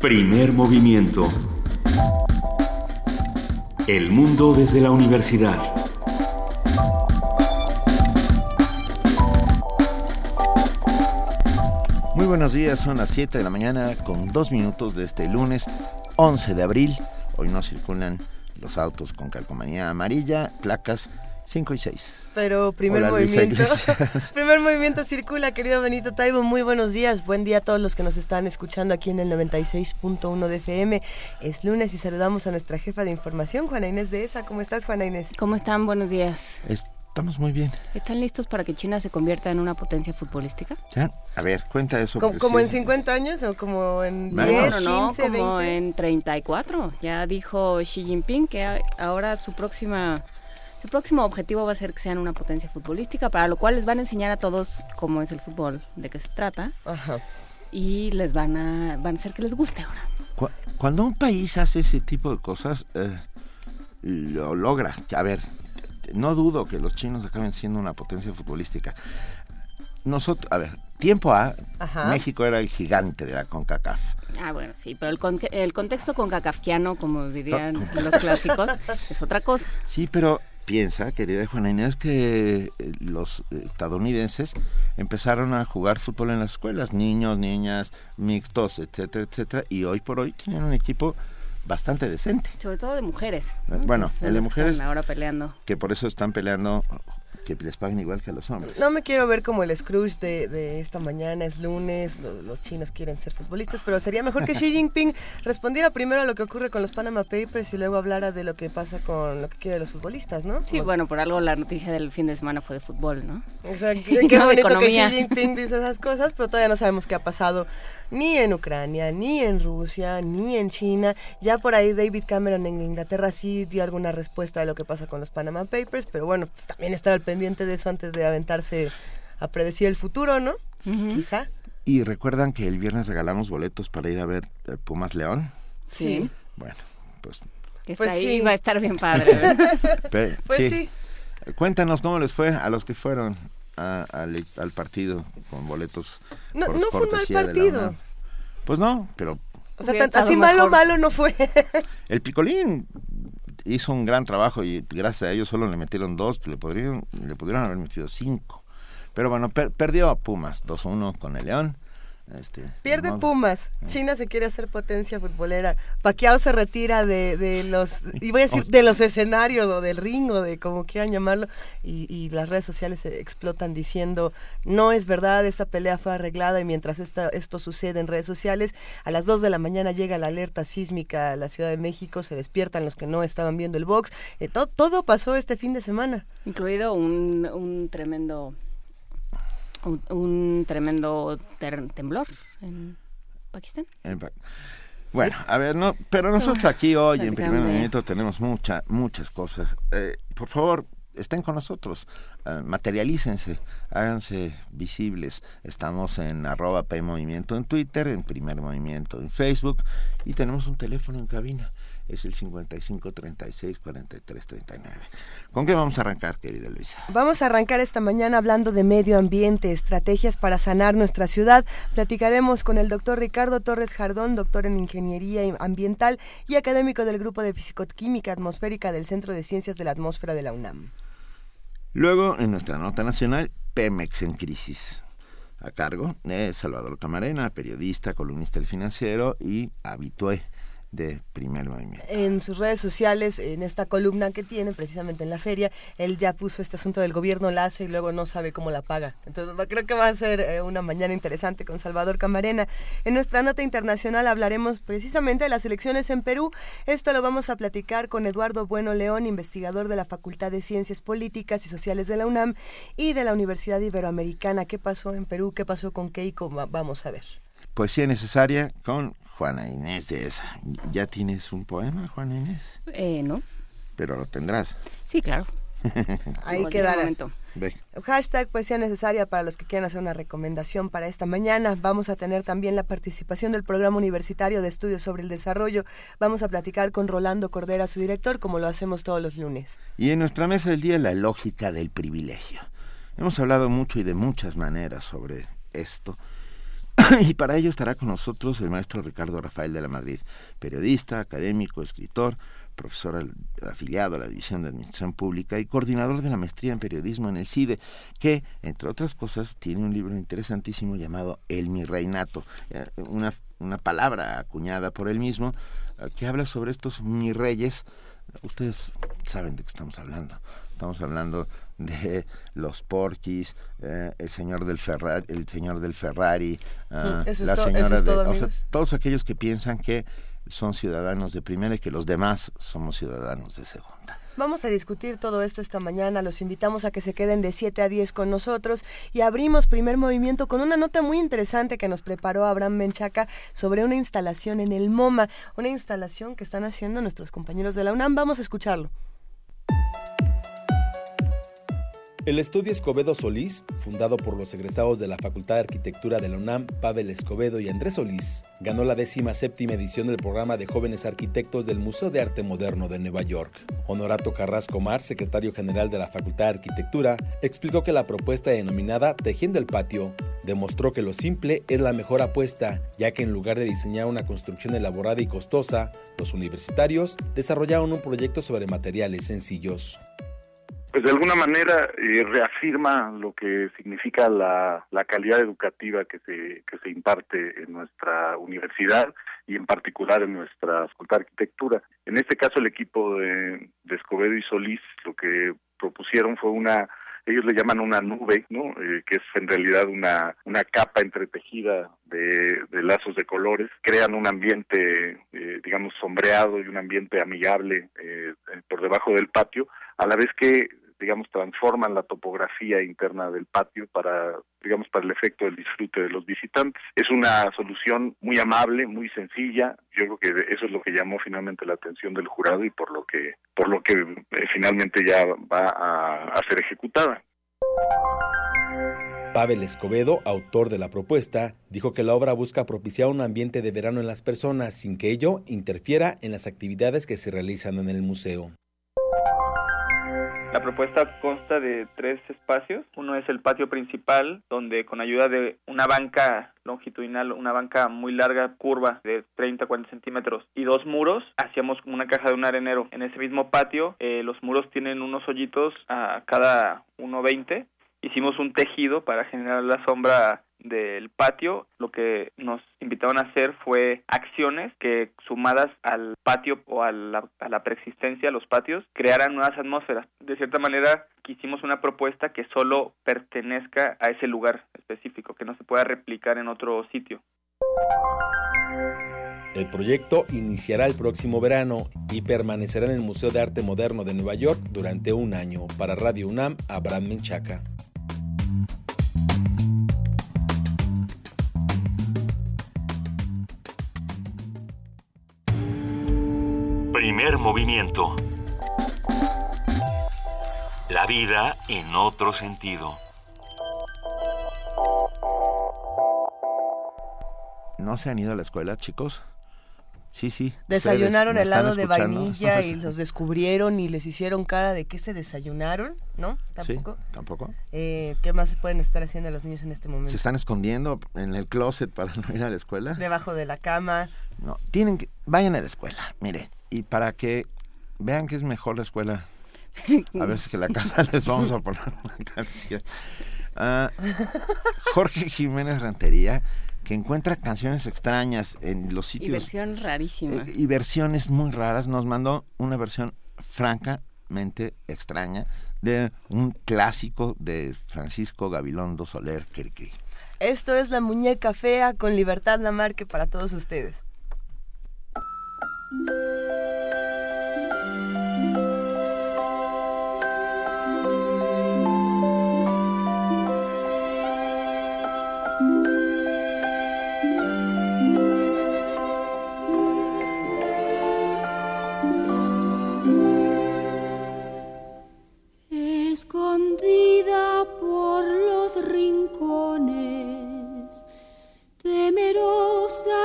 Primer movimiento. El mundo desde la universidad. Muy buenos días, son las 7 de la mañana con dos minutos de este lunes 11 de abril. Hoy no circulan los autos con calcomanía amarilla, placas 5 y 6. Pero primer movimiento. primer movimiento circula, querido Benito Taibo. Muy buenos días. Buen día a todos los que nos están escuchando aquí en el 96.1 de FM. Es lunes y saludamos a nuestra jefa de información, Juana Inés de ESA. ¿Cómo estás, Juana Inés? ¿Cómo están? Buenos días. Estamos muy bien. ¿Están listos para que China se convierta en una potencia futbolística? ¿Ya? A ver, cuenta eso. ¿Como, en 50 años o como en 10, no, no, como en 34. Ya dijo Xi Jinping que ahora su próxima su próximo objetivo va a ser que sean una potencia futbolística, para lo cual les van a enseñar a todos cómo es el fútbol, de qué se trata. Ajá. Y les van a, van a hacer que les guste ahora. Cuando un país hace ese tipo de cosas, eh, lo logra. A ver, no dudo que los chinos acaben siendo una potencia futbolística. Nosotros, a ver, tiempo A, México era el gigante de la CONCACAF. Ah, bueno, sí, pero el, el contexto concacafquiano, como dirían los clásicos, es otra cosa. Sí, pero piensa, querida Juana Inés, que eh, los estadounidenses empezaron a jugar fútbol en las escuelas, niños, niñas, mixtos, etcétera, etcétera, y hoy por hoy tienen un equipo bastante decente. Sobre todo de mujeres. Bueno, el de mujeres. Ahora peleando. Que por eso están peleando que les paguen igual que a los hombres. No me quiero ver como el Scrooge de, esta mañana, es lunes, los chinos quieren ser futbolistas, pero sería mejor que Xi Jinping respondiera primero a lo que ocurre con los Panama Papers y luego hablara de lo que pasa con lo que quieren los futbolistas, ¿no? Sí, bueno, por algo la noticia del fin de semana fue de fútbol, ¿no? O sea, qué, bonito que Xi Jinping dice esas cosas, pero todavía no sabemos qué ha pasado ni en Ucrania, ni en Rusia, ni en China. Ya por ahí David Cameron en Inglaterra sí dio alguna respuesta a lo que pasa con los Panama Papers, pero bueno, pues también estar al pendiente de eso antes de aventarse a predecir el futuro, ¿no? Quizá. Y recuerdan que el viernes regalamos boletos para ir a ver eh, Pumas León. Sí. Bueno, pues pues ahí va a estar bien padre. pues sí. Cuéntanos cómo les fue a los que fueron al, partido con boletos. No, no fue un mal partido. Pues no, pero... O sea, así malo, malo no fue. el Picolín hizo un gran trabajo y gracias a ellos solo le metieron dos, le, podrían, le pudieron haber metido cinco. Pero bueno, perdió a Pumas 2-1 con el León. Este, Pierde Pumas. China se quiere hacer potencia futbolera. Pacquiao se retira de, los, y voy a decir, de los escenarios o del ring o de como quieran llamarlo. Y, las redes sociales se explotan diciendo, no es verdad, esta pelea fue arreglada y mientras esta, esto sucede en redes sociales, a las 2 de la mañana llega la alerta sísmica a la Ciudad de México, se despiertan los que no estaban viendo el box. Eh, todo pasó este fin de semana. Incluido un, un tremendo un, tremendo temblor en Pakistán. bueno, a ver, no, pero nosotros aquí hoy en Primer Movimiento tenemos mucha, muchas cosas. Eh, por favor, estén con nosotros, uh, materialícense, háganse visibles. Estamos en arroba P Movimiento en Twitter, en Primer Movimiento en Facebook y tenemos un teléfono en cabina es el 55 36 43 39. ¿Con qué vamos a arrancar, querida Luisa? Vamos a arrancar esta mañana hablando de medio ambiente, estrategias para sanar nuestra ciudad. Platicaremos con el doctor Ricardo Torres Jardón, doctor en Ingeniería Ambiental y académico del Grupo de Fisicoquímica Atmosférica del Centro de Ciencias de la Atmósfera de la UNAM. Luego, en nuestra nota nacional, Pemex en crisis a cargo de Salvador Camarena, periodista, columnista del financiero y habitué de primer movimiento. En sus redes sociales, en esta columna que tiene, precisamente en la feria, él ya puso este asunto del gobierno la hace y luego no sabe cómo la paga. Entonces creo que va a ser eh, una mañana interesante con Salvador Camarena. En nuestra nota internacional hablaremos precisamente de las elecciones en Perú. Esto lo vamos a platicar con Eduardo Bueno León, investigador de la Facultad de Ciencias Políticas y Sociales de la UNAM y de la Universidad Iberoamericana. ¿Qué pasó en Perú? ¿Qué pasó con Keiko? Vamos a ver. Poesía necesaria con Juana Inés de esa. ¿Ya tienes un poema, Juana Inés? Eh, no. Pero lo tendrás. Sí, claro. Ahí quedará. Hashtag poesía necesaria para los que quieran hacer una recomendación para esta mañana. Vamos a tener también la participación del Programa Universitario de Estudios sobre el Desarrollo. Vamos a platicar con Rolando Cordera, su director, como lo hacemos todos los lunes. Y en nuestra mesa del día, la lógica del privilegio. Hemos hablado mucho y de muchas maneras sobre esto y para ello estará con nosotros el maestro Ricardo Rafael de la Madrid, periodista, académico, escritor, profesor afiliado a la División de Administración Pública y coordinador de la maestría en periodismo en el CIDE, que, entre otras cosas, tiene un libro interesantísimo llamado El Mi Reinato, eh, una, una palabra acuñada por él mismo, eh, que habla sobre estos mi reyes. Ustedes saben de qué estamos hablando. Estamos hablando de los porquis, eh, el señor del Ferrari, el señor del Ferrari, la señora de, o sea, todos aquellos que piensan que son ciudadanos de primera y que los demás somos ciudadanos de segunda. Vamos a discutir todo esto esta mañana. Los invitamos a que se queden de 7 a 10 con nosotros y abrimos primer movimiento con una nota muy interesante que nos preparó Abraham Menchaca sobre una instalación en el MoMA, una instalación que están haciendo nuestros compañeros de la UNAM. Vamos a escucharlo. El estudio Escobedo Solís, fundado por los egresados de la Facultad de Arquitectura de la UNAM, Pavel Escobedo y Andrés Solís, ganó la décima séptima edición del programa de jóvenes arquitectos del Museo de Arte Moderno de Nueva York. Honorato Carrasco Mar, secretario general de la Facultad de Arquitectura, explicó que la propuesta denominada Tejiendo el Patio demostró que lo simple es la mejor apuesta, ya que en lugar de diseñar una construcción elaborada y costosa, los universitarios desarrollaron un proyecto sobre materiales sencillos pues de alguna manera eh, reafirma lo que significa la, la calidad educativa que se, que se imparte en nuestra universidad y en particular en nuestra facultad de arquitectura. En este caso el equipo de, de Escobedo y Solís lo que propusieron fue una ellos le llaman una nube, ¿no? Eh, que es en realidad una, una capa entretejida de, de lazos de colores, crean un ambiente, eh, digamos, sombreado y un ambiente amigable eh, por debajo del patio, a la vez que digamos, transforman la topografía interna del patio para, digamos, para el efecto del disfrute de los visitantes. Es una solución muy amable, muy sencilla. Yo creo que eso es lo que llamó finalmente la atención del jurado y por lo que, por lo que eh, finalmente ya va a, a ser ejecutada. Pavel Escobedo, autor de la propuesta, dijo que la obra busca propiciar un ambiente de verano en las personas sin que ello interfiera en las actividades que se realizan en el museo. La propuesta consta de tres espacios. Uno es el patio principal, donde con ayuda de una banca longitudinal, una banca muy larga, curva de 30 40 centímetros y dos muros, hacíamos una caja de un arenero. En ese mismo patio, eh, los muros tienen unos hoyitos a cada 1,20. Hicimos un tejido para generar la sombra del patio, lo que nos invitaron a hacer fue acciones que sumadas al patio o a la, a la preexistencia de los patios crearan nuevas atmósferas. De cierta manera quisimos una propuesta que solo pertenezca a ese lugar específico, que no se pueda replicar en otro sitio. El proyecto iniciará el próximo verano y permanecerá en el Museo de Arte Moderno de Nueva York durante un año. Para Radio UNAM, Abraham Menchaca. Primer movimiento. La vida en otro sentido. ¿No se han ido a la escuela, chicos? Sí, sí. Desayunaron helado de vainilla y los descubrieron y les hicieron cara de que se desayunaron, ¿no? Tampoco. tampoco. Eh, ¿Qué más pueden estar haciendo los niños en este momento? ¿Se están escondiendo en el closet para no ir a la escuela? Debajo de la cama. No, tienen que, vayan a la escuela, mire, y para que vean que es mejor la escuela, a ver si que la casa les vamos a poner una canción. Ah, Jorge Jiménez Rantería, que encuentra canciones extrañas en los sitios. Y versiones rarísimas. Eh, y versiones muy raras, nos mandó una versión francamente extraña de un clásico de Francisco Gabilondo Soler Kirky. Esto es La Muñeca Fea con Libertad Lamarque para todos ustedes.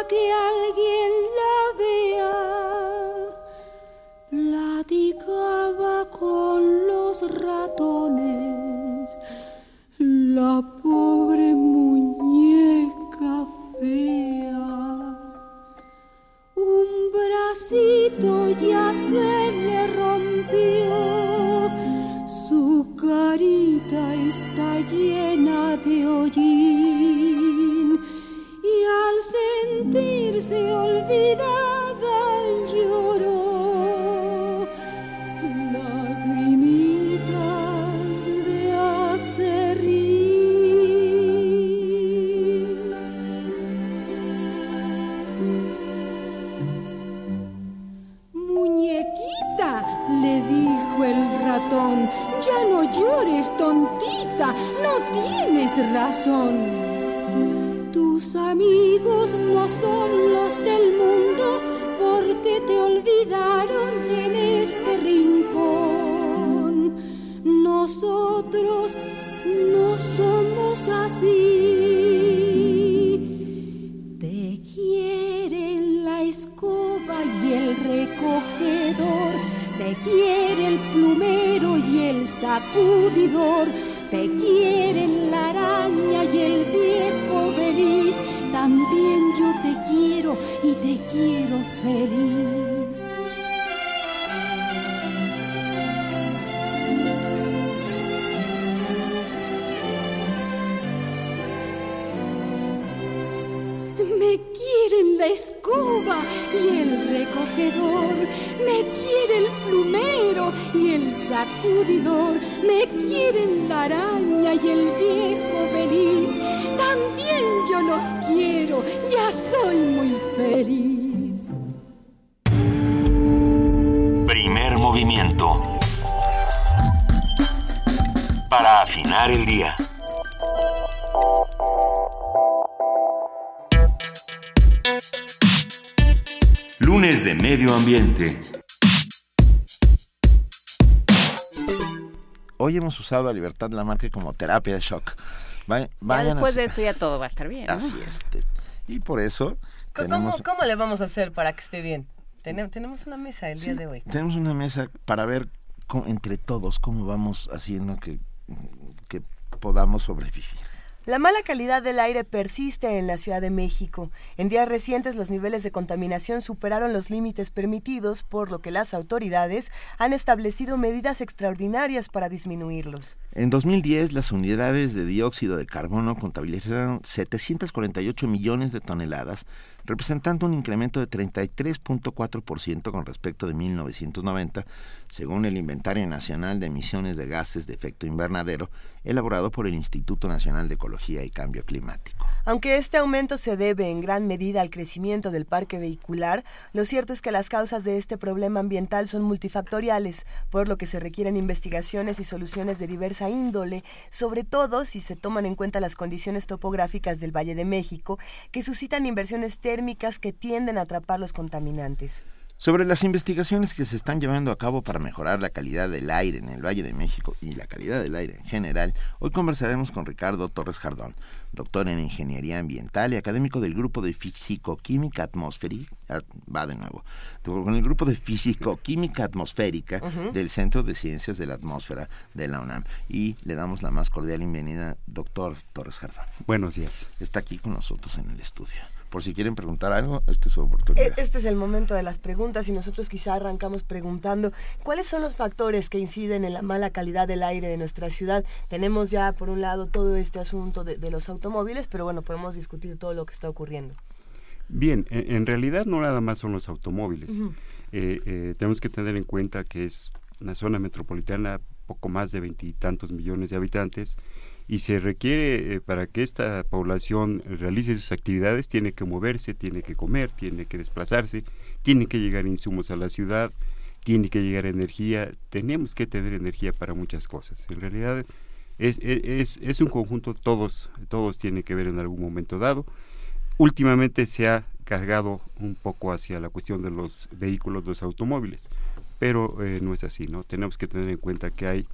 que alguien la vea. Platicaba con los ratones, la pobre muñeca fea. Un bracito ya se le rompió, su carita está llena de hollín sentirse olvidada lloró lagrimitas de acerrín. Muñequita, le dijo el ratón, ya no llores, tontita, no tienes razón. Amigos no son los del mundo porque te olvidaron en este rincón. Nosotros no somos así. Te quieren la escoba y el recogedor, te quiere el plumero y el sacudidor, te quieren la araña y el viejo feliz. También yo te quiero y te quiero feliz. La escoba y el recogedor, me quiere el plumero y el sacudidor, me quieren la araña y el viejo feliz. También yo los quiero, ya soy muy feliz. Primer movimiento. Para afinar el día. Lunes de Medio Ambiente. Hoy hemos usado a Libertad Lamarque como terapia de shock. Va- Ya vayan a después de esto ya todo va a estar bien. ¿no? Así es. Y por eso ¿Cómo, tenemos, cómo le vamos a hacer para que esté bien? Tenem- tenemos una mesa el día Sí, de hoy. tenemos una mesa para ver cómo- entre todos cómo vamos haciendo que, que podamos sobrevivir. La mala calidad del aire persiste en la Ciudad de México. En días recientes los niveles de contaminación superaron los límites permitidos, por lo que las autoridades han establecido medidas extraordinarias para disminuirlos. En 2010, las unidades de dióxido de carbono contabilizaron 748 millones de toneladas, representando un incremento de 33.4% con respecto de 1990, según el Inventario Nacional de Emisiones de Gases de Efecto Invernadero, elaborado por el Instituto Nacional de Ecología y Cambio Climático. Aunque este aumento se debe en gran medida al crecimiento del parque vehicular, lo cierto es que las causas de este problema ambiental son multifactoriales, por lo que se requieren investigaciones y soluciones de diversa índole, sobre todo si se toman en cuenta las condiciones topográficas del Valle de México, que suscitan inversiones térmicas que tienden a atrapar los contaminantes. Sobre las investigaciones que se están llevando a cabo para mejorar la calidad del aire en el Valle de México y la calidad del aire en general, hoy conversaremos con Ricardo Torres Jardón, doctor en Ingeniería Ambiental y académico del Grupo de Físico-Química Atmosférica, va de nuevo, con el Grupo de Físico-Química Atmosférica del Centro de Ciencias de la Atmósfera de la UNAM. Y le damos la más cordial bienvenida, doctor Torres Jardón. Buenos días. Está aquí con nosotros en el estudio. Por si quieren preguntar algo, esta es su oportunidad. E- Este es el momento de las preguntas y nosotros quizá arrancamos preguntando cuáles son los factores que inciden en la mala calidad del aire de nuestra ciudad. Tenemos ya por un lado todo este asunto de, de los automóviles, pero bueno, podemos discutir todo lo que está ocurriendo. Bien, en, en realidad no nada más son los automóviles. Ujú. Eh, eh, tenemos que tener en cuenta que es una zona metropolitana poco más de veintitantos millones de habitantes y se requiere eh, para que esta población realice sus actividades tiene que moverse, tiene que comer, tiene que desplazarse, tiene que llegar insumos a la ciudad, tiene que llegar energía, tenemos que tener energía para muchas cosas. En realidad es, es, es- es un conjunto, todos, todos tienen que ver en algún momento dado. Últimamente se ha cargado un poco hacia la cuestión de los vehículos, los automóviles, pero eh, no es así, ¿no? Tenemos que tener en cuenta que hay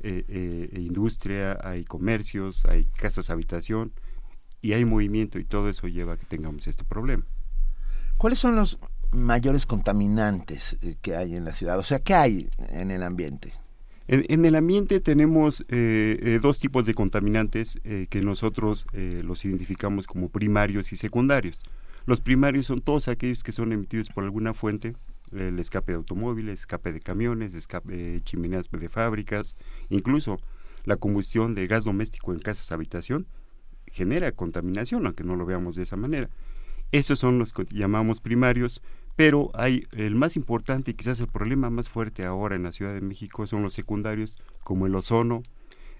eh, eh, industria, hay comercios, hay casas habitación y hay movimiento y todo eso lleva a que tengamos este problema. ¿Cuáles son los mayores contaminantes eh, que hay en la ciudad? O sea, ¿qué hay en el ambiente? En, en el ambiente tenemos eh, dos tipos de contaminantes que nosotros los identificamos como primarios y secundarios. Los primarios son todos aquellos que son emitidos por alguna fuente, el escape de automóviles, escape de camiones, escape de chimeneas de fábricas, incluso la combustión de gas doméstico en casas habitación genera contaminación, aunque no lo veamos de esa manera. Estos son los que llamamos primarios, pero hay el más importante y quizás el problema más fuerte ahora en la Ciudad de México son los secundarios, como el ozono,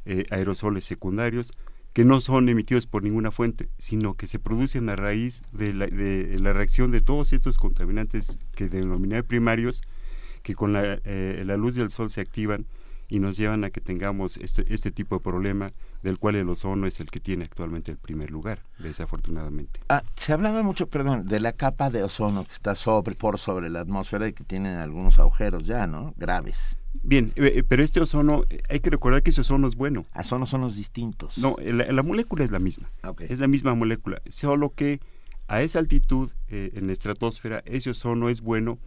eh, aerosoles secundarios, que no son emitidos por ninguna fuente, sino que se producen a raíz de la, de la reacción de todos estos contaminantes que denominé primarios, que con la, eh, la luz del sol se activan y nos llevan a que tengamos este, este tipo de problema del cual el ozono es el que tiene actualmente el primer lugar, desafortunadamente. Ah, se hablaba mucho, perdón, de la capa de ozono que está sobre, por sobre la atmósfera y que tiene algunos agujeros ya, ¿no? Graves. Bien, eh, eh, pero este ozono, eh, hay que recordar que ese ozono es bueno. Ah, son ozonos distintos. No, la, molécula es la misma. Es la misma molécula, solo que a esa altitud en la estratosfera ese ozono es bueno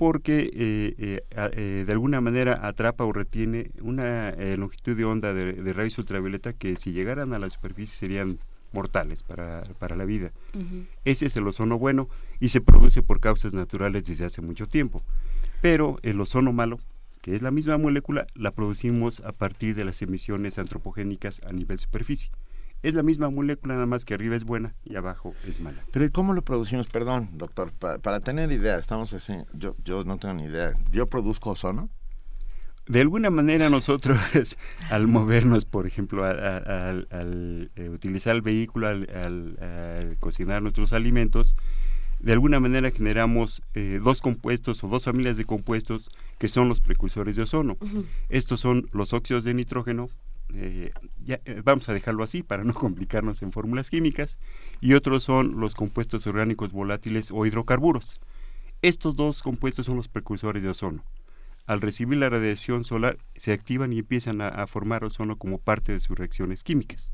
porque eh, eh, eh, de alguna manera atrapa o retiene una longitud de onda de, rayos ultravioleta que si llegaran a la superficie serían mortales para, para la vida. Ese es el ozono bueno y se produce por causas naturales desde hace mucho tiempo. Pero el ozono malo, que es la misma molécula, la producimos a partir de las emisiones antropogénicas a nivel superficie. Es la misma molécula, nada más que arriba es buena y abajo es mala. Pero ¿cómo lo producimos? Perdón, doctor, para, tener idea, estamos así, yo, yo no tengo ni idea. ¿Yo produzco ozono? De alguna manera nosotros, al movernos, por ejemplo, al, eh, utilizar el vehículo, al, cocinar nuestros alimentos, de alguna manera generamos eh, dos compuestos o dos familias de compuestos que son los precursores de ozono. Estos son los óxidos de nitrógeno, eh, ya, eh, vamos a dejarlo así para no complicarnos en fórmulas químicas, y otros son los compuestos orgánicos volátiles o hidrocarburos. Estos dos compuestos son los precursores de ozono. Al recibir la radiación solar se activan y empiezan a, formar ozono como parte de sus reacciones químicas.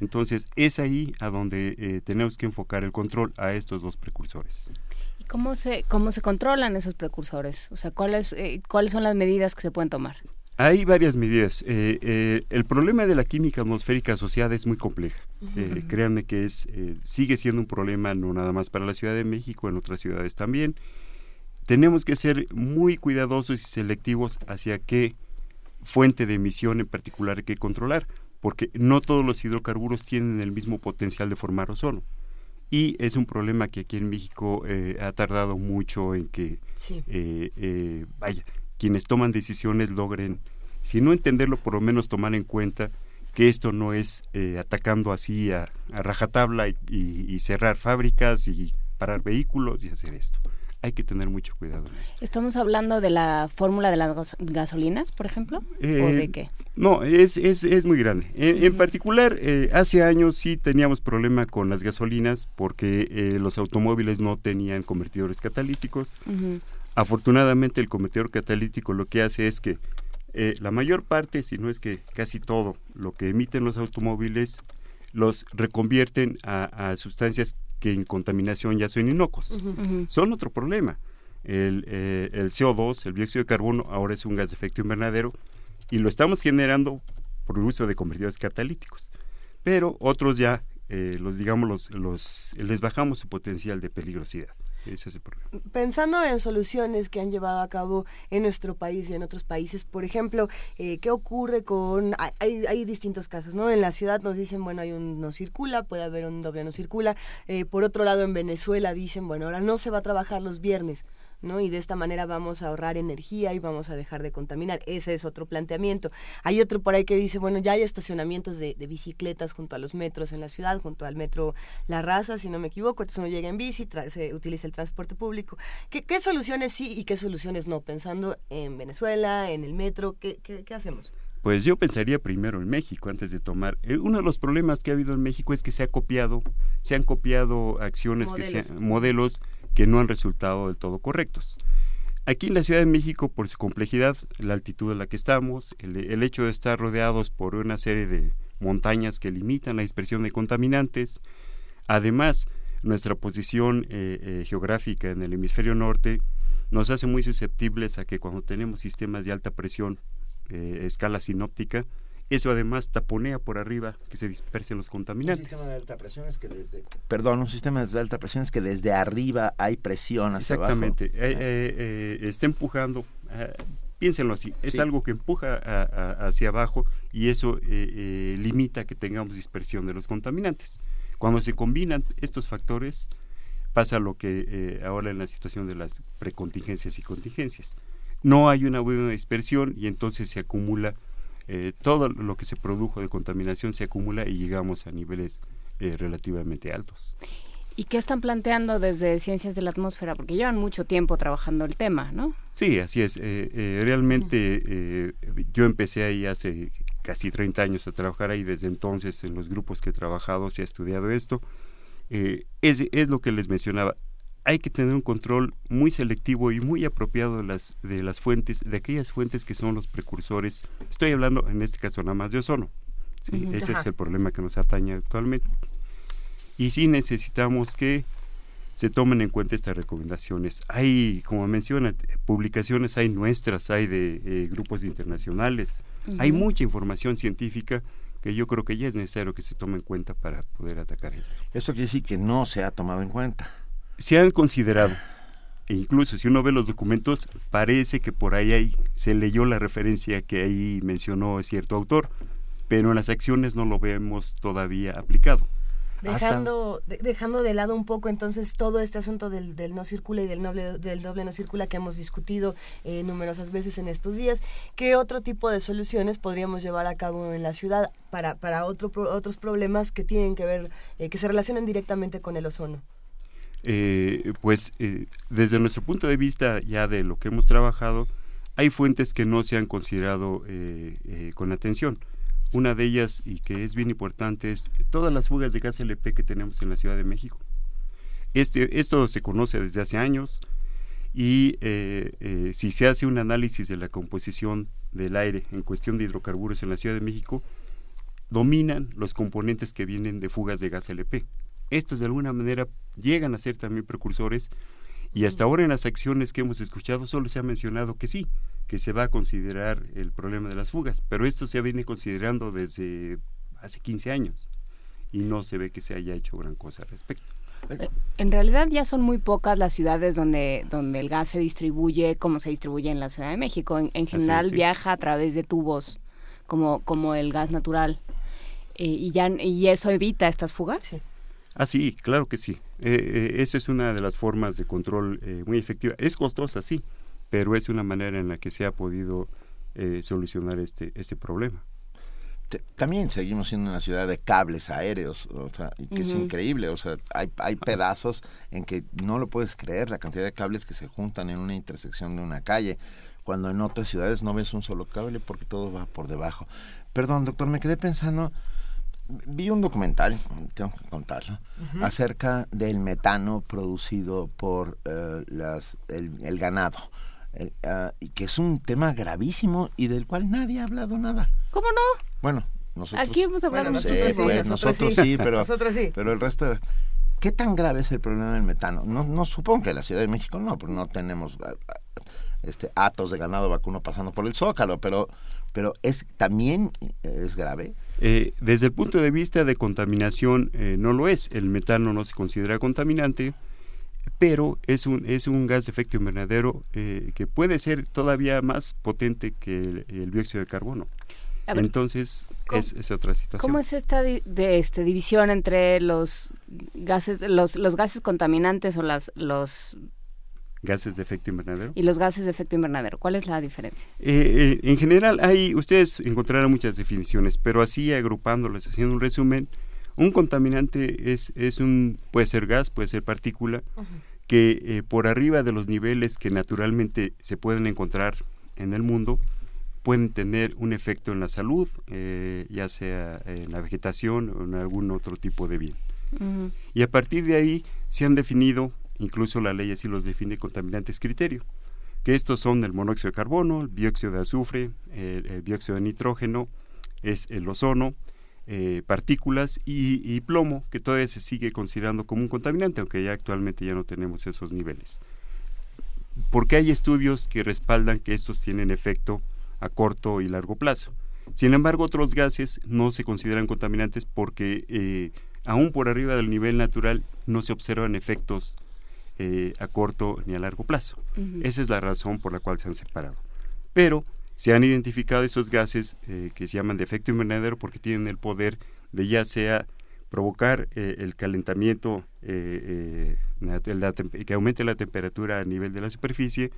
Entonces es ahí a donde eh, tenemos que enfocar el control a estos dos precursores. ¿Y cómo se, cómo se controlan esos precursores? O sea, ¿cuáles, ¿cuáles son las medidas que se pueden tomar? Hay varias medidas. Eh, eh, el problema de la química atmosférica asociada es muy compleja. Eh, créanme que es sigue siendo un problema no nada más para la Ciudad de México, en otras ciudades también. Tenemos que ser muy cuidadosos y selectivos hacia qué fuente de emisión en particular hay que controlar, porque no todos los hidrocarburos tienen el mismo potencial de formar ozono. Y es un problema que aquí en México ha tardado mucho en que, vaya, quienes toman decisiones logren, si no entenderlo, por lo menos tomar en cuenta que esto no es eh, atacando así a, rajatabla y, cerrar fábricas y parar vehículos y hacer esto. Hay que tener mucho cuidado. ¿Estamos hablando de la fórmula de las gasolinas, por ejemplo? ¿O de eh, qué? No, es, es, es muy grande. En, particular, eh, hace años sí teníamos problema con las gasolinas porque los automóviles no tenían convertidores catalíticos. Afortunadamente el convertidor catalítico lo que hace es que eh, la mayor parte, si no es que casi todo, lo que emiten los automóviles los reconvierten a, sustancias que en contaminación ya son inocuos. Son otro problema. El, eh, el, CO2, el dióxido de carbono, ahora es un gas de efecto invernadero y lo estamos generando por uso de convertidores catalíticos. Pero otros ya, eh, los digamos, los, los, les bajamos su potencial de peligrosidad. Pensando en soluciones que han llevado a cabo en nuestro país y en otros países, por ejemplo, eh, ¿qué ocurre con... Hay, distintos casos, ¿no? En la ciudad nos dicen, bueno, hay un no circula, puede haber un doble no circula. Eh, por otro lado, en Venezuela dicen, bueno, ahora no se va a trabajar los viernes. ¿No? Y de esta manera vamos a ahorrar energía y vamos a dejar de contaminar. Ese es otro planteamiento. Hay otro por ahí que dice, bueno, ya hay estacionamientos de, bicicletas junto a los metros en la ciudad, junto al metro La Raza, si no me equivoco, entonces uno llega en bici, se utiliza el transporte público. ¿Qué, soluciones sí y qué soluciones no? Pensando en Venezuela, en el metro, ¿qué, qué, hacemos? Pues yo pensaría primero en México antes de tomar. Eh, uno de los problemas que ha habido en México es que se ha copiado, se han copiado acciones que modelos que no han resultado del todo correctos. Aquí en la Ciudad de México, por su complejidad, la altitud en la que estamos, el, hecho de estar rodeados por una serie de montañas que limitan la dispersión de contaminantes, además nuestra posición eh, eh, geográfica en el hemisferio norte nos hace muy susceptibles a que cuando tenemos sistemas de alta presión, eh, escala sinóptica, eso además taponea por arriba que se dispersen los contaminantes. Un sistema de alta presión es que desde... Perdón, un sistema de alta presión es que desde arriba hay presión hacia Exactamente. Abajo. Eh, eh, eh, está empujando. Piénsenlo así, es algo que empuja hacia abajo y eso eh, limita que tengamos dispersión de los contaminantes. Cuando se combinan estos factores, pasa lo que ahora en la situación de las precontingencias y contingencias. No hay una buena dispersión y entonces se acumula todo lo que se produjo de contaminación se acumula y llegamos a niveles relativamente altos. ¿Y qué están planteando desde Ciencias de la Atmósfera? Porque llevan mucho tiempo trabajando el tema, ¿no? Sí, así es. Eh, eh, realmente eh, yo empecé ahí hace casi 30 años a trabajar ahí. Desde entonces, en los grupos que he trabajado, se ha estudiado esto. es, es lo que les mencionaba. Hay que tener un control muy selectivo y muy apropiado de las, de las fuentes, de aquellas fuentes que son los precursores. Estoy hablando en este caso nada más de ozono. ¿sí? Ese es el problema que nos atañe actualmente y sí necesitamos que se tomen en cuenta estas recomendaciones. Hay, como menciona, publicaciones, hay nuestras, hay de eh, grupos internacionales, hay mucha información científica que yo creo que ya es necesario que se tome en cuenta para poder atacar esto. Eso quiere decir que no se ha tomado en cuenta. Se han considerado, e incluso si uno ve los documentos, parece que por ahí hay, se leyó la referencia que ahí mencionó cierto autor, pero en las acciones no lo vemos todavía aplicado. Dejando, de, dejando de lado un poco entonces todo este asunto del, del no circula y del, noble, del doble no circula que hemos discutido eh, numerosas veces en estos días, ¿qué otro tipo de soluciones podríamos llevar a cabo en la ciudad para, para otro, otros problemas que tienen que ver, eh, que se relacionan directamente con el ozono? Eh, pues desde nuestro punto de vista ya de lo que hemos trabajado, hay fuentes que no se han considerado con atención. Una de ellas, y que es bien importante, es todas las fugas de gas LP que tenemos en la Ciudad de México. Este, esto se conoce desde hace años y eh, eh, si se hace un análisis de la composición del aire en cuestión de hidrocarburos en la Ciudad de México, dominan los componentes que vienen de fugas de gas LP. Estos de alguna manera llegan a ser también precursores y hasta ahora en las acciones que hemos escuchado solo se ha mencionado que sí, que se va a considerar el problema de las fugas, pero esto se viene considerando desde hace 15 años y no se ve que se haya hecho gran cosa al respecto. Eh, en realidad ya son muy pocas las ciudades donde, donde el gas se distribuye como se distribuye en la Ciudad de México. En, general viaja a través de tubos como, como el gas natural. Eh, y, ya, ¿Y eso evita estas fugas? Ah, sí, claro que sí. Eh, esa es una de las formas de control muy efectiva. Es costosa, sí, pero es una manera en la que se ha podido eh, solucionar este, este problema. también seguimos siendo una ciudad de cables aéreos, o sea, que es increíble, o sea, hay, hay pedazos en que no lo puedes creer la cantidad de cables que se juntan en una intersección de una calle, cuando en otras ciudades no ves un solo cable porque todo va por debajo. Perdón, doctor, me quedé pensando, vi un documental, tengo que contarlo, acerca del metano producido por eh, las, el ganado eh, ah, y que es un tema gravísimo y del cual nadie ha hablado nada. ¿Cómo no? Bueno, nosotros... Aquí hemos hablado muchísimo. nosotros, sí, pero, pero el resto... ¿Qué tan grave es el problema del metano? No, no supongo que en la Ciudad de México no, porque no tenemos ah, ah, este atos de ganado vacuno pasando por el zócalo, pero, pero es también es grave. Eh, desde el punto de vista de contaminación eh, no lo es. El metano no se considera contaminante pero es un, es un gas de efecto invernadero eh, que puede ser todavía más potente que el, dióxido de carbono. Entonces, es, otra situación. ¿Cómo es esta de este, división entre los gases, los, los gases contaminantes o las, los gases de efecto invernadero. ¿Y los gases de efecto invernadero? ¿Cuál es la diferencia? Eh, eh, en general, hay, ustedes encontrarán muchas definiciones, pero así agrupándolas, haciendo un resumen, un contaminante es, es un, puede ser gas, puede ser partícula, que eh, por arriba de los niveles que naturalmente se pueden encontrar en el mundo, pueden tener un efecto en la salud, ya sea en la vegetación o en algún otro tipo de bien. Y a partir de ahí se han definido, incluso la ley así los define, contaminantes criterio, que estos son el monóxido de carbono, el dióxido de azufre, el dióxido de nitrógeno, es el ozono, eh, partículas y, plomo, que todavía se sigue considerando como un contaminante, aunque ya actualmente ya no tenemos esos niveles. Porque hay estudios que respaldan que estos tienen efecto a corto y largo plazo. Sin embargo, otros gases no se consideran contaminantes porque eh, aún por arriba del nivel natural no se observan efectos eh, a corto ni a largo plazo. Esa es la razón por la cual se han separado. Pero se han identificado esos gases eh, que se llaman de efecto invernadero porque tienen el poder de ya sea provocar eh, el calentamiento, eh, que aumente la temperatura a nivel de la superficie,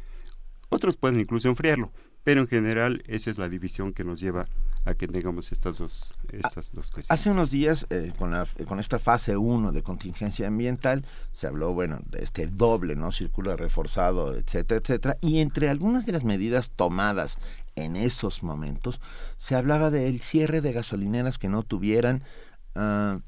otros pueden incluso enfriarlo, pero en general esa es la división que nos lleva a que tengamos estas dos, estas dos cuestiones. Hace unos días, con, la, con esta fase 1 de contingencia ambiental, se habló, bueno, de este doble, ¿no? Círculo reforzado, etcétera, etcétera, y entre algunas de las medidas tomadas en esos momentos, se hablaba del cierre de gasolineras que no tuvieran uh,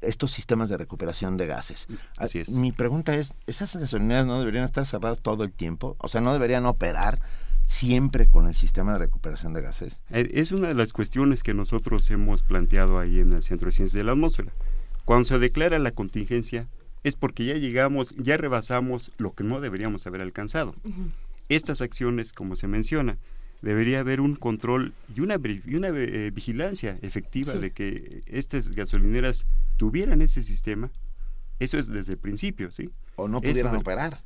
estos sistemas de recuperación de gases. Así es. Mi pregunta es, ¿esas gasolineras no deberían estar cerradas todo el tiempo? O sea, ¿no deberían operar siempre con el sistema de recuperación de gases? Eh, es una de las cuestiones que nosotros hemos planteado ahí en el Centro de Ciencias de la Atmósfera. Cuando se declara la contingencia es porque ya llegamos, ya rebasamos lo que no deberíamos haber alcanzado. Estas acciones, como se menciona, debería haber un control y una, y una eh, vigilancia efectiva de que estas gasolineras tuvieran ese sistema. Eso es desde el principio, ¿sí? O no pudieran operar.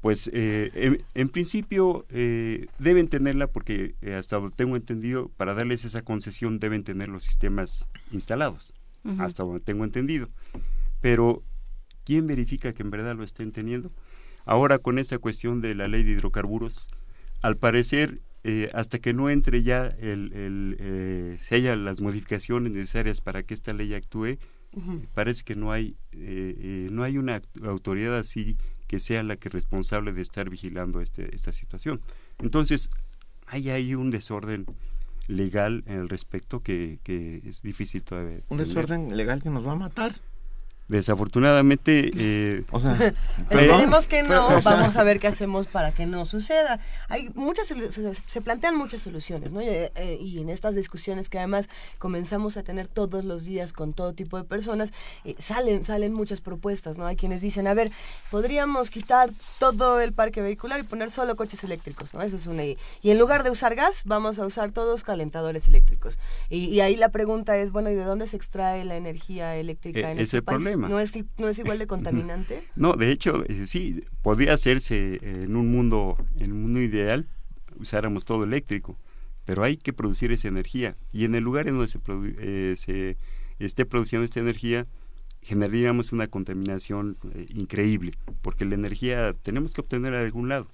Pues eh, en, principio eh, deben tenerla porque hasta donde tengo entendido, para darles esa concesión deben tener los sistemas instalados, hasta donde tengo entendido. Pero, ¿quién verifica que en verdad lo estén teniendo? Ahora con esta cuestión de la ley de hidrocarburos, al parecer eh, hasta que no entre ya el, el eh, se haya las modificaciones necesarias para que esta ley actúe parece que no hay eh, no hay una autoridad así que sea la que responsable de estar vigilando este, esta situación. Entonces hay ahí un desorden legal en el respecto que, que es difícil todavía un desorden legal que nos va a matar Desafortunadamente, eh, o sea, esperemos que no, vamos a ver qué hacemos para que no suceda. Hay muchas, se, plantean muchas soluciones, ¿no? Eh, eh, y, en estas discusiones que además comenzamos a tener todos los días con todo tipo de personas, eh, salen, salen muchas propuestas, ¿no? Hay quienes dicen, a ver, podríamos quitar todo el parque vehicular y poner solo coches eléctricos, ¿no? Eso es una... Y en lugar de usar gas, vamos a usar todos calentadores eléctricos. Y, ahí la pregunta es, bueno, ¿y de dónde se extrae la energía eléctrica en este país? ¿No es, ¿No es igual de contaminante? No, de hecho, eh, sí, podría hacerse en un mundo, en un mundo ideal, usáramos todo eléctrico, pero hay que producir esa energía. Y en el lugar en donde se, eh, se esté produciendo esta energía, generaríamos una contaminación eh, increíble, porque la energía tenemos que obtenerla de algún lado.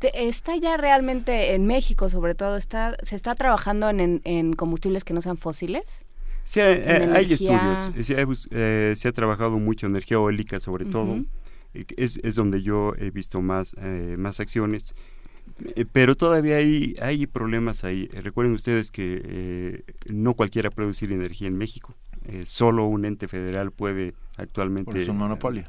está ya realmente en México, sobre todo, está se está trabajando en, en combustibles que no sean fósiles. Sí, eh, hay, estudios, eh, se ha, trabajado mucho energía eólica sobre todo, es, es donde yo he visto más, eh, más acciones, pero todavía hay, hay problemas ahí. Recuerden ustedes que no cualquiera puede producir energía en México, solo un ente federal puede actualmente... es un monopolio.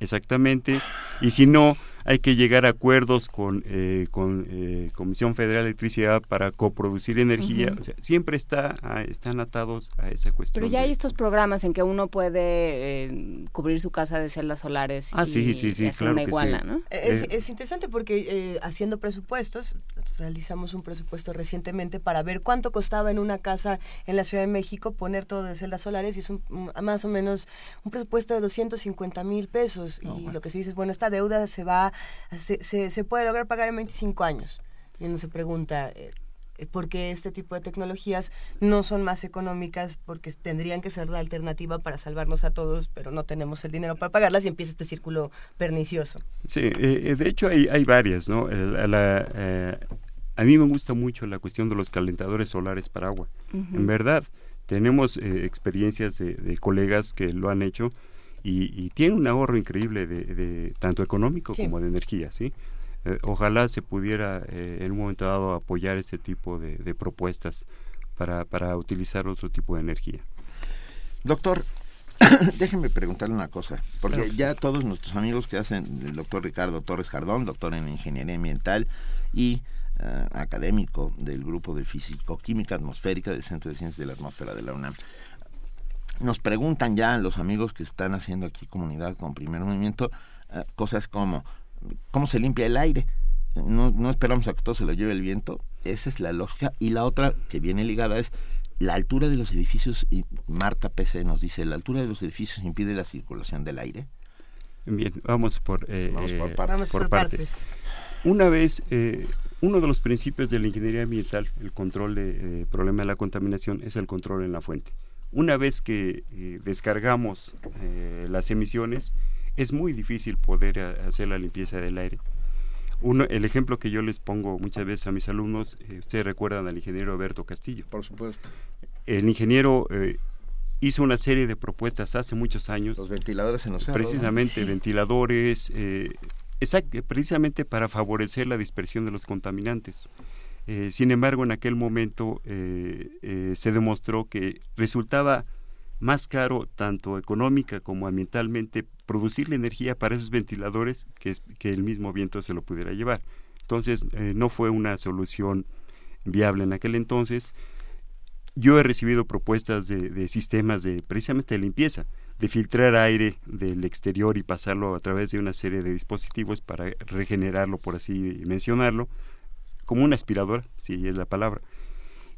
Exactamente, y si no, hay que llegar a acuerdos con, eh, con eh, Comisión Federal de Electricidad para coproducir energía. siempre está, están atados a esa cuestión. Pero ya hay estos programas en que uno puede eh, cubrir su casa de celdas solares ah, y, sí, sí, sí, claro iguala, ¿no? Es, es, interesante porque haciendo presupuestos, realizamos un presupuesto recientemente para ver cuánto costaba en una casa en la Ciudad de México poner todo de celdas solares y es un, más o menos un presupuesto de 250 mil pesos. y lo que se dice es, bueno, esta deuda se va se, se, puede lograr pagar en 25 años. Y uno se pregunta, eh, ¿por qué este tipo de tecnologías no son más económicas? Porque tendrían que ser la alternativa para salvarnos a todos, pero no tenemos el dinero para pagarlas y empieza este círculo pernicioso. Sí, eh, eh, de hecho hay, hay varias, ¿no? a mí me gusta mucho la cuestión de los calentadores solares para agua. En verdad, tenemos experiencias de, colegas que lo han hecho y, tiene un ahorro increíble de, tanto económico como de energía, ¿sí? Eh, ojalá se pudiera eh, en un momento dado apoyar este tipo de, propuestas para, para utilizar otro tipo de energía. Doctor, déjenme preguntarle una cosa, porque ya todos nuestros amigos que hacen, el doctor Ricardo Torres Jardón, doctor en Ingeniería Ambiental y eh, académico del Grupo de Físico-Química Atmosférica del Centro de Ciencias de la Atmósfera de la UNAM, nos preguntan ya los amigos que están haciendo aquí comunidad con primer movimiento eh, cosas como cómo se limpia el aire. No, no esperamos a que todo se lo lleve el viento. Esa es la lógica. Y la otra que viene ligada es la altura de los edificios. Y Marta PC nos dice, la altura de los edificios impide la circulación del aire. Bien, vamos por, eh, por, eh, partes. Una vez uno de los principios de la ingeniería ambiental, el control de eh, problema de la contaminación, es el control en la fuente. Una vez que eh, descargamos eh, las emisiones, es muy difícil poder hacer la limpieza del aire. Uno, el ejemplo que yo les pongo muchas veces a mis alumnos, ustedes recuerdan al ingeniero Alberto Castillo. Por supuesto. El ingeniero hizo una serie de propuestas hace muchos años. Los ventiladores en los cerros. Precisamente, ventiladores, precisamente para favorecer la dispersión de los contaminantes. Eh, sin embargo, en aquel momento eh, eh, se demostró que resultaba más caro, tanto económica como ambientalmente, producir la energía para esos ventiladores que, el mismo viento se lo pudiera llevar. Entonces, no fue una solución viable en aquel entonces. Yo he recibido propuestas de, de sistemas de precisamente de limpieza de filtrar aire del exterior y pasarlo a través de una serie de dispositivos para regenerarlo, por así mencionarlo, como una aspiradora, si es la palabra.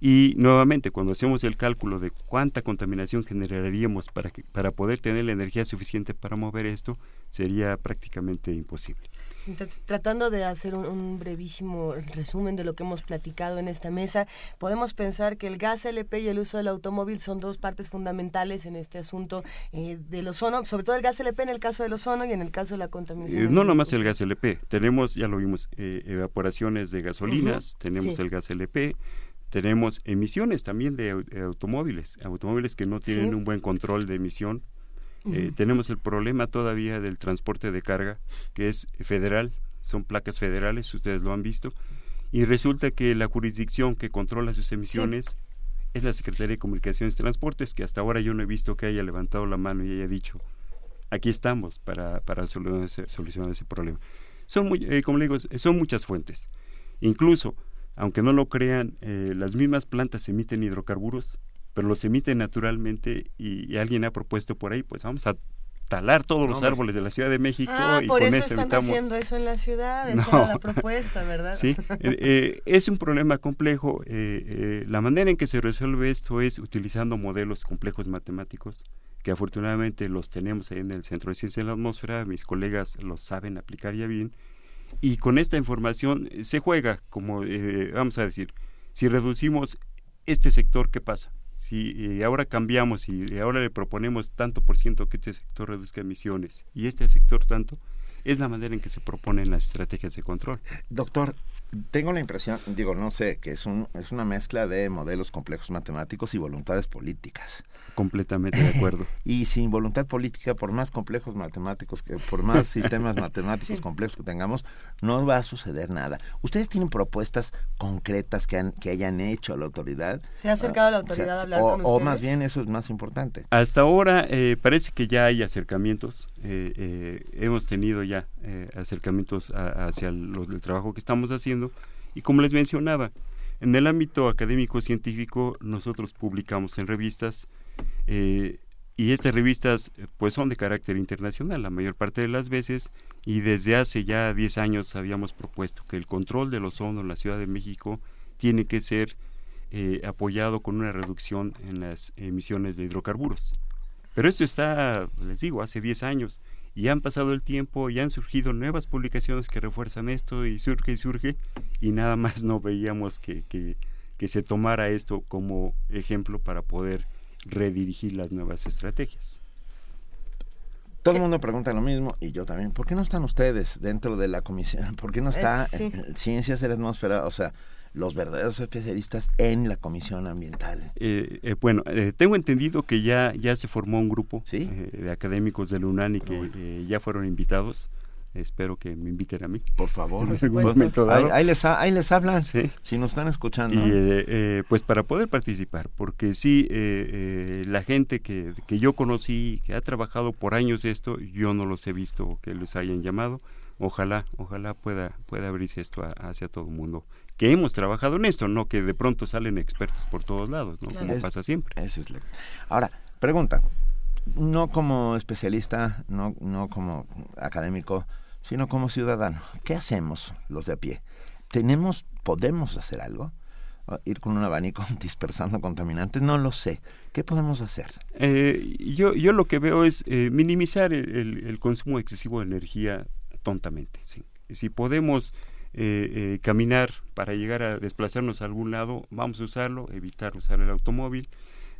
Y nuevamente, cuando hacemos el cálculo de cuánta contaminación generaríamos para, para poder tener la energía suficiente para mover esto, sería prácticamente imposible. Entonces, tratando de hacer un, brevísimo resumen de lo que hemos platicado en esta mesa, podemos pensar que el gas LP y el uso del automóvil son dos partes fundamentales en este asunto eh, del ozono, sobre todo el gas LP en el caso del ozono y en el caso de la contaminación. Eh, no nomás el gas LP, tenemos, ya lo vimos, eh, evaporaciones de gasolinas, tenemos el gas LP, tenemos emisiones también de, automóviles, automóviles que no tienen un buen control de emisión eh, tenemos el problema todavía del transporte de carga, que es federal, son placas federales, ustedes lo han visto, y resulta que la jurisdicción que controla sus emisiones es la Secretaría de Comunicaciones y Transportes, que hasta ahora yo no he visto que haya levantado la mano y haya dicho, aquí estamos para, para solucionar, ese, solucionar ese problema. Son, muy, eh, como le digo, son muchas fuentes. Incluso, aunque no lo crean, eh, las mismas plantas emiten hidrocarburos pero los emite naturalmente y, alguien ha propuesto por ahí, pues vamos a talar todos los árboles de la Ciudad de México ah, y por con eso, están haciendo eso en la ciudad, esa era la propuesta, ¿verdad? Sí, eh, eh, es un problema complejo. Eh, la manera en que se resuelve esto es utilizando modelos complejos matemáticos que afortunadamente los tenemos ahí en el Centro de Ciencia de la Atmósfera, mis colegas los saben aplicar ya bien, y con esta información se juega, como vamos a decir, si reducimos este sector, ¿qué pasa? Si ahora cambiamos y ahora le proponemos tanto por ciento que este sector reduzca emisiones y este sector tanto, es la manera en que se proponen las estrategias de control. Doctor, tengo la impresión, digo, no sé, que es, un, es una mezcla de modelos complejos matemáticos y voluntades políticas. Completamente de acuerdo. y sin voluntad política, por más complejos matemáticos, que por más sistemas matemáticos complejos que tengamos, no va a suceder nada. ¿Ustedes tienen propuestas concretas que, han, que hayan hecho a la autoridad? ¿Se ha acercado a la autoridad a hablar o, con ustedes? O más bien, eso es más importante. Hasta ahora eh, parece que ya hay acercamientos. Eh, eh, hemos tenido ya acercamientos hacia el trabajo que estamos haciendo y como les mencionaba, en el ámbito académico científico nosotros publicamos en revistas eh, y estas revistas pues son de carácter internacional la mayor parte de las veces y desde hace ya 10 años habíamos propuesto que el control del ozono en la Ciudad de México tiene que ser eh, apoyado con una reducción en las emisiones de hidrocarburos. Pero esto está, les digo, hace 10 años y han pasado el tiempo y han surgido nuevas publicaciones que refuerzan esto y surge y surge y nada más no veíamos que, que, se tomara esto como ejemplo para poder redirigir las nuevas estrategias. Todo el mundo pregunta lo mismo y yo también. ¿Por qué no están ustedes dentro de la comisión? ¿Por qué no está Ciencias de la Atmósfera? O sea, los verdaderos especialistas en la Comisión Ambiental. Eh, eh, bueno, eh, tengo entendido que ya, ya se formó un grupo de académicos del UNAN y que ya fueron invitados. Espero que me inviten a mí. Por favor. Ahí, les, ahí les hablan, si nos están escuchando. Y pues para poder participar, porque sí, la gente que, que yo conocí, que ha trabajado por años esto, yo no los he visto que les hayan llamado. Ojalá, ojalá pueda, pueda abrirse esto hacia todo el mundo que hemos trabajado en esto, no que de pronto salen expertos por todos lados, ¿no? Como pasa siempre. Eso es Ahora, pregunta, no como especialista, no, no como académico, sino como ciudadano. ¿Qué hacemos los de a pie? ¿Tenemos, podemos hacer algo? ir con un abanico dispersando contaminantes, no lo sé. ¿Qué podemos hacer? Eh, yo, yo lo que veo es eh, minimizar el, el, consumo excesivo de energía tontamente. ¿sí? Si podemos eh, caminar para llegar a desplazarnos a algún lado, vamos a usarlo, evitar usar el automóvil.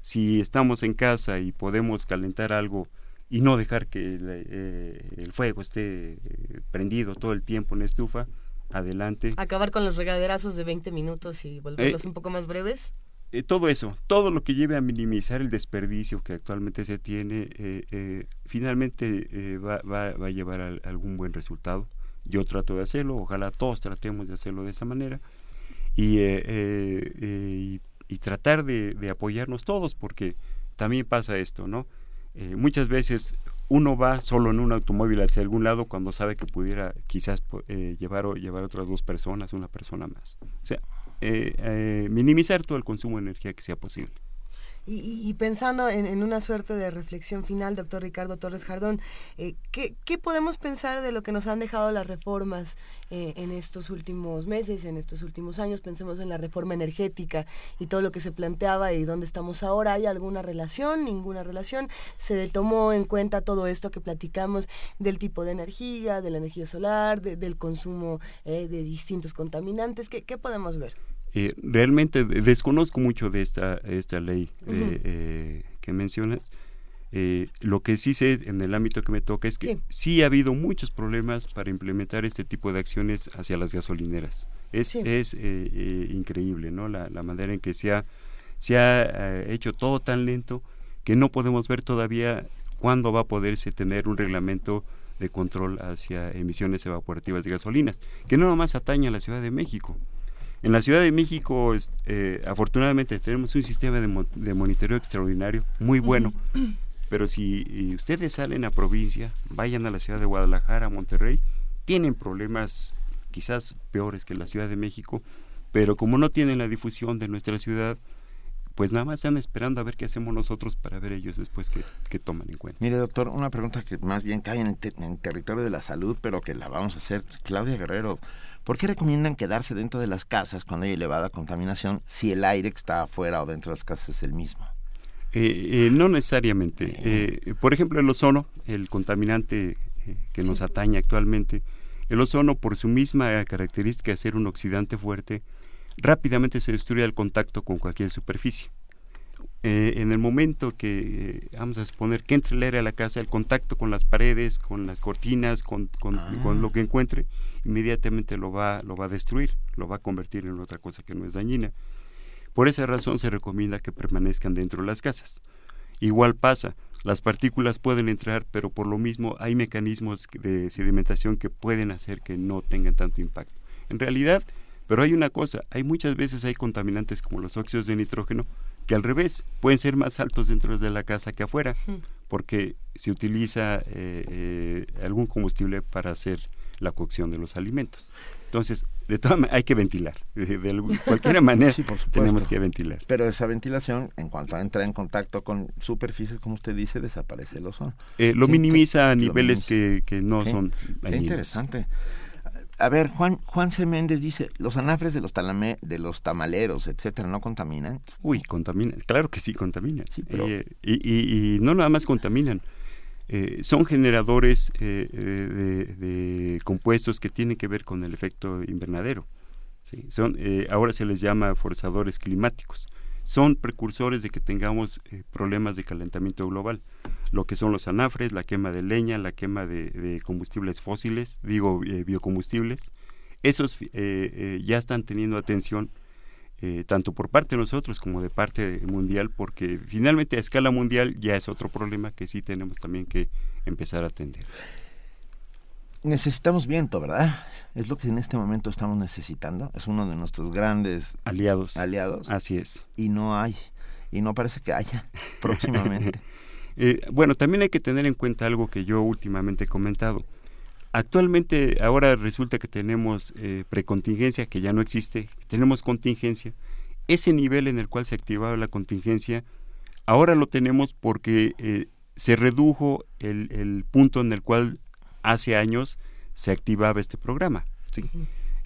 Si estamos en casa y podemos calentar algo y no dejar que el, fuego esté prendido todo el tiempo en la estufa, adelante. Acabar con los regaderazos de 20 minutos y volverlos un poco más breves. Eh, todo eso, todo lo que lleve a minimizar el desperdicio que actualmente se tiene, eh, eh, finalmente va, va, a llevar a, algún buen resultado. Yo trato de hacerlo, ojalá todos tratemos de hacerlo de esa manera y, y, tratar de, apoyarnos todos, porque también pasa esto, ¿no? muchas veces uno va solo en un automóvil hacia algún lado cuando sabe que pudiera quizás llevar, llevar otras dos personas, una persona más. O sea, eh, eh, minimizar todo el consumo de energía que sea posible. Y, pensando en, una suerte de reflexión final, doctor Ricardo Torres Jardón, eh, ¿qué, podemos pensar de lo que nos han dejado las reformas eh, en estos últimos meses, en estos últimos años? Pensemos en la reforma energética y todo lo que se planteaba y dónde estamos ahora. ¿Hay alguna relación? ¿Ninguna relación? ¿Se tomó en cuenta todo esto que platicamos del tipo de energía, de la energía solar, del consumo de distintos contaminantes? ¿Qué, ¿Qué podemos ver? Eh, realmente desconozco mucho de esta, esta ley eh, eh, que mencionas. lo que sí sé en el ámbito que me toca es que sí. ha habido muchos problemas para implementar este tipo de acciones hacia las gasolineras. Es, es increíble, ¿no? La, la, manera en que se ha, se ha hecho todo tan lento que no podemos ver todavía cuándo va a poderse tener un reglamento de control hacia emisiones evaporativas de gasolinas, que no nomás atañe a la Ciudad de México, en la Ciudad de México, eh, afortunadamente, tenemos un sistema de, monitoreo extraordinario, muy bueno. Pero si ustedes salen a provincia, vayan a la ciudad de Guadalajara, Monterrey, tienen problemas quizás peores que la Ciudad de México, pero como no tienen la difusión de nuestra ciudad, pues nada más están esperando a ver qué hacemos nosotros para ver ellos después que, toman en cuenta. Mire, doctor, una pregunta que más bien cae en, en territorio de la salud, pero que la vamos a hacer. Claudia Guerrero, ¿Por qué recomiendan quedarse dentro de las casas cuando hay elevada contaminación si el aire que está afuera o dentro de las casas es el mismo? Eh, eh, no necesariamente. Eh, por ejemplo, el ozono, el contaminante que nos atañe actualmente, el ozono, por su misma característica de ser un oxidante fuerte, rápidamente se destruye al contacto con cualquier superficie. En el momento que, vamos a suponer que entre el aire a la casa, el contacto con las paredes, con las cortinas, con, con ah. lo que encuentre, inmediatamente lo va, lo va a destruir, lo va a convertir en otra cosa que no es dañina. Por esa razón se recomienda que permanezcan dentro de las casas. Igual pasa, las partículas pueden entrar, pero por lo mismo hay mecanismos de sedimentación que pueden hacer que no tengan tanto impacto. En realidad, pero hay una cosa, hay muchas veces hay contaminantes como los óxidos de nitrógeno que al revés pueden ser más altos dentro de la casa que afuera, porque se utiliza eh, eh, algún combustible para hacer la cocción de los alimentos. Entonces, de todas hay que ventilar. De, cualquier manera tenemos que ventilar. Pero esa ventilación, en cuanto entra en contacto con superficies, como usted dice, desaparece el ozono. Eh, lo minimiza a niveles Que, que, no son Qué interesante. A ver, Juan Juan C. Méndez dice, los anafres de los, talame, de los tamaleros, etcétera, ¿no contaminan? Uy, contaminan. Claro que sí, contaminan. Sí, pero... Eh, y, y no nada más contaminan eh, son generadores eh, eh, de, compuestos que tienen que ver con el efecto invernadero. Son, ahora se les llama forzadores climáticos. Son precursores de que tengamos problemas de calentamiento global. Lo que son los anafres, la quema de leña, la quema de, combustibles fósiles, digo biocombustibles. Esos ya están teniendo atención eh, tanto por parte de nosotros como de parte mundial, porque finalmente a escala mundial ya es otro problema que sí tenemos también que empezar a atender. Necesitamos viento, ¿verdad? Es lo que en este momento estamos necesitando. Es uno de nuestros grandes aliados. Aliados. Así es. Y no hay. Y no parece que haya próximamente. Eh, bueno, también hay que tener en cuenta algo que yo últimamente he comentado. Actualmente, ahora resulta que tenemos eh, precontingencia, que ya no existe, tenemos contingencia. Ese nivel en el cual se activaba la contingencia, ahora lo tenemos porque eh, se redujo el, punto en el cual hace años se activaba este programa.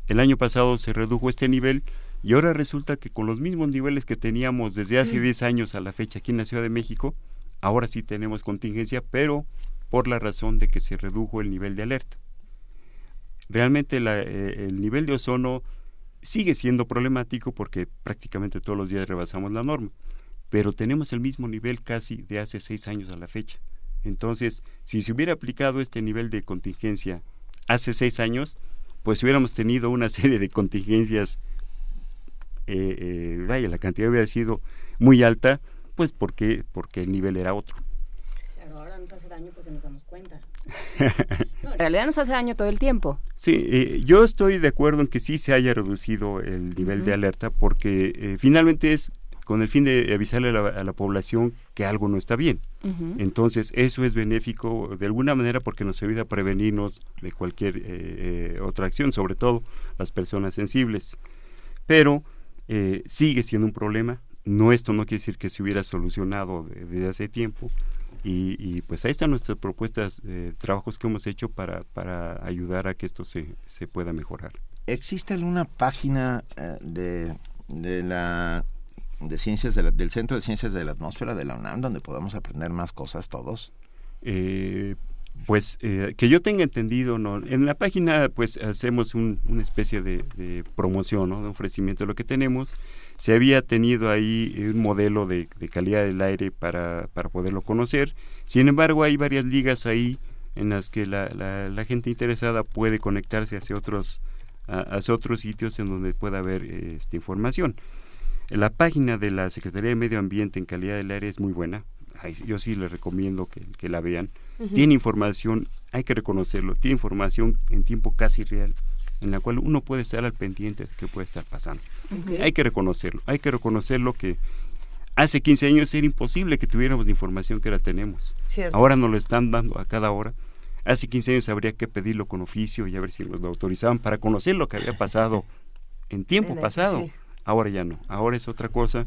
El año pasado se redujo este nivel y ahora resulta que con los mismos niveles que teníamos desde hace 10 años a la fecha aquí en la Ciudad de México, ahora sí tenemos contingencia, pero por la razón de que se redujo el nivel de alerta. realmente eh, el nivel de ozono sigue siendo problemático porque prácticamente todos los días rebasamos la norma, pero tenemos el mismo nivel casi de hace seis años a la fecha. Entonces, si se hubiera aplicado este nivel de contingencia hace seis años, pues hubiéramos tenido una serie de contingencias, eh, eh, vaya, la cantidad hubiera sido muy alta, pues porque, porque el nivel era otro. Pero ahora nos hace daño porque nos damos cuenta. en realidad nos hace daño todo el tiempo. Sí, eh, yo estoy de acuerdo en que sí se haya reducido el nivel de alerta porque eh, finalmente es con el fin de avisarle a la, población que algo no está bien. Entonces, eso es benéfico de alguna manera porque nos ayuda a prevenirnos de cualquier eh, otra acción, sobre todo las personas sensibles. Pero sigue siendo un problema. No, esto no quiere decir que se hubiera solucionado desde hace tiempo. Y, pues ahí están nuestras propuestas, trabajos que hemos hecho para, para ayudar a que esto se, se pueda mejorar. ¿Existe alguna página eh, de, de la de ciencias del Centro de Ciencias de la Atmósfera de la UNAM donde podamos aprender más cosas todos? Eh, pues eh, que yo tenga entendido, no. En la página pues hacemos un, una especie de, de promoción, ¿no? de ofrecimiento de lo que tenemos se había tenido ahí un modelo de, calidad del aire para, para, poderlo conocer. Sin embargo, hay varias ligas ahí en las que la, la, gente interesada puede conectarse hacia otros, hacia otros sitios en donde pueda haber esta información. La página de la Secretaría de Medio Ambiente en calidad del aire es muy buena. yo sí les recomiendo que, que la vean. Tiene información, hay que reconocerlo, tiene información en tiempo casi real en la cual uno puede estar al pendiente de qué puede estar pasando. Hay que reconocerlo, hay que reconocerlo que hace 15 años era imposible que tuviéramos la información que ahora tenemos. Ahora nos lo están dando a cada hora. Hace 15 años habría que pedirlo con oficio y a ver si nos lo autorizaban para conocer lo que había pasado en tiempo pasado. Ahora ya no, ahora es otra cosa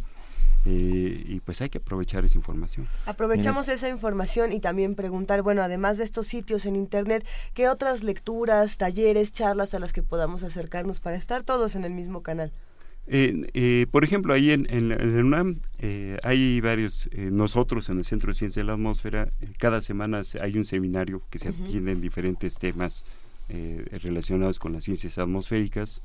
eh, y pues hay que aprovechar esa información. Aprovechamos esa información y también preguntar, bueno, además de estos sitios en Internet, ¿qué otras lecturas, talleres, charlas a las que podamos acercarnos para estar todos en el mismo canal? Eh, eh, por ejemplo, ahí en, en, el UNAM hay varios, nosotros en el Centro de Ciencia de la Atmósfera, cada semana hay un seminario que se atiende en diferentes temas relacionados con las ciencias atmosféricas.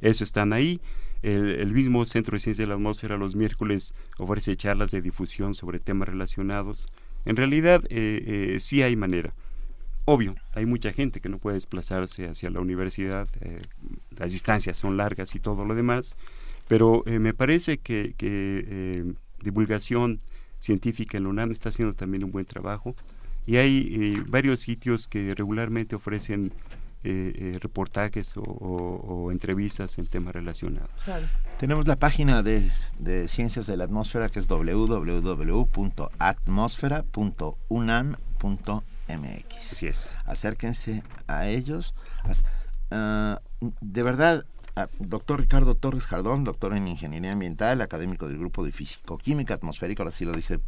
Eso están ahí. El, mismo Centro de Ciencia de la Atmósfera los miércoles ofrece charlas de difusión sobre temas relacionados. En realidad eh, eh, sí hay manera. Obvio, hay mucha gente que no puede desplazarse hacia la universidad, eh, las distancias son largas y todo lo demás, pero me parece que, que divulgación científica en la UNAM está haciendo también un buen trabajo y hay varios sitios que regularmente ofrecen eh, eh, reportajes o, entrevistas en temas relacionados. Tenemos la página de, Ciencias de la Atmósfera que es www.atmosfera.unam.mx. Así es. Acérquense a ellos. Ah, de verdad, Ah, doctor Ricardo Torres Jardón, doctor en Ingeniería Ambiental, académico del Grupo de Físico-Química Atmosférica, ahora sí lo dije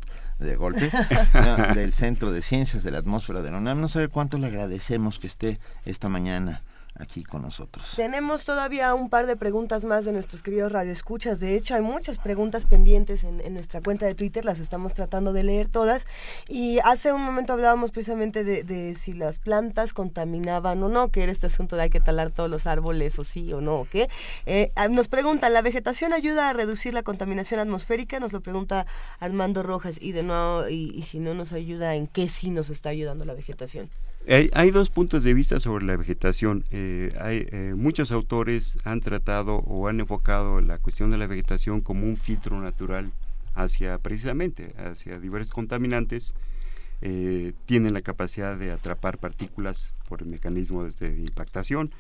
de golpe, del Centro de Ciencias de la Atmósfera de la UNAM. No sabe cuánto le agradecemos que esté esta mañana aquí con nosotros. Tenemos todavía un par de preguntas más de nuestros queridos radioescuchas. De hecho, hay muchas preguntas pendientes en, nuestra cuenta de Twitter, las estamos tratando de leer todas. Y hace un momento hablábamos precisamente de, si las plantas contaminaban o no, que era este asunto de hay que talar todos los árboles o sí o no, o qué. Eh, ah, nos preguntan, ¿la vegetación ayuda a reducir la contaminación atmosférica? Nos lo pregunta Armando Rojas. Y de nuevo, y si no nos ayuda, ¿en qué sí nos está ayudando la vegetación? Hay, dos puntos de vista sobre la vegetación. Eh, hay, eh, muchos autores han tratado o han enfocado la cuestión de la vegetación como un filtro natural hacia precisamente hacia diversos contaminantes. Eh, tienen la capacidad de atrapar partículas por el mecanismo de, impactación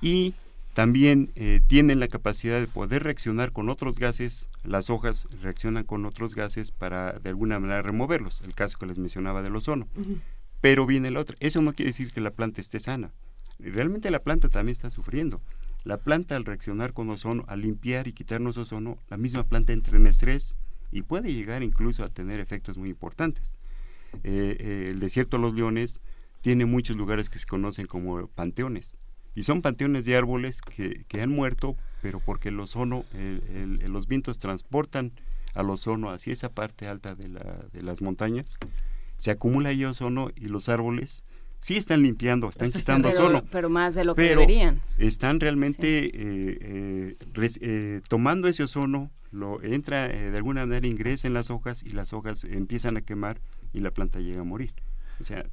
y también tienen la capacidad de poder reaccionar con otros gases. Las hojas reaccionan con otros gases para de alguna manera removerlos. El caso que les mencionaba del ozono. Pero viene el otro. Eso no quiere decir que la planta esté sana. Realmente la planta también está sufriendo. La planta al reaccionar con ozono, al limpiar y quitarnos ozono, la misma planta entra en estrés y puede llegar incluso a tener efectos muy importantes. Eh, eh, el desierto de los leones tiene muchos lugares que se conocen como panteones. Y son panteones de árboles que, que han muerto, pero porque el ozono, los vientos transportan al ozono hacia esa parte alta de, la, de las montañas se acumula ahí ozono y los árboles sí están limpiando, están quitando ozono. Pero más de lo que deberían. Están realmente eh, eh, tomando ese ozono, lo entra de alguna manera, ingresa en las hojas y las hojas empiezan a quemar y la planta llega a morir. O sea,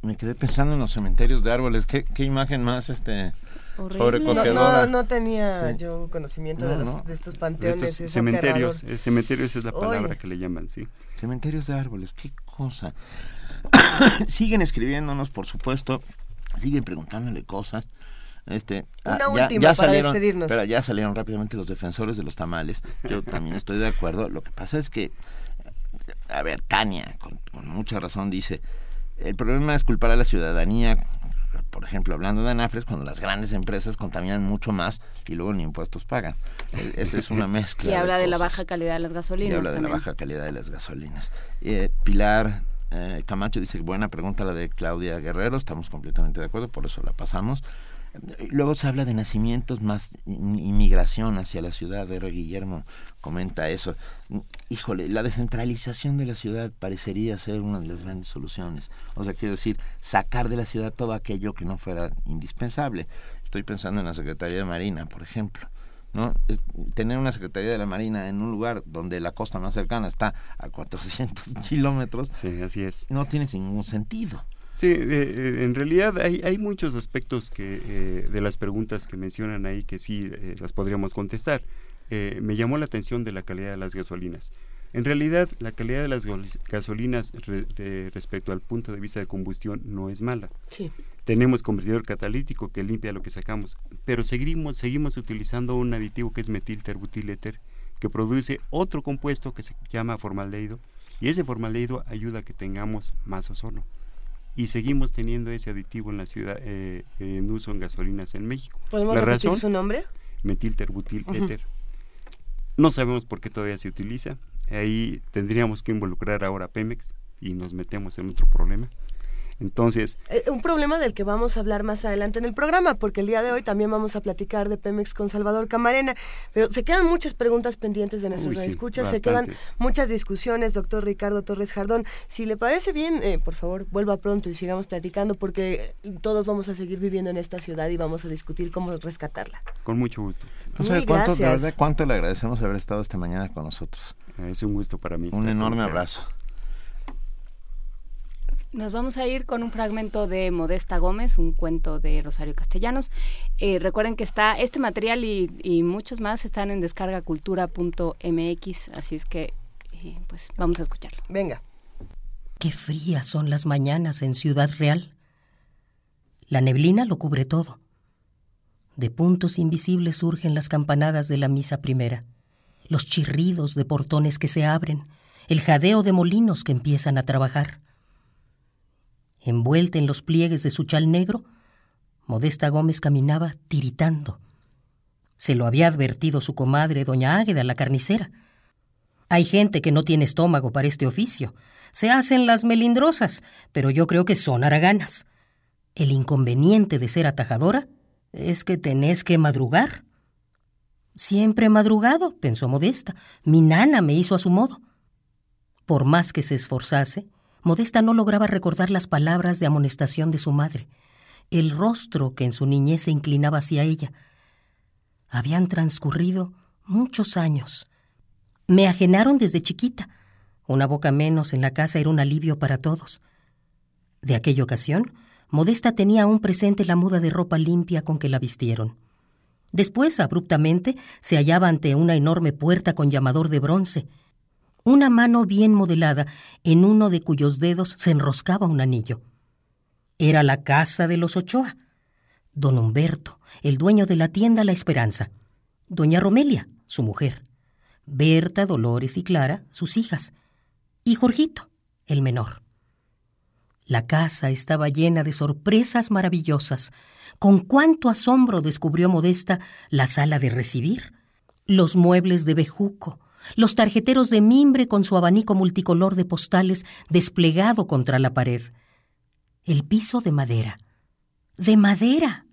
me quedé pensando en los cementerios de árboles. ¿Qué, qué imagen más este no, no, tenía yo conocimiento de, los, de, estos panteones. De cementerios. Eh, cementerios es la palabra que le llaman, sí. Cementerios de árboles, qué cosa. siguen escribiéndonos, por supuesto. Siguen preguntándole cosas. Este, ah, Una última para salieron, despedirnos. Pero ya salieron rápidamente los defensores de los tamales. Yo también estoy de acuerdo. Lo que pasa es que, a ver, Tania, con, con mucha razón, dice el problema es culpar a la ciudadanía, por ejemplo, hablando de anafres, cuando las grandes empresas contaminan mucho más y luego ni impuestos pagan. E, esa es una mezcla. y habla de, la baja calidad de las gasolinas. Y habla de la baja calidad de las gasolinas. Eh, Pilar eh, Camacho dice, buena pregunta la de Claudia Guerrero, estamos completamente de acuerdo, por eso la pasamos. Luego se habla de nacimientos más inmigración hacia la ciudad. Era Guillermo comenta eso. Híjole, la descentralización de la ciudad parecería ser una de las grandes soluciones. O sea, quiero decir, sacar de la ciudad todo aquello que no fuera indispensable. Estoy pensando en la Secretaría de Marina, por ejemplo. ¿no? tener una Secretaría de la Marina en un lugar donde la costa más cercana está a 400 kilómetros, sí, así es. no tiene ningún sentido. Sí, eh, en realidad hay, hay muchos aspectos que eh, de las preguntas que mencionan ahí que sí eh, las podríamos contestar. me llamó la atención de la calidad de las gasolinas. En realidad, la calidad de las gasolinas respecto al punto de vista de combustión no es mala. Sí. Tenemos convertidor catalítico que limpia lo que sacamos, pero seguimos, seguimos utilizando un aditivo que es metilterbutiléter, que produce otro compuesto que se llama formaldehído, y ese formaldehído ayuda a que tengamos más ozono y seguimos teniendo ese aditivo en la ciudad eh, en uso en gasolinas en México. ¿Podemos ¿La repetir su nombre? Metilterbutil éter. No sabemos por qué todavía se utiliza. Ahí tendríamos que involucrar ahora a Pemex y nos metemos en otro problema. Entonces... Eh, un problema del que vamos a hablar más adelante en el programa, porque el día de hoy también vamos a platicar de Pemex con Salvador Camarena, pero se quedan muchas preguntas pendientes de nuestros escuchas, se quedan muchas discusiones, doctor Ricardo Torres Jardón. Si le parece bien, eh, por favor, vuelva pronto y sigamos platicando, porque todos vamos a seguir viviendo en esta ciudad y vamos a discutir cómo rescatarla. Con mucho gusto. No sé cuánto, cuánto le agradecemos haber estado esta mañana con nosotros. Es un gusto para mí. Un enorme abrazo. Nos vamos a ir con un fragmento de Modesta Gómez, un cuento de Rosario Castellanos. Eh, recuerden que está este material y, muchos más están en descargacultura.mx, así es que eh, pues vamos a escucharlo. Venga. Qué frías son las mañanas en Ciudad Real. La neblina lo cubre todo. De puntos invisibles surgen las campanadas de la misa primera, los chirridos de portones que se abren, el jadeo de molinos que empiezan a trabajar Envuelta en los pliegues de su chal negro, Modesta Gómez caminaba tiritando. Se lo había advertido su comadre, doña Águeda, la carnicera. Hay gente que no tiene estómago para este oficio. Se hacen las melindrosas, pero yo creo que son haraganas. El inconveniente de ser atajadora es que tenés que madrugar. Siempre he madrugado, pensó Modesta. Mi nana me hizo a su modo. Por más que se esforzase, Modesta no lograba recordar las palabras de amonestación de su madre, el rostro que en su niñez se inclinaba hacia ella. Habían transcurrido muchos años. Me ajenaron desde chiquita. Una boca menos en la casa era un alivio para todos. De aquella ocasión, Modesta tenía aún presente la muda de ropa limpia con que la vistieron. Después, abruptamente, se hallaba ante una enorme puerta con llamador de bronce, una mano bien modelada, en uno de cuyos dedos se enroscaba un anillo. Era la casa de los Ochoa. Don Humberto, el dueño de la tienda La Esperanza. Doña Romelia, su mujer. Berta, Dolores y Clara, sus hijas. Y Jorgito, el menor. La casa estaba llena de sorpresas maravillosas. Con cuánto asombro descubrió Modesta la sala de recibir, los muebles de bejuco, los tarjeteros de mimbre con su abanico multicolor de postales desplegado contra la pared, el piso de madera. ¡De madera!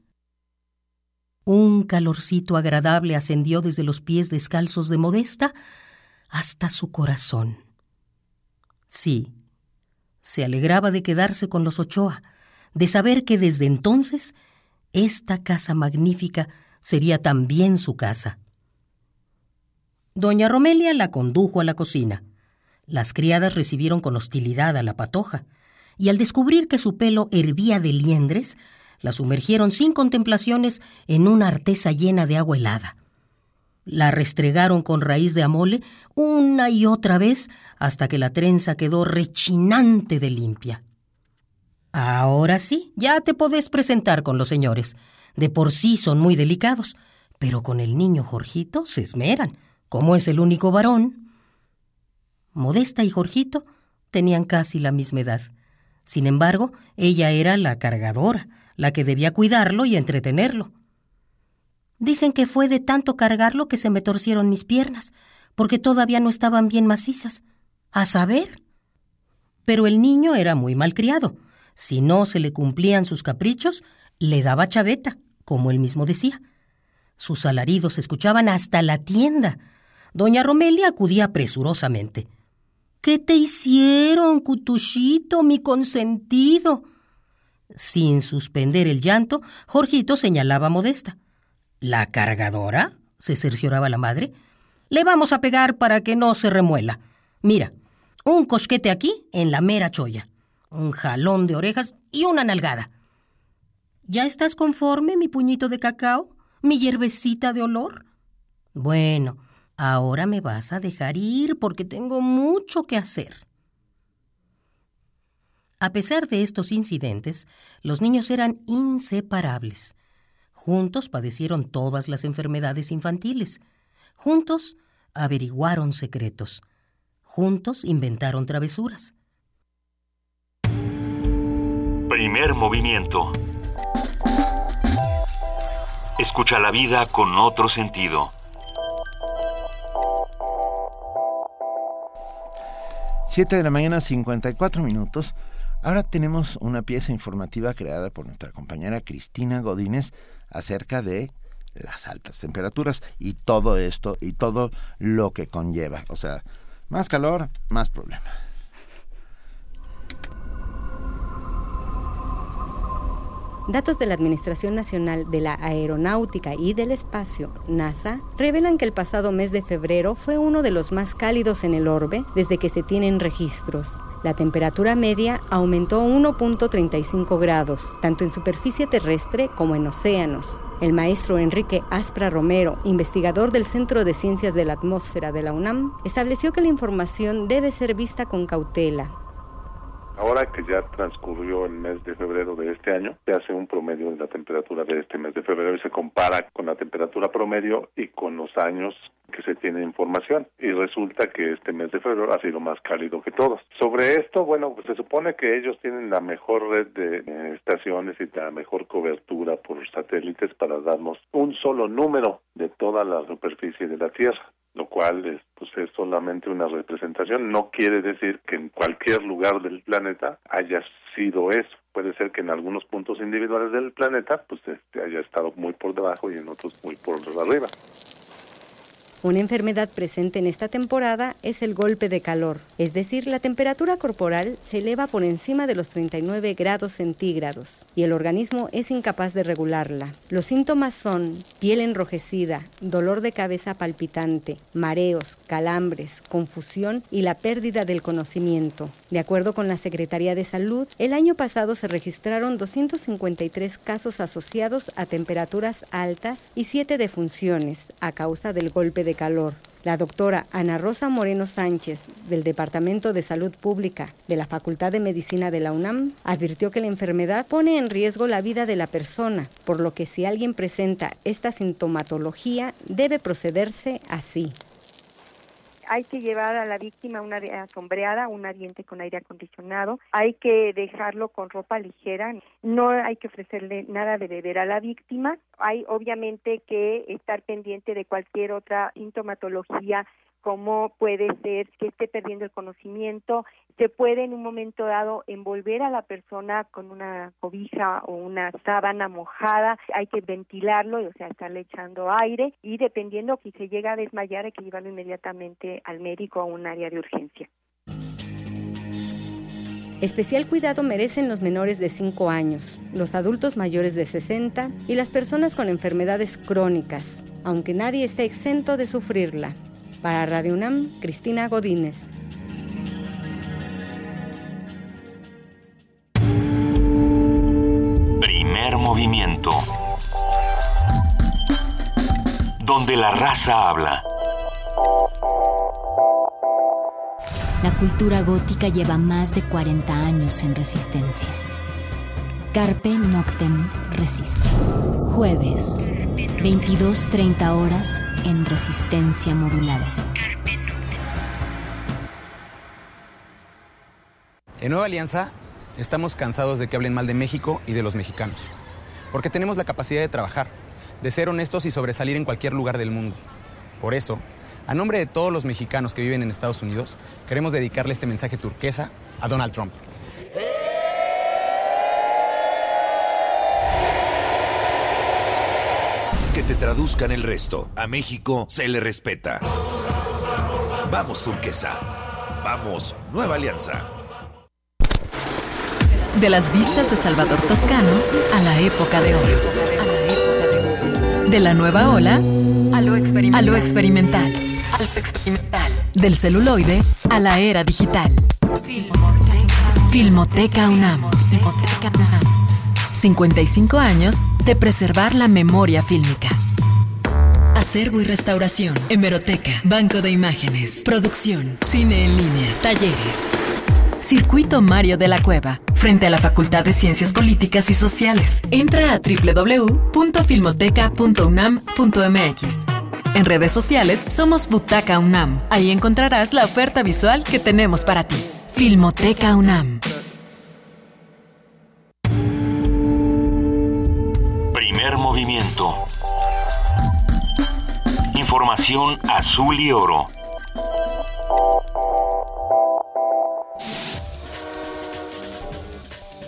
Un calorcito agradable ascendió desde los pies descalzos de Modesta hasta su corazón. Sí, se alegraba de quedarse con los Ochoa, de saber que desde entonces esta casa magnífica sería también su casa. Doña Romelia la condujo a la cocina. Las criadas recibieron con hostilidad a la patoja, y al descubrir que su pelo hervía de liendres, la sumergieron sin contemplaciones en una artesa llena de agua helada. La restregaron con raíz de amole una y otra vez hasta que la trenza quedó rechinante de limpia. Ahora sí, ya te podés presentar con los señores. De por sí son muy delicados, pero con el niño Jorgito se esmeran, como es el único varón. Modesta y Jorgito tenían casi la misma edad. Sin embargo, ella era la cargadora, la que debía cuidarlo y entretenerlo. Dicen que fue de tanto cargarlo que se me torcieron mis piernas, porque todavía no estaban bien macizas. A saber. Pero el niño era muy malcriado. Si no se le cumplían sus caprichos, le daba chaveta, como él mismo decía. Sus alaridos se escuchaban hasta la tienda. Doña Romelia acudía presurosamente. ¿Qué te hicieron, cutuchito, mi consentido? Sin suspender el llanto, Jorgito señalaba a Modesta. ¿La cargadora? se cercioraba la madre. Le vamos a pegar para que no se remuela. Mira, un cosquete aquí en la mera cholla un jalón de orejas y una nalgada. ¿Ya estás conforme, mi puñito de cacao? ¿Mi hierbecita de olor? Bueno, ahora me vas a dejar ir porque tengo mucho que hacer. A pesar de estos incidentes, los niños eran inseparables. Juntos padecieron todas las enfermedades infantiles. Juntos averiguaron secretos. Juntos inventaron travesuras. Primer movimiento. Escucha la vida con otro sentido. Siete de la mañana, 54 minutos. Ahora tenemos una pieza informativa creada por nuestra compañera Cristina Godínez acerca de las altas temperaturas y todo esto y todo lo que conlleva. O sea, más calor, más problemas. Datos de la Administración Nacional de la Aeronáutica y del Espacio, NASA, revelan que el pasado mes de febrero fue uno de los más cálidos en el orbe desde que se tienen registros. La temperatura media aumentó 1.35 grados, tanto en superficie terrestre como en océanos. El maestro Enrique Aspra Romero, investigador del Centro de Ciencias de la Atmósfera de la UNAM, estableció que la información debe ser vista con cautela, Ahora que ya transcurrió el mes de febrero de este año, se hace un promedio de la temperatura de este mes de febrero y se compara con la temperatura promedio y con los años que se tiene información y resulta que este mes de febrero ha sido más cálido que todos. Sobre esto, bueno, pues se supone que ellos tienen la mejor red de estaciones y la mejor cobertura por satélites para darnos un solo número de toda la superficie de la Tierra lo cual es, pues es solamente una representación, no quiere decir que en cualquier lugar del planeta haya sido eso. Puede ser que en algunos puntos individuales del planeta pues este, haya estado muy por debajo y en otros muy por arriba. Una enfermedad presente en esta temporada es el golpe de calor, es decir, la temperatura corporal se eleva por encima de los 39 grados centígrados y el organismo es incapaz de regularla. Los síntomas son piel enrojecida, dolor de cabeza palpitante, mareos, calambres, confusión y la pérdida del conocimiento. De acuerdo con la Secretaría de Salud, el año pasado se registraron 253 casos asociados a temperaturas altas y 7 defunciones a causa del golpe de calor. La doctora Ana Rosa Moreno Sánchez, del Departamento de Salud Pública de la Facultad de Medicina de la UNAM, advirtió que la enfermedad pone en riesgo la vida de la persona, por lo que si alguien presenta esta sintomatología debe procederse así. Hay que llevar a la víctima una sombreada, un ambiente con aire acondicionado, hay que dejarlo con ropa ligera, no hay que ofrecerle nada de beber a la víctima, hay obviamente que estar pendiente de cualquier otra sintomatología como puede ser que esté perdiendo el conocimiento, se puede en un momento dado envolver a la persona con una cobija o una sábana mojada, hay que ventilarlo, o sea, estarle echando aire y dependiendo que se llega a desmayar hay que llevarlo inmediatamente al médico a un área de urgencia. Especial cuidado merecen los menores de 5 años, los adultos mayores de 60 y las personas con enfermedades crónicas, aunque nadie esté exento de sufrirla. Para Radio UNAM, Cristina Godínez. Primer movimiento. Donde la raza habla. La cultura gótica lleva más de 40 años en resistencia. Carpe Noctem Resiste. Jueves, 22.30 horas en resistencia modulada. En Nueva Alianza estamos cansados de que hablen mal de México y de los mexicanos. Porque tenemos la capacidad de trabajar, de ser honestos y sobresalir en cualquier lugar del mundo. Por eso, a nombre de todos los mexicanos que viven en Estados Unidos, queremos dedicarle este mensaje turquesa a Donald Trump. Que te traduzcan el resto. A México se le respeta. Vamos, turquesa. Vamos, nueva alianza. De las vistas de Salvador Toscano a la época de oro. De la nueva ola a lo experimental. Experimental. Del celuloide a la era digital. Filmoteca UNAM. 55 años de preservar la memoria fílmica. Acervo y restauración, hemeroteca, banco de imágenes, producción, cine en línea, talleres. Circuito Mario de la Cueva, frente a la Facultad de Ciencias Políticas y Sociales. Entra a www.filmoteca.unam.mx. En redes sociales somos Butaca UNAM. Ahí encontrarás la oferta visual que tenemos para ti. Filmoteca UNAM. Primer movimiento. Información azul y oro.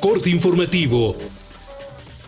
Corte informativo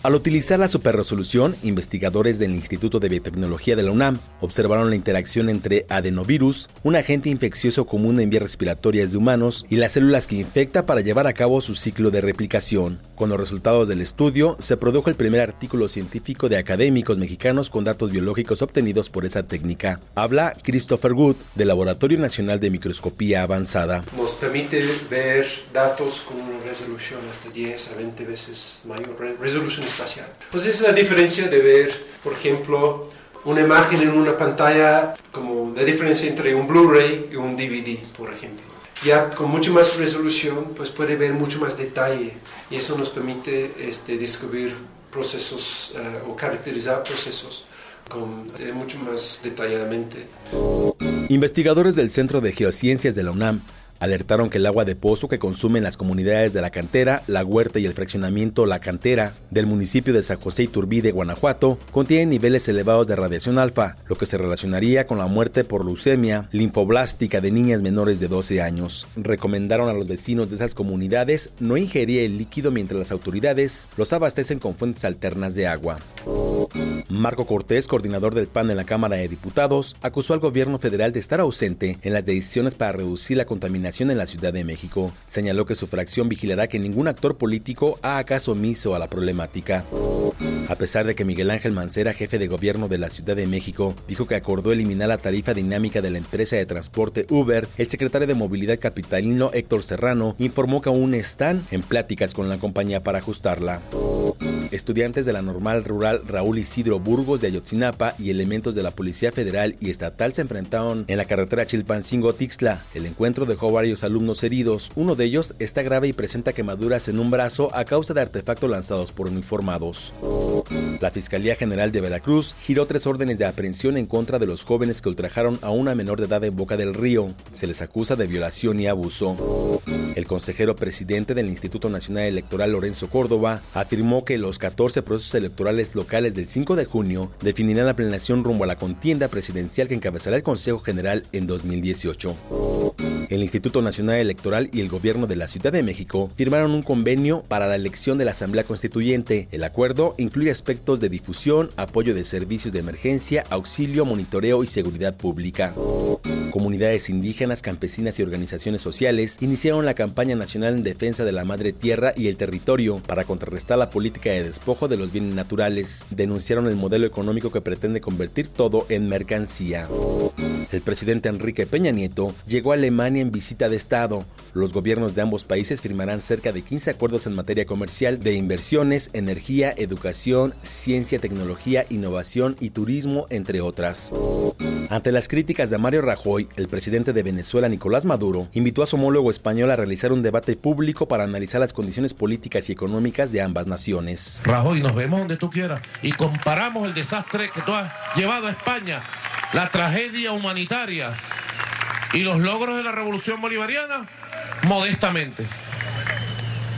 al utilizar la superresolución, investigadores del Instituto de Biotecnología de la UNAM observaron la interacción entre adenovirus, un agente infeccioso común en vías respiratorias de humanos, y las células que infecta para llevar a cabo su ciclo de replicación. Con los resultados del estudio, se produjo el primer artículo científico de académicos mexicanos con datos biológicos obtenidos por esa técnica. Habla Christopher Good, del Laboratorio Nacional de Microscopía Avanzada. Nos permite ver datos con una resolución hasta 10 a 20 veces mayor resolución espacial. Pues es la diferencia de ver, por ejemplo, una imagen en una pantalla como la diferencia entre un Blu-ray y un DVD, por ejemplo. Ya con mucho más resolución, pues puede ver mucho más detalle y eso nos permite este, descubrir procesos uh, o caracterizar procesos con, eh, mucho más detalladamente. Investigadores del Centro de Geociencias de la UNAM alertaron que el agua de pozo que consumen las comunidades de La Cantera, La Huerta y el fraccionamiento La Cantera del municipio de San José Iturbide, Guanajuato, contiene niveles elevados de radiación alfa, lo que se relacionaría con la muerte por leucemia linfoblástica de niñas menores de 12 años. Recomendaron a los vecinos de esas comunidades no ingerir el líquido mientras las autoridades los abastecen con fuentes alternas de agua. Marco Cortés, coordinador del PAN en la Cámara de Diputados, acusó al gobierno federal de estar ausente en las decisiones para reducir la contaminación en la Ciudad de México. Señaló que su fracción vigilará que ningún actor político haga caso omiso a la problemática. A pesar de que Miguel Ángel Mancera, jefe de gobierno de la Ciudad de México, dijo que acordó eliminar la tarifa dinámica de la empresa de transporte Uber, el secretario de Movilidad Capitalino Héctor Serrano informó que aún están en pláticas con la compañía para ajustarla. Estudiantes de la normal rural Raúl Isidro Burgos de Ayotzinapa y elementos de la Policía Federal y Estatal se enfrentaron en la carretera Chilpancingo-Tixla. El encuentro dejó varios alumnos heridos. Uno de ellos está grave y presenta quemaduras en un brazo a causa de artefactos lanzados por uniformados. La Fiscalía General de Veracruz giró tres órdenes de aprehensión en contra de los jóvenes que ultrajaron a una menor de edad en Boca del Río. Se les acusa de violación y abuso. El consejero presidente del Instituto Nacional Electoral Lorenzo Córdoba afirmó que los 14 procesos electorales locales del 5 de junio definirán la planeación rumbo a la contienda presidencial que encabezará el Consejo General en 2018. El Instituto Nacional Electoral y el Gobierno de la Ciudad de México firmaron un convenio para la elección de la Asamblea Constituyente. El acuerdo incluye aspectos de difusión, apoyo de servicios de emergencia, auxilio, monitoreo y seguridad pública. Comunidades indígenas, campesinas y organizaciones sociales iniciaron la campaña nacional en defensa de la madre tierra y el territorio para contrarrestar la política de despojo de los bienes naturales. Denunciaron el modelo económico que pretende convertir todo en mercancía. El presidente Enrique Peña Nieto llegó a Alemania en visita de Estado. Los gobiernos de ambos países firmarán cerca de 15 acuerdos en materia comercial de inversiones, energía, educación, ciencia, tecnología, innovación y turismo, entre otras. Ante las críticas de Mario Rajoy, el presidente de Venezuela, Nicolás Maduro, invitó a su homólogo español a realizar un debate público para analizar las condiciones políticas y económicas de ambas naciones. Rajoy, nos vemos donde tú quieras y comparamos el desastre que tú has llevado a España, la tragedia humanitaria y los logros de la revolución bolivariana, modestamente.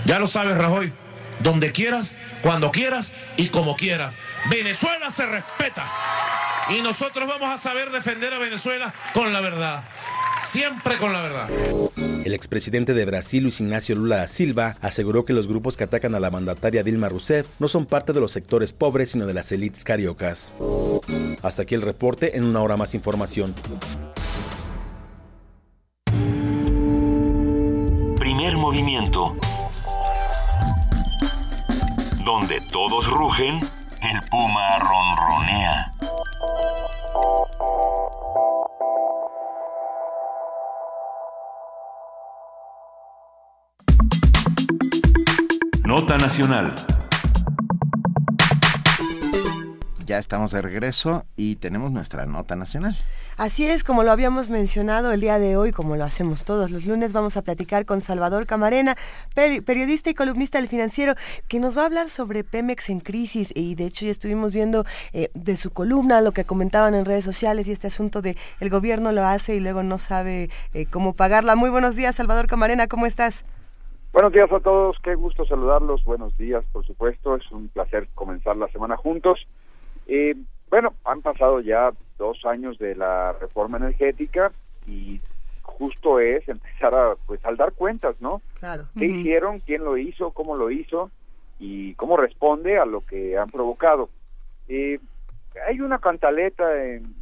Ya lo sabes, Rajoy, donde quieras, cuando quieras y como quieras. Venezuela se respeta y nosotros vamos a saber defender a Venezuela con la verdad. Siempre con la verdad. El expresidente de Brasil, Luis Ignacio Lula da Silva, aseguró que los grupos que atacan a la mandataria Dilma Rousseff no son parte de los sectores pobres, sino de las élites cariocas. Hasta aquí el reporte, en una hora más información. Movimiento. Donde todos rugen, el puma ronronea. Nota Nacional. Ya estamos de regreso y tenemos nuestra nota nacional. Así es, como lo habíamos mencionado el día de hoy, como lo hacemos todos los lunes, vamos a platicar con Salvador Camarena, periodista y columnista del financiero, que nos va a hablar sobre Pemex en crisis. Y de hecho ya estuvimos viendo eh, de su columna lo que comentaban en redes sociales y este asunto de el gobierno lo hace y luego no sabe eh, cómo pagarla. Muy buenos días, Salvador Camarena, ¿cómo estás? Buenos días a todos, qué gusto saludarlos. Buenos días, por supuesto. Es un placer comenzar la semana juntos. Eh, bueno, han pasado ya dos años de la reforma energética y justo es empezar a pues al dar cuentas, ¿no? Claro. ¿Qué hicieron? ¿Quién lo hizo? ¿Cómo lo hizo? Y cómo responde a lo que han provocado. Eh, hay una cantaleta en,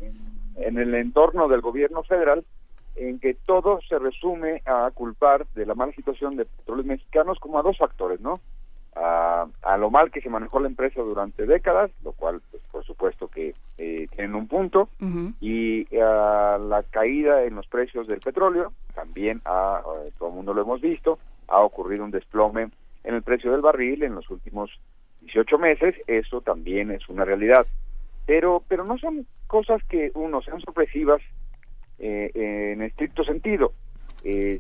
en el entorno del gobierno federal en que todo se resume a culpar de la mala situación de petróleos mexicanos como a dos factores, ¿no? A, a, lo mal que se manejó la empresa durante décadas, lo cual, pues, por supuesto que eh, tienen un punto, y a la caída en los precios del petróleo, también a, todo el mundo lo hemos visto, ha ocurrido un desplome en el precio del barril en los últimos 18 meses, eso también es una realidad. Pero, pero no son cosas que, uno, sean sorpresivas eh, en estricto sentido. Eh,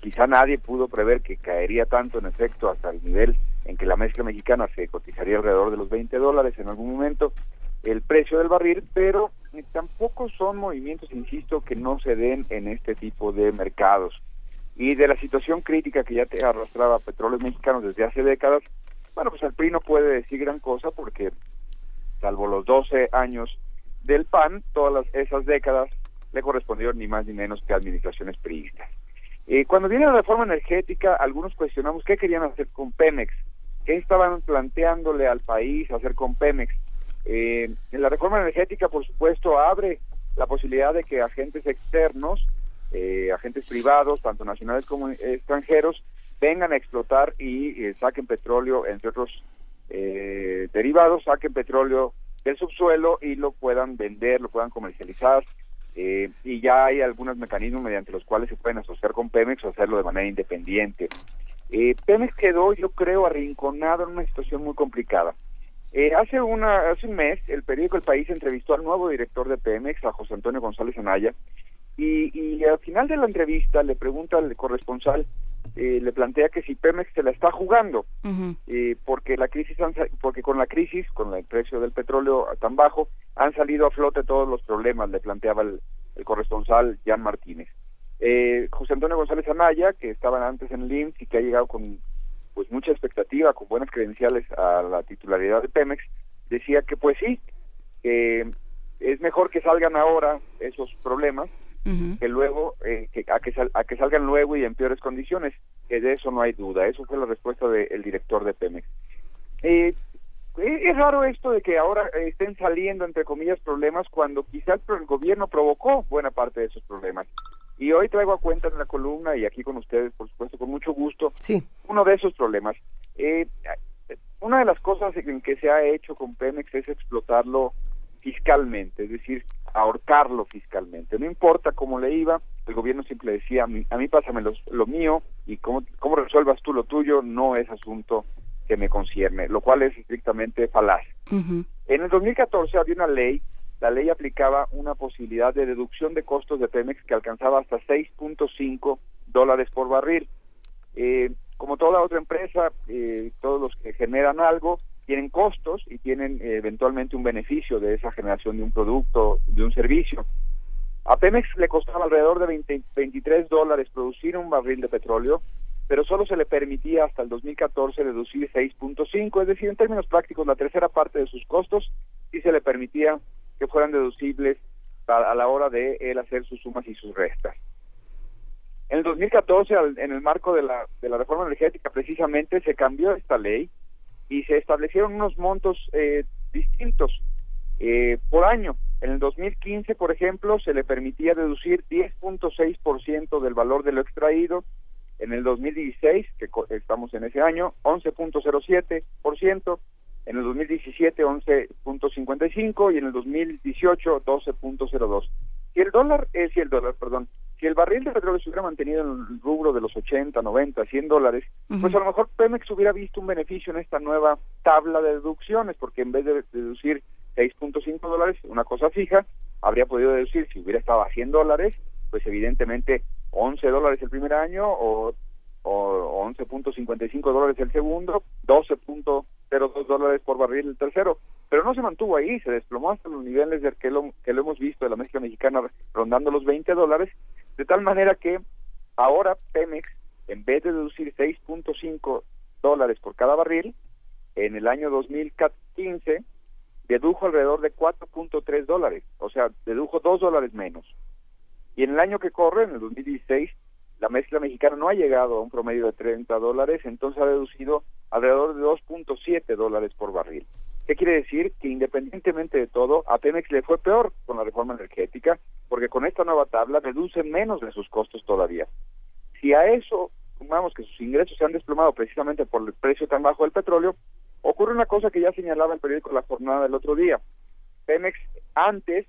quizá nadie pudo prever que caería tanto en efecto hasta el nivel en que la mezcla mexicana se cotizaría alrededor de los 20 dólares en algún momento el precio del barril, pero eh, tampoco son movimientos, insisto, que no se den en este tipo de mercados. Y de la situación crítica que ya te arrastraba petróleos mexicanos desde hace décadas, bueno, pues el PRI no puede decir gran cosa porque, salvo los 12 años del PAN, todas las, esas décadas le correspondieron ni más ni menos que administraciones priistas. Eh, cuando viene la reforma energética, algunos cuestionamos qué querían hacer con Pemex, qué estaban planteándole al país hacer con Pemex. Eh, la reforma energética, por supuesto, abre la posibilidad de que agentes externos, eh, agentes privados, tanto nacionales como extranjeros, vengan a explotar y eh, saquen petróleo, entre otros eh, derivados, saquen petróleo del subsuelo y lo puedan vender, lo puedan comercializar eh, y ya hay algunos mecanismos mediante los cuales se pueden asociar con Pemex o hacerlo de manera independiente. Eh, Pemex quedó, yo creo, arrinconado en una situación muy complicada. Eh, hace, una, hace un mes, el periódico El País entrevistó al nuevo director de Pemex, a José Antonio González Anaya, y, y al final de la entrevista le pregunta al corresponsal, eh, le plantea que si Pemex se la está jugando, eh, porque la crisis, porque con la crisis, con el precio del petróleo tan bajo, han salido a flote todos los problemas, le planteaba el, corresponsal Jan Martínez. Eh, José Antonio González Anaya, que estaba antes en el IMSS y que ha llegado con pues mucha expectativa, con buenas credenciales a la titularidad de Pemex, decía que pues sí, que es mejor que salgan ahora esos problemas que luego eh, que, a, que a que salgan luego y en peores condiciones. Que de eso no hay duda. Eso fue la respuesta del director de Pemex. Eh, es raro esto de que ahora estén saliendo, entre comillas, problemas cuando quizás el gobierno provocó buena parte de esos problemas. Y hoy traigo a cuenta en la columna y aquí con ustedes, por supuesto, con mucho gusto, sí. uno de esos problemas. Eh, una de las cosas en que se ha hecho con Pemex es explotarlo fiscalmente, es decir, ahorcarlo fiscalmente. No importa cómo le iba, el gobierno siempre decía, a mí, a mí pásame lo mío y cómo, cómo resuelvas tú lo tuyo no es asunto que me concierne, lo cual es estrictamente falaz. En el 2014 había una ley, la ley aplicaba una posibilidad de deducción de costos de Pemex que alcanzaba hasta 6.5 dólares por barril. Eh, como toda otra empresa, eh, todos los que generan algo tienen costos y tienen eh, eventualmente un beneficio de esa generación de un producto, de un servicio. A Pemex le costaba alrededor de 20, 23 dólares producir un barril de petróleo, pero solo se le permitía hasta el 2014 deducir 6.5, es decir, en términos prácticos, la tercera parte de sus costos sí se le permitía que fueran deducibles a, la hora de él hacer sus sumas y sus restas. En el 2014, en el marco de la, de la reforma energética, precisamente se cambió esta ley y se establecieron unos montos eh, distintos eh, por año. En el 2015, por ejemplo, se le permitía deducir 10.6% del valor de lo extraído. En el 2016, que estamos en ese año, 11.07%. En el 2017, 11.55 y en el 2018, 12.02. Si el dólar, es eh, si el dólar, perdón, si el barril de petróleo se hubiera mantenido en el rubro de los 80, 90, 100 dólares, pues a lo mejor Pemex hubiera visto un beneficio en esta nueva tabla de deducciones, porque en vez de deducir 6.5 dólares, una cosa fija, habría podido deducir, si hubiera estado a 100 dólares, pues evidentemente 11 dólares el primer año o, o 11.55 dólares el segundo, 12.02 dólares por barril el tercero pero no se mantuvo ahí, se desplomó hasta los niveles de que lo, que lo hemos visto de la mezcla mexicana rondando los 20 dólares, de tal manera que ahora Pemex, en vez de deducir 6.5 dólares por cada barril, en el año 2015 dedujo alrededor de 4.3 dólares, o sea, dedujo 2 dólares menos. Y en el año que corre, en el 2016, la mezcla mexicana no ha llegado a un promedio de 30 dólares, entonces ha deducido alrededor de 2.7 dólares por barril. ¿Qué quiere decir? Que independientemente de todo, a Pemex le fue peor con la reforma energética, porque con esta nueva tabla reduce menos de sus costos todavía. Si a eso sumamos que sus ingresos se han desplomado precisamente por el precio tan bajo del petróleo, ocurre una cosa que ya señalaba el periódico La Jornada del otro día. Pemex antes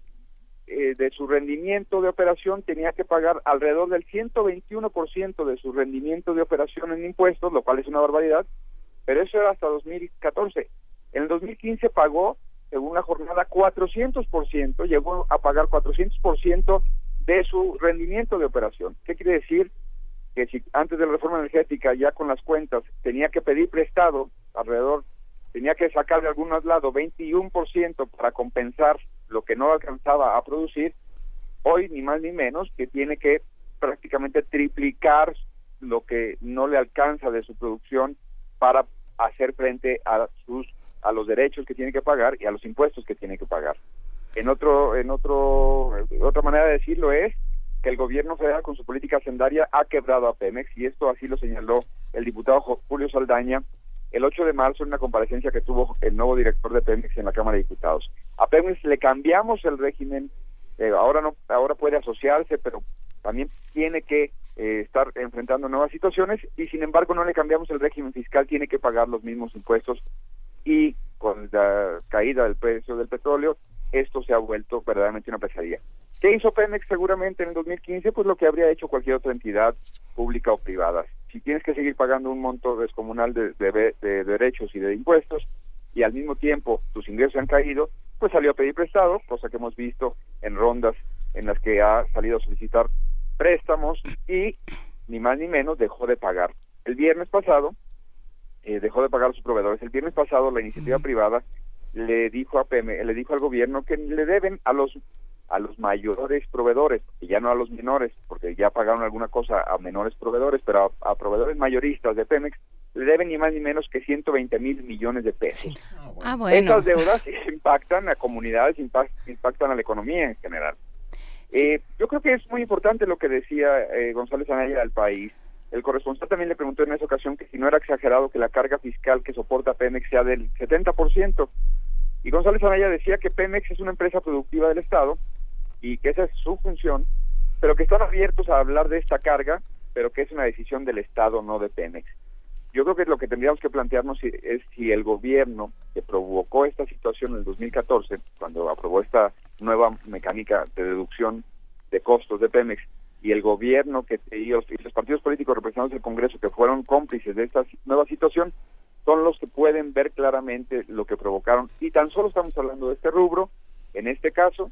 eh, de su rendimiento de operación tenía que pagar alrededor del 121% de su rendimiento de operación en impuestos, lo cual es una barbaridad, pero eso era hasta 2014. En el 2015 pagó, según la jornada, 400%, llegó a pagar 400% de su rendimiento de operación. ¿Qué quiere decir? Que si antes de la reforma energética, ya con las cuentas, tenía que pedir prestado alrededor, tenía que sacar de algún lado 21% para compensar lo que no alcanzaba a producir, hoy ni más ni menos que tiene que prácticamente triplicar lo que no le alcanza de su producción para hacer frente a sus a los derechos que tiene que pagar y a los impuestos que tiene que pagar. En otro, en otro, otra manera de decirlo es que el gobierno federal con su política hacendaria ha quebrado a Pemex y esto así lo señaló el diputado Julio Saldaña el 8 de marzo en una comparecencia que tuvo el nuevo director de Pemex en la Cámara de Diputados. A Pemex le cambiamos el régimen, eh, ahora no, ahora puede asociarse, pero también tiene que eh, estar enfrentando nuevas situaciones y sin embargo no le cambiamos el régimen fiscal, tiene que pagar los mismos impuestos y con la caída del precio del petróleo, esto se ha vuelto verdaderamente una pesadilla. ¿Qué hizo Pemex seguramente en el 2015? Pues lo que habría hecho cualquier otra entidad pública o privada. Si tienes que seguir pagando un monto descomunal de, de, derechos y de impuestos y al mismo tiempo tus ingresos han caído, pues salió a pedir prestado, cosa que hemos visto en rondas en las que ha salido a solicitar préstamos y ni más ni menos dejó de pagar. El viernes pasado eh, dejó de pagar a sus proveedores. El viernes pasado la iniciativa privada le dijo a PM, le dijo al gobierno que le deben a los a los mayores proveedores, y ya no a los menores, porque ya pagaron alguna cosa a menores proveedores, pero a, proveedores mayoristas de Pemex le deben ni más ni menos que 120 mil millones de pesos. Ah, bueno. Estas deudas impactan a comunidades, impactan a la economía en general. Eh, yo creo que es muy importante lo que decía eh, González Anaya al país. El corresponsal también le preguntó en esa ocasión que si no era exagerado que la carga fiscal que soporta Pemex sea del 70%. Y González Anaya decía que Pemex es una empresa productiva del Estado y que esa es su función, pero que están abiertos a hablar de esta carga, pero que es una decisión del Estado, no de Pemex. Yo creo que lo que tendríamos que plantearnos es si el gobierno que provocó esta situación en el 2014, cuando aprobó esta nueva mecánica de deducción de costos de Pemex, y el gobierno que y los, y los partidos políticos representados en el Congreso que fueron cómplices de esta nueva situación, son los que pueden ver claramente lo que provocaron. Y tan solo estamos hablando de este rubro, en este caso,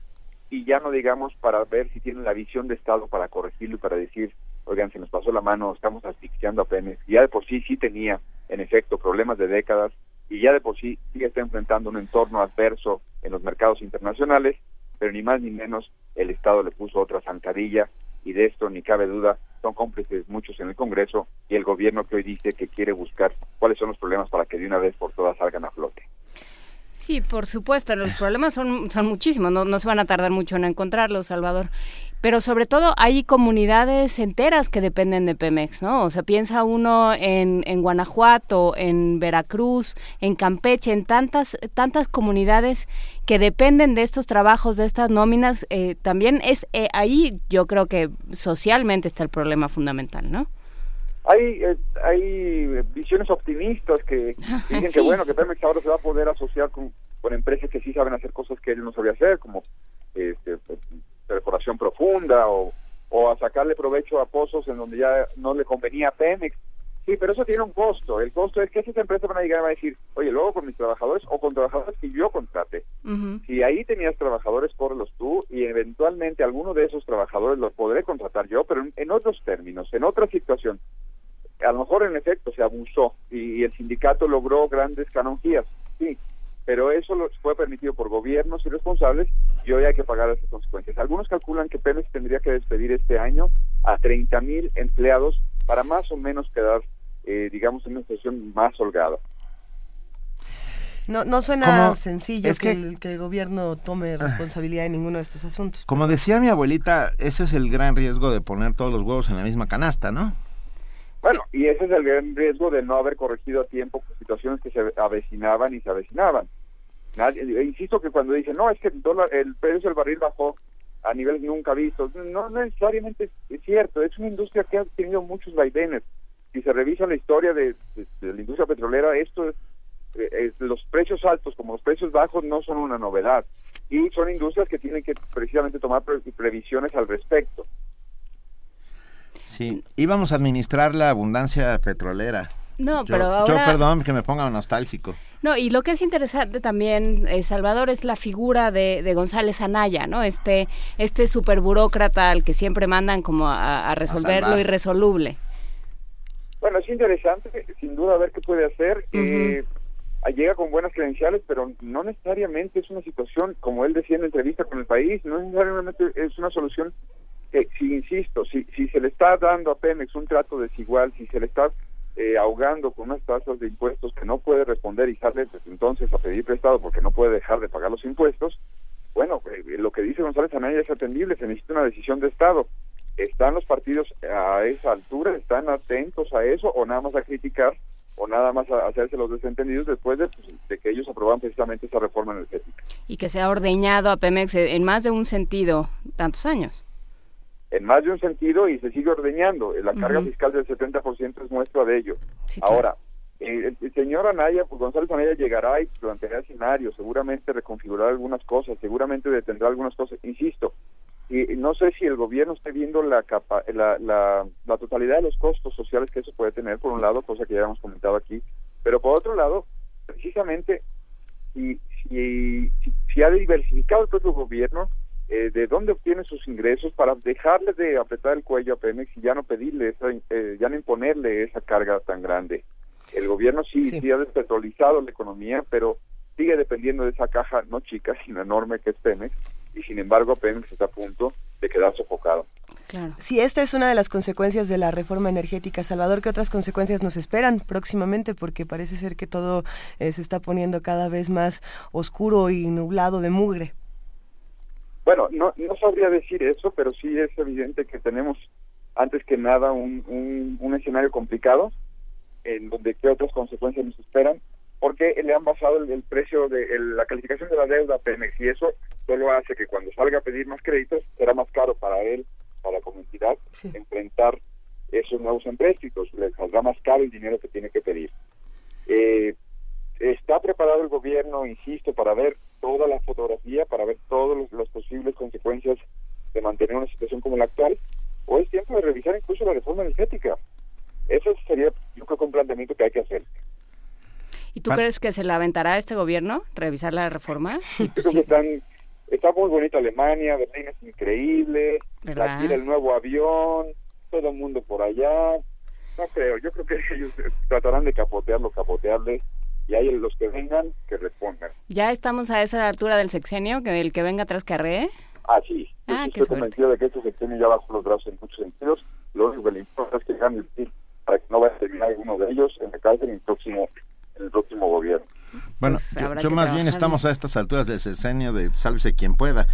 y ya no digamos para ver si tienen la visión de Estado para corregirlo y para decir oigan, se nos pasó la mano, estamos asfixiando a Pemex, ya de por sí sí tenía, en efecto, problemas de décadas, y ya de por sí sí enfrentando un entorno adverso en los mercados internacionales, pero ni más ni menos el Estado le puso otra zancadilla, y de esto ni cabe duda, son cómplices muchos en el Congreso y el gobierno que hoy dice que quiere buscar cuáles son los problemas para que de una vez por todas salgan a flote. Sí, por supuesto, los problemas son, son muchísimos, no, no se van a tardar mucho en encontrarlos, Salvador pero sobre todo hay comunidades enteras que dependen de Pemex, ¿no? O sea, piensa uno en, en Guanajuato, en Veracruz, en Campeche, en tantas, tantas comunidades que dependen de estos trabajos, de estas nóminas, eh, también es eh, ahí yo creo que socialmente está el problema fundamental, ¿no? Hay, eh, hay visiones optimistas que dicen que bueno, que Pemex ahora se va a poder asociar con, con empresas que sí saben hacer cosas que él no sabía hacer, como este, perforación profunda o, o a sacarle provecho a pozos en donde ya no le convenía a Pemex. Sí, pero eso tiene un costo. El costo es que esas empresas van a llegar y van a decir, oye, luego con mis trabajadores o con trabajadores que yo contrate. Si ahí tenías trabajadores, córrelos tú y eventualmente alguno de esos trabajadores los podré contratar yo, pero en, otros términos, en otra situación. A lo mejor en efecto se abusó y, y el sindicato logró grandes canonjías, sí, pero eso fue permitido por gobiernos irresponsables y hoy hay que pagar esas consecuencias. Algunos calculan que Pemex tendría que despedir este año a 30 mil empleados para más o menos quedar, eh, digamos, en una situación más holgada. No, no suena sencillo que, el, que el gobierno tome responsabilidad en ninguno de estos asuntos. Como decía mi abuelita, ese es el gran riesgo de poner todos los huevos en la misma canasta, ¿no? Bueno, y ese es el gran riesgo de no haber corregido a tiempo situaciones que se avecinaban y se avecinaban. Nadie, eh, insisto que cuando dicen, no, es que el, dólar, el precio del barril bajó a niveles nunca vistos, no, necesariamente es, cierto, es una industria que ha tenido muchos vaivenes. Si se revisa la historia de, la industria petrolera, esto es, eh, los precios altos como los precios bajos no son una novedad y son industrias que tienen que precisamente tomar previsiones al respecto. Sí, íbamos a administrar la abundancia petrolera. No, pero ahora... Yo, perdón, que me ponga nostálgico. No, y lo que es interesante también, eh, Salvador, es la figura de, González Anaya, ¿no? Este, este superburócrata al que siempre mandan como a, resolver lo irresoluble. Bueno, es interesante, sin duda, ver qué puede hacer. Eh, llega con buenas credenciales, pero no necesariamente es una situación, como él decía en la entrevista con el país, no necesariamente es una solución que, si insisto, si, si se le está dando a Pemex un trato desigual, si se le está eh, ahogando con unas tasas de impuestos que no puede responder y sale desde entonces a pedir prestado porque no puede dejar de pagar los impuestos, bueno, eh, lo que dice González Anaya es atendible, se necesita una decisión de Estado. ¿Están los partidos a esa altura? ¿Están atentos a eso o nada más a criticar o nada más a hacerse los desentendidos después de, pues, de que ellos aprobaron precisamente esa reforma energética? Y que se ha ordeñado a Pemex en más de un sentido tantos años en más de un sentido y se sigue ordeñando. La carga fiscal del 70% es muestra de ello. Ahora, eh, el, señor Anaya, pues González Anaya llegará y planteará escenarios, seguramente reconfigurará algunas cosas, seguramente detendrá algunas cosas. Insisto, y no sé si el gobierno esté viendo la, capa, la, la, la, totalidad de los costos sociales que eso puede tener, por un lado, cosa que ya hemos comentado aquí, pero por otro lado, precisamente, si, si, si ha diversificado el propio gobierno, eh, de dónde obtiene sus ingresos para dejarle de apretar el cuello a Pemex y ya no pedirle, esa, eh, ya no imponerle esa carga tan grande. El gobierno sí, sí, ha despetrolizado la economía, pero sigue dependiendo de esa caja no chica, sino enorme que es Pemex, y sin embargo Pemex está a punto de quedar sofocado. Claro. Si esta es una de las consecuencias de la reforma energética, Salvador, ¿qué otras consecuencias nos esperan próximamente? Porque parece ser que todo eh, se está poniendo cada vez más oscuro y nublado de mugre. Bueno, no, no sabría decir eso, pero sí es evidente que tenemos antes que nada un, un, un escenario complicado en donde qué otras consecuencias nos esperan porque le han basado el, precio de la calificación de la deuda a Pemex y eso solo hace que cuando salga a pedir más créditos será más caro para él, para la entidad, enfrentar esos nuevos empréstitos, le saldrá más caro el dinero que tiene que pedir. Eh, está preparado el gobierno, insisto, para ver toda la fotografía, para ver todas las posibles consecuencias de mantener una situación como la actual, o es tiempo de revisar incluso la reforma energética. Eso sería, yo creo que un planteamiento que hay que hacer. ¿Y tú crees que se la aventará este gobierno revisar la reforma? está muy bonita Alemania, Berlín es increíble, aquí el nuevo avión, todo el mundo por allá. No creo, yo creo que ellos tratarán de capotearlo, capotearle y hay los que vengan que respondan. ¿Ya estamos a esa altura del sexenio, que el que venga atrás carree? Ah, sí. Ah, estoy convencido de que este sexenio ya bajo los brazos en muchos sentidos. Lo único que le importa es que gane el para que no vaya a terminar alguno de ellos en la cárcel en el próximo el próximo gobierno. Bueno, pues yo, más bien estamos a estas alturas del sexenio de sálvese quien pueda.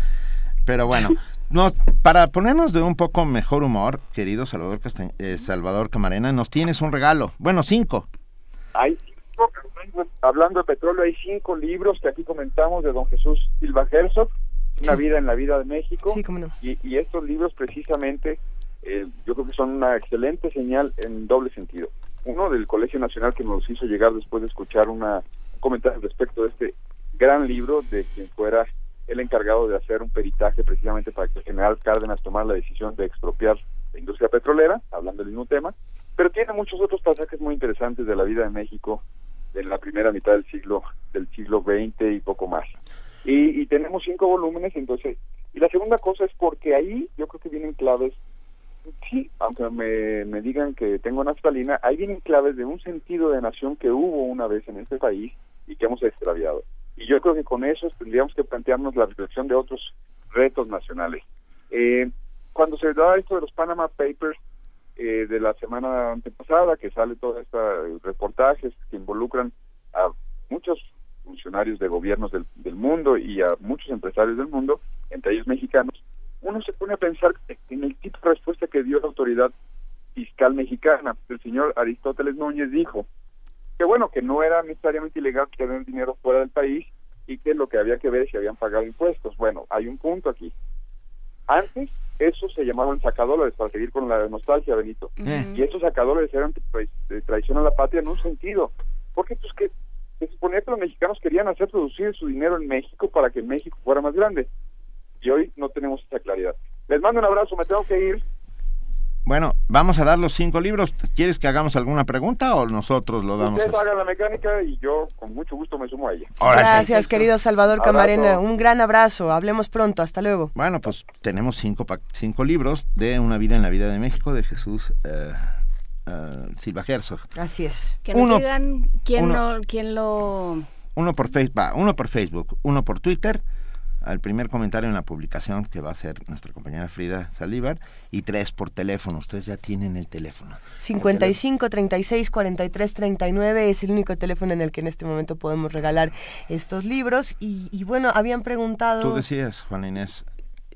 Pero bueno, no, para ponernos de un poco mejor humor, querido Salvador, eh, Salvador Camarena, nos tienes un regalo. Bueno, cinco. Hay hablando de petróleo, hay cinco libros que aquí comentamos de don Jesús Silva Herzog, Una vida en la vida de México. Sí, cómo no. y, y, estos libros precisamente, eh, yo creo que son una excelente señal en doble sentido uno del Colegio Nacional que nos hizo llegar después de escuchar una, un comentario respecto de este gran libro de quien fuera el encargado de hacer un peritaje precisamente para que el general Cárdenas tomara la decisión de expropiar la industria petrolera, hablando del mismo tema, pero tiene muchos otros pasajes muy interesantes de la vida de México en la primera mitad del siglo del siglo XX y poco más. Y, y tenemos cinco volúmenes, entonces, y la segunda cosa es porque ahí yo creo que vienen claves sí, aunque me, me digan que tengo naftalina, ahí vienen claves de un sentido de nación que hubo una vez en este país y que hemos extraviado. Y yo creo que con eso tendríamos que plantearnos la reflexión de otros retos nacionales. Eh, cuando se da esto de los Panama Papers eh, de la semana antepasada, que sale todo estos reportajes que involucran a muchos funcionarios de gobiernos del, del mundo y a muchos empresarios del mundo, entre ellos mexicanos, uno se pone a pensar en el tipo de respuesta que dio la autoridad fiscal mexicana. El señor Aristóteles Núñez dijo que bueno, que no era necesariamente ilegal tener dinero fuera del país y que lo que había que ver es si habían pagado impuestos. Bueno, hay un punto aquí. Antes, eso se llamaban sacadores, para seguir con la nostalgia, Benito. Y esos sacadores eran de traición a la patria en un sentido. Porque pues que se suponía que los mexicanos querían hacer producir su dinero en México para que México fuera más grande y hoy no tenemos esa claridad. Les mando un abrazo, me tengo que ir. Bueno, vamos a dar los cinco libros. ¿Quieres que hagamos alguna pregunta o nosotros lo damos? Ustedes hagan la mecánica y yo con mucho gusto me sumo a ella. Gracias, querido Salvador Camarena. Un gran abrazo. Hablemos pronto. Hasta luego. Bueno, pues tenemos cinco, cinco libros de Una vida en la vida de México de Jesús eh, eh, Silva Herzog. Así es. Que nos digan quién, quién lo... Uno por, Facebook, uno por Facebook, uno por Twitter al primer comentario en la publicación que va a ser nuestra compañera Frida Salívar y tres por teléfono. Ustedes ya tienen el teléfono. 55 36 43 39 es el único teléfono en el que en este momento podemos regalar estos libros. Y, bueno, habían preguntado. Tú decías, Juan Inés.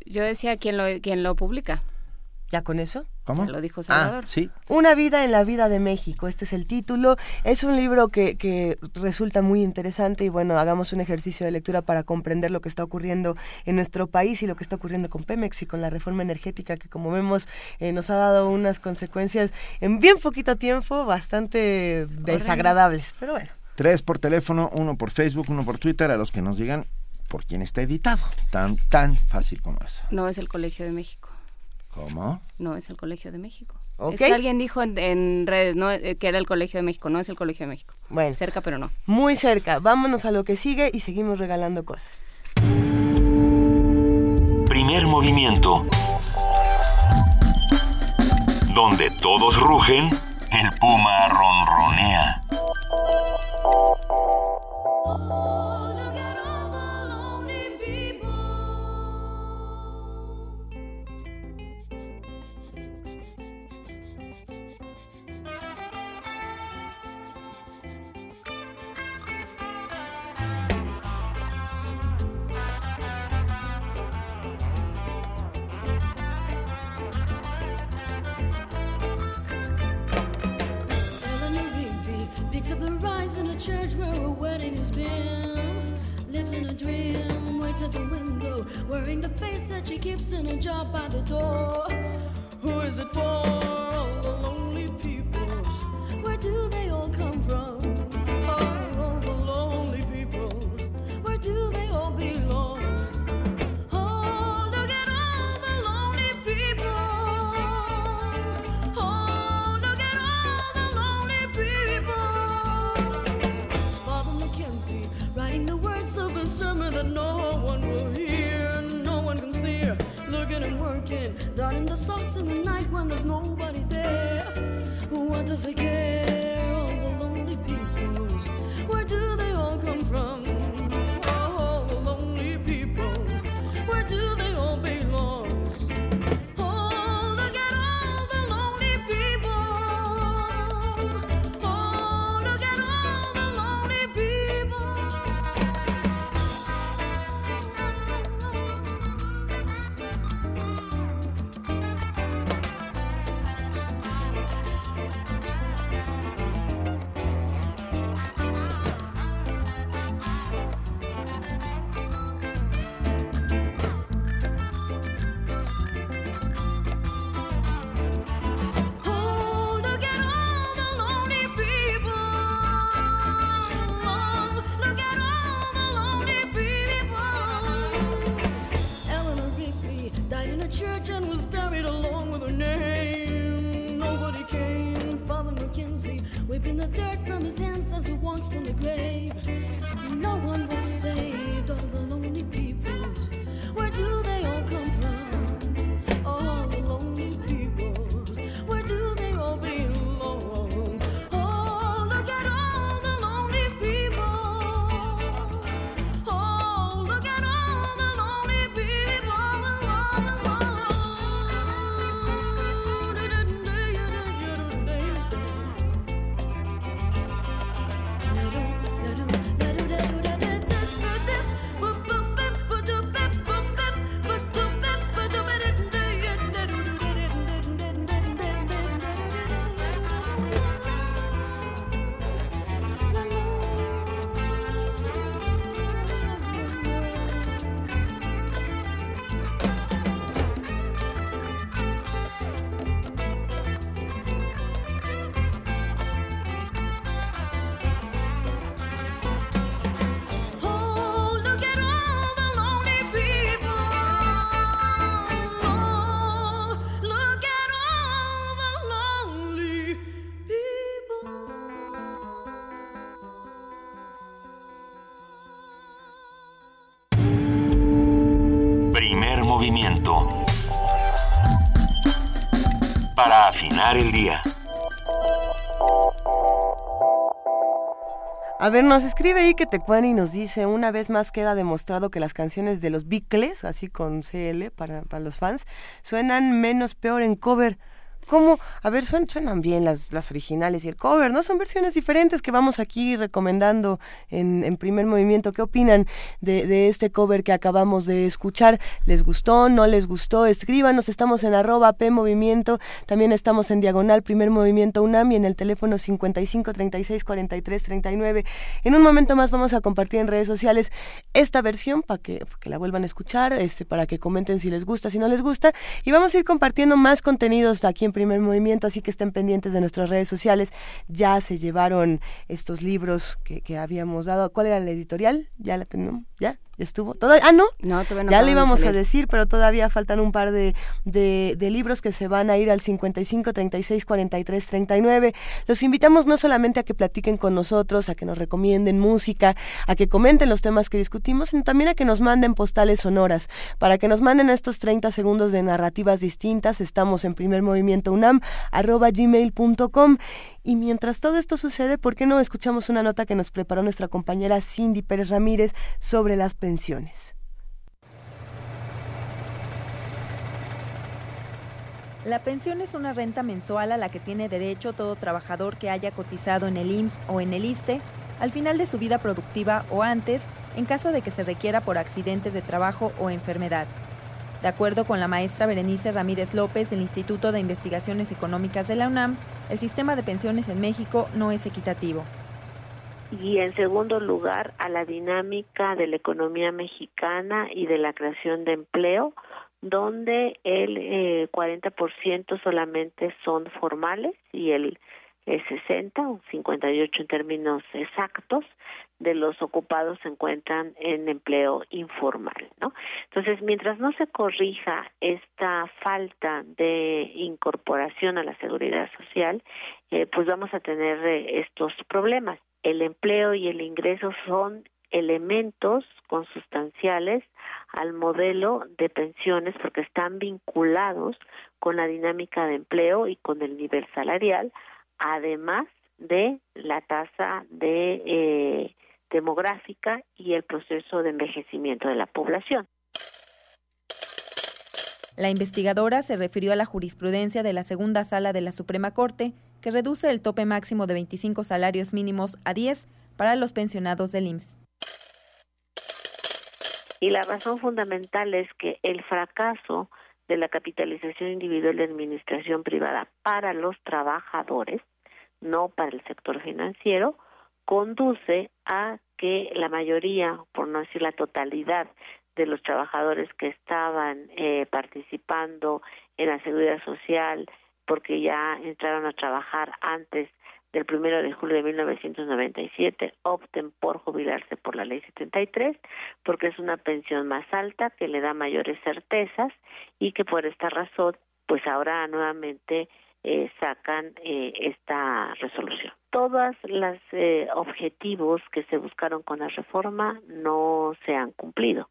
Yo decía quién lo, quién lo publica. ¿Ya con eso? ¿Cómo? lo dijo Salvador. Ah, sí. Una vida en la vida de México, este es el título. Es un libro que, que resulta muy interesante y bueno, hagamos un ejercicio de lectura para comprender lo que está ocurriendo en nuestro país y lo que está ocurriendo con Pemex y con la reforma energética que como vemos eh, nos ha dado unas consecuencias en bien poquito tiempo bastante desagradables. Pero bueno. Tres por teléfono, uno por Facebook, uno por Twitter, a los que nos digan por quién está editado. Tan, tan fácil como eso. No es el Colegio de México. ¿Cómo? No, es el Colegio de México. Es que alguien dijo en, redes no, eh, que era el Colegio de México, no es el Colegio de México. Bueno. Cerca, pero no. Muy cerca. Vámonos a lo que sigue y seguimos regalando cosas. Primer movimiento. Donde todos rugen, el puma ronronea. Church where a wedding has been. Lives in a dream, waits at the window, wearing the face that she keeps in a job by the door. Who is it for? All the lonely people. Where do they all come from? And working, the socks in the night when there's nobody there. What does he care? All the lonely people. Where do they all come from? Mackenzie the dirt from his hands as he walks from the grave. No one will saved. El día. A ver, nos escribe ahí que Tecuani nos dice, una vez más queda demostrado que las canciones de los Beatles, así con CL para los fans, suenan menos peor en cover. ¿Cómo? A ver, suenan, bien las, las originales y el cover, ¿no? Son versiones diferentes que vamos aquí recomendando en, en primer movimiento. ¿Qué opinan de, de este cover que acabamos de escuchar? ¿Les gustó? ¿No les gustó? Escríbanos, estamos en arroba P también estamos en diagonal Primer Movimiento UNAM y en el teléfono 55 36 43 39. En un momento más vamos a compartir en redes sociales esta versión para que, que la vuelvan a escuchar, este, para que comenten si les gusta, si no les gusta. Y vamos a ir compartiendo más contenidos aquí en Primer Movimiento, así que estén pendientes de nuestras redes sociales. Ya se llevaron estos libros que, que habíamos dado. ¿Cuál era la editorial? Ya la tenemos, ya. ¿Ya estuvo? ¿Todavía? Ah, no. No, todavía no ya le íbamos a decir, pero todavía faltan un par de, de, de libros que se van a ir al 55 36 43 39. Los invitamos no solamente a que platiquen con nosotros, a que nos recomienden música, a que comenten los temas que discutimos, sino también a que nos manden postales sonoras. Para que nos manden estos 30 segundos de narrativas distintas, estamos en primer movimiento UNAM, arroba gmail.com. Y mientras todo esto sucede, ¿por qué no escuchamos una nota que nos preparó nuestra compañera Cindy Pérez Ramírez sobre las pensiones? La pensión es una renta mensual a la que tiene derecho todo trabajador que haya cotizado en el IMSS o en el ISTE al final de su vida productiva o antes, en caso de que se requiera por accidente de trabajo o enfermedad. De acuerdo con la maestra Berenice Ramírez López del Instituto de Investigaciones Económicas de la UNAM, el sistema de pensiones en México no es equitativo. Y en segundo lugar a la dinámica de la economía mexicana y de la creación de empleo, donde el eh, 40% solamente son formales y el 60 o 58 en términos exactos de los ocupados se encuentran en empleo informal, ¿no? Entonces, mientras no se corrija esta falta de incorporación a la seguridad social, eh, pues vamos a tener eh, estos problemas. El empleo y el ingreso son elementos consustanciales al modelo de pensiones porque están vinculados con la dinámica de empleo y con el nivel salarial, además de la tasa de eh, demográfica y el proceso de envejecimiento de la población. La investigadora se refirió a la jurisprudencia de la segunda sala de la Suprema Corte, que reduce el tope máximo de 25 salarios mínimos a 10 para los pensionados del IMSS. Y la razón fundamental es que el fracaso de la capitalización individual de administración privada para los trabajadores, no para el sector financiero, conduce a que la mayoría, por no decir la totalidad, de los trabajadores que estaban eh, participando en la seguridad social porque ya entraron a trabajar antes del primero de julio de 1997 opten por jubilarse por la ley 73 porque es una pensión más alta que le da mayores certezas y que por esta razón pues ahora nuevamente eh, sacan eh, esta resolución. Todos los eh, objetivos que se buscaron con la reforma no se han cumplido.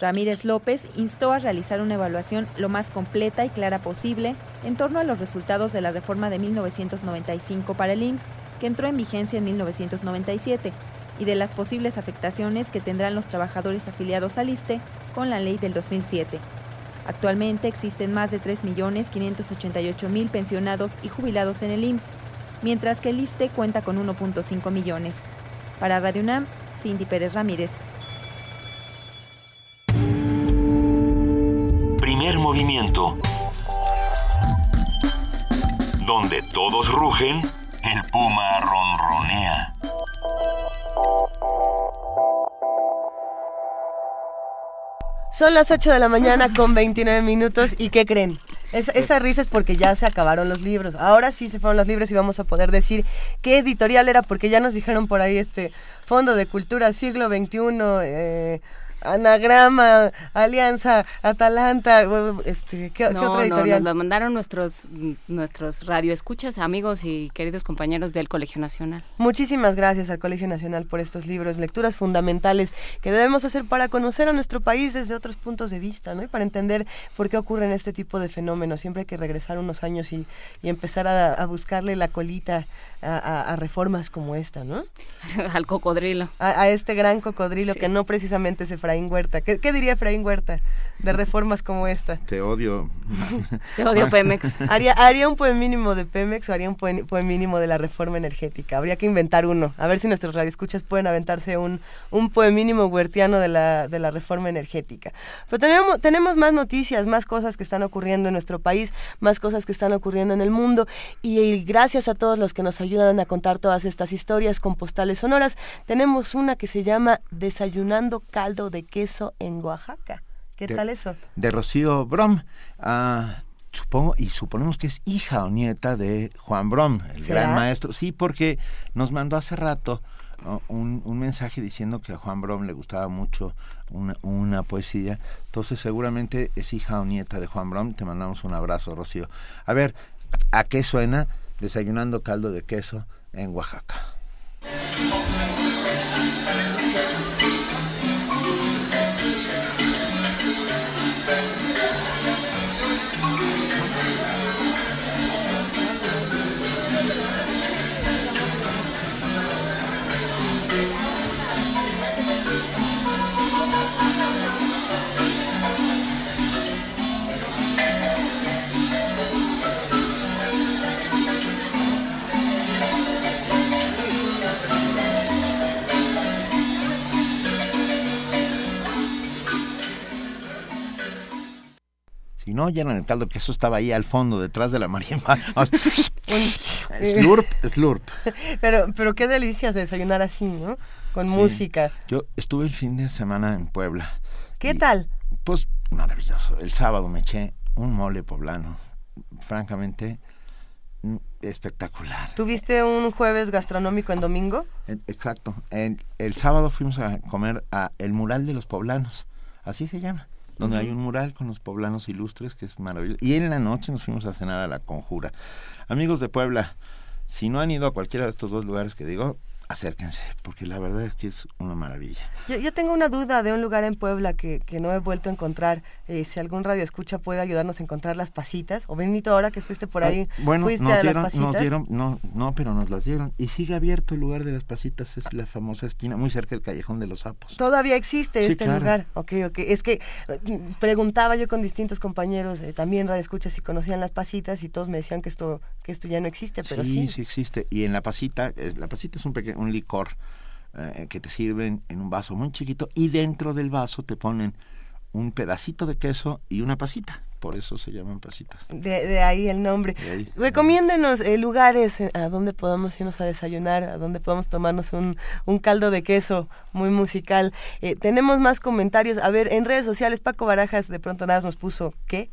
Ramírez López instó a realizar una evaluación lo más completa y clara posible en torno a los resultados de la reforma de 1995 para el IMSS, que entró en vigencia en 1997, y de las posibles afectaciones que tendrán los trabajadores afiliados al ISTE con la ley del 2007. Actualmente existen más de 3.588.000 pensionados y jubilados en el IMSS, mientras que el ISTE cuenta con 1.5 millones. Para Radio UNAM, Cindy Pérez Ramírez. Movimiento. Donde todos rugen, el puma ronronea. Son las 8 de la mañana con 29 minutos y ¿qué creen? esa risa es porque ya se acabaron los libros. Ahora sí se fueron los libros y vamos a poder decir qué editorial era porque ya nos dijeron por ahí este Fondo de Cultura Siglo XXI, eh, Anagrama, Alianza, Atalanta, este, ¿qué, otra editorial? No, nos lo mandaron nuestros nuestros radioescuchas, amigos y queridos compañeros del Colegio Nacional. Muchísimas gracias al Colegio Nacional por estos libros, lecturas fundamentales que debemos hacer para conocer a nuestro país desde otros puntos de vista, ¿no? Y para entender por qué ocurren este tipo de fenómenos. Siempre hay que regresar unos años y, empezar a, buscarle la colita a, reformas como esta, ¿no? al cocodrilo. A, este gran cocodrilo que no precisamente se Efraín Huerta. ¿Qué, diría Efraín Huerta de reformas como esta? Te odio. Te odio Pemex. ¿Haría, ¿Haría un poema mínimo de Pemex o haría un poema mínimo de la reforma energética? Habría que inventar uno. A ver si nuestros radioescuchas pueden aventarse un, un mínimo huertiano de la, de la reforma energética. Pero tenemos, tenemos más noticias, más cosas que están ocurriendo en nuestro país, más cosas que están ocurriendo en el mundo. Y, y gracias a todos los que nos ayudan a contar todas estas historias con postales sonoras, tenemos una que se llama Desayunando caldo de queso en Oaxaca. ¿Qué tal eso? De Rocío Brom. Ah, supongo y suponemos que es hija o nieta de Juan Brom, el gran maestro. Sí, porque nos mandó hace rato un, mensaje diciendo que a Juan Brom le gustaba mucho una, una, poesía. Entonces seguramente es hija o nieta de Juan Brom. Te mandamos un abrazo, Rocío. A ver, ¿a qué suena desayunando caldo de queso en Oaxaca? Si no llenan el caldo, que eso estaba ahí al fondo, detrás de la marimba. Slurp, slurp. Pero, pero qué delicias desayunar así, ¿no? Con música. Yo estuve el fin de semana en Puebla. ¿Qué tal? Pues maravilloso. El sábado me eché un mole poblano. Francamente, mm, espectacular. ¿Tuviste un jueves gastronómico en domingo? Exacto. El, el sábado fuimos a comer a El Mural de los Poblanos. Así se llama donde hay un mural con los poblanos ilustres que es maravilloso. Y en la noche nos fuimos a cenar a la Conjura. Amigos de Puebla, si no han ido a cualquiera de estos dos lugares que digo, acérquense, porque la verdad es que es una maravilla. Yo, tengo una duda de un lugar en Puebla que, que no he vuelto a encontrar. Eh, si algún radio escucha puede ayudarnos a encontrar las pasitas. O Benito, ahora que fuiste por ahí, bueno, fuiste nos a dieron, las pasitas. Nos dieron, no, no, pero nos las dieron. Y sigue abierto el lugar de las pasitas, es la famosa esquina, muy cerca del Callejón de los Sapos. Todavía existe Sí, este claro. lugar. Ok, ok. Es que eh, preguntaba yo con distintos compañeros, eh, también radio escucha, si conocían las pasitas y todos me decían que esto, que esto ya no existe, pero sí. sí, sí existe. Y en la pasita, es, la pasita es un, peque- un licor eh, que te sirven en un vaso muy chiquito y dentro del vaso te ponen un pedacito de queso y una pasita. Por eso se llaman pasitas. De, de ahí el nombre. Ahí. Recomiéndenos eh, lugares eh, a donde podamos irnos a desayunar, a donde podamos tomarnos un, un caldo de queso muy musical. Eh, tenemos más comentarios. A ver, en redes sociales, Paco Barajas de pronto nada nos puso ¿qué?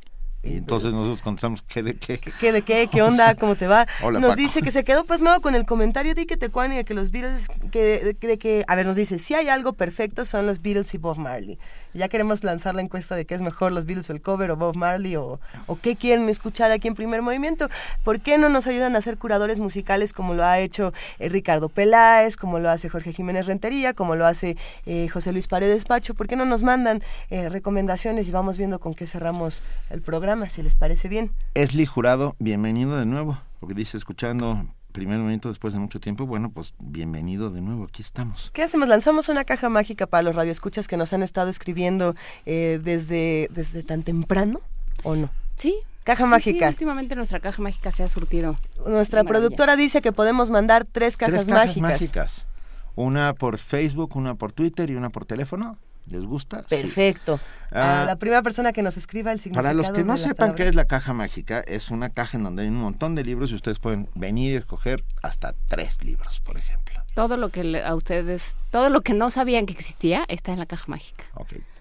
Y entonces nosotros contestamos, ¿qué de qué? ¿Qué de qué? ¿Qué onda? ¿Cómo te va? Hola, nos Paco. dice que se quedó pasmado con el comentario de que Tecuani de que los Beatles, que, que, de que, a ver, nos dice, si hay algo perfecto son los Beatles y Bob Marley. Ya queremos lanzar la encuesta de qué es mejor, los Beatles o el cover, o Bob Marley, o, qué quieren escuchar aquí en Primer Movimiento. ¿Por qué no nos ayudan a ser curadores musicales como lo ha hecho eh, Ricardo Peláez, como lo hace Jorge Jiménez Rentería, como lo hace eh, José Luis Paredes Pacho? ¿Por qué no nos mandan eh, recomendaciones y vamos viendo con qué cerramos el programa, si les parece bien? Esli Jurado, bienvenido de nuevo. Porque dice, escuchando primer momento después de mucho tiempo, bueno, pues bienvenido de nuevo, aquí estamos. ¿Qué hacemos? Lanzamos una caja mágica para los radioescuchas que nos han estado escribiendo eh, desde, desde tan temprano, ¿o no? Sí. Caja Sí, mágica. sí, últimamente nuestra caja mágica se ha surtido. Nuestra productora dice que podemos mandar tres cajas, Tres cajas mágicas. mágicas. Una por Facebook, una por Twitter y una por teléfono. ¿Les gusta? Sí. Perfecto. Ah, a la primera persona que nos escriba el significado Para los que no sepan palabra. qué es la caja mágica, es una caja en donde hay un montón de libros y ustedes pueden venir y escoger hasta tres libros, por ejemplo. Todo lo que le- a ustedes, todo lo que no sabían que existía está en la caja mágica.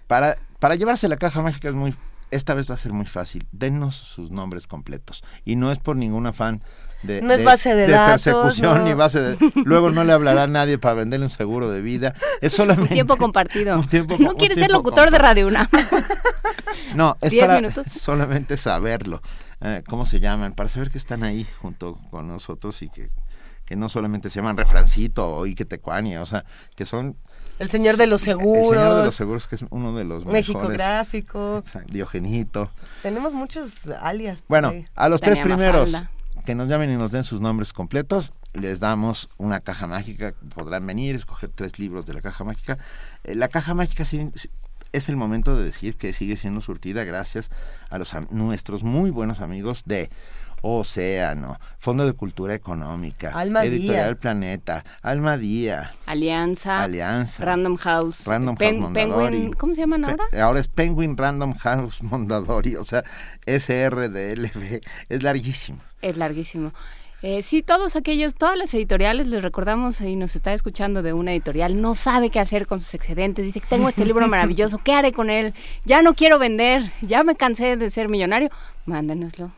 Para, para llevarse la caja mágica es muy, esta vez va a ser muy fácil. Denos sus nombres completos. Y no es por ningún afán de, No es base de datos, persecución no. ni base de... Luego no le hablará a nadie para venderle un seguro de vida. Es solamente... Tiempo compartido. tiempo- no un quiere ser locutor de Radio UNAM. No, es ¿Diez para minutos? solamente saberlo. Eh, ¿Cómo se llaman? Para saber que están ahí junto con nosotros y que, que no solamente se llaman Refrancito o Ike Tecuani, o sea, que son... El señor de los seguros. El señor de los seguros, que es uno de los México mejores. Gráfico. Exacto, Diogenito. Tenemos muchos alias. Bueno, ahí. a los tres primeros. Que nos llamen y nos den sus nombres completos, les damos una caja mágica. Podrán venir, escoger tres libros de la caja mágica. Eh, la caja mágica es el momento de decir que sigue siendo surtida gracias a nuestros muy buenos amigos de Océano, Fondo de Cultura Económica, Alma Día. Editorial Planeta, Alma Día, Alianza. Alianza, Random House. Random Pen- House Mondadori. Penguin, ¿Cómo se llaman Pe- ahora? Ahora es Penguin Random House Mondadori, o sea, SRDLB, es larguísimo. Es larguísimo. Eh, sí, todos aquellos, todas las editoriales, les recordamos y nos está escuchando de una editorial, no sabe qué hacer con sus excedentes, dice que tengo este libro maravilloso, ¿qué haré con él? Ya no quiero vender, ya me cansé de ser millonario, mándenoslo.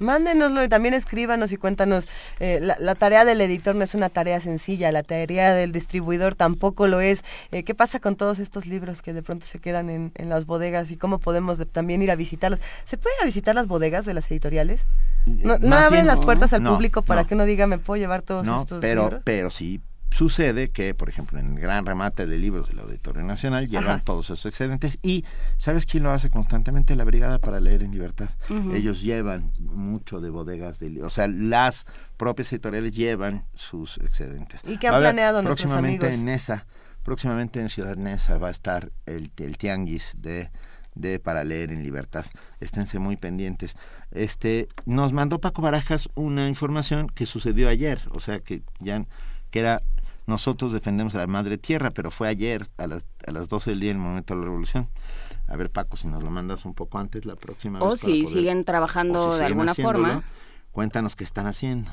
Mándenoslo y también escríbanos y cuéntanos. eh, la, la tarea del editor no es una tarea sencilla, la tarea del distribuidor tampoco lo es. Eh, ¿Qué pasa con todos estos libros que de pronto se quedan en, en las bodegas y cómo podemos de- también ir a visitarlos? ¿Se puede ir a visitar las bodegas de las editoriales? No, no abren bien, las puertas al no, público para no. que uno diga, me puedo llevar todos estos pero, libros. pero sí sucede que, por ejemplo, en el gran remate de libros del Auditorio Nacional llevan Ajá. todos esos excedentes y ¿sabes quién lo hace constantemente? La Brigada para Leer en Libertad. Ellos llevan mucho de bodegas de o sea, las propias editoriales llevan sus excedentes. ¿Y qué han haber planeado nuestros próximamente amigos? en Nesa, próximamente en Ciudad Nesa va a estar el, el tianguis de de para leer en libertad. Esténse muy pendientes. Este nos mandó Paco Barajas una información que sucedió ayer, o sea que ya que era nosotros defendemos a la madre tierra, pero fue ayer a las, a las 12 del día en el momento de la revolución. A ver, Paco, si nos lo mandas un poco antes la próxima O vez. si poder- siguen trabajando si de alguna forma. Cuéntanos qué están haciendo.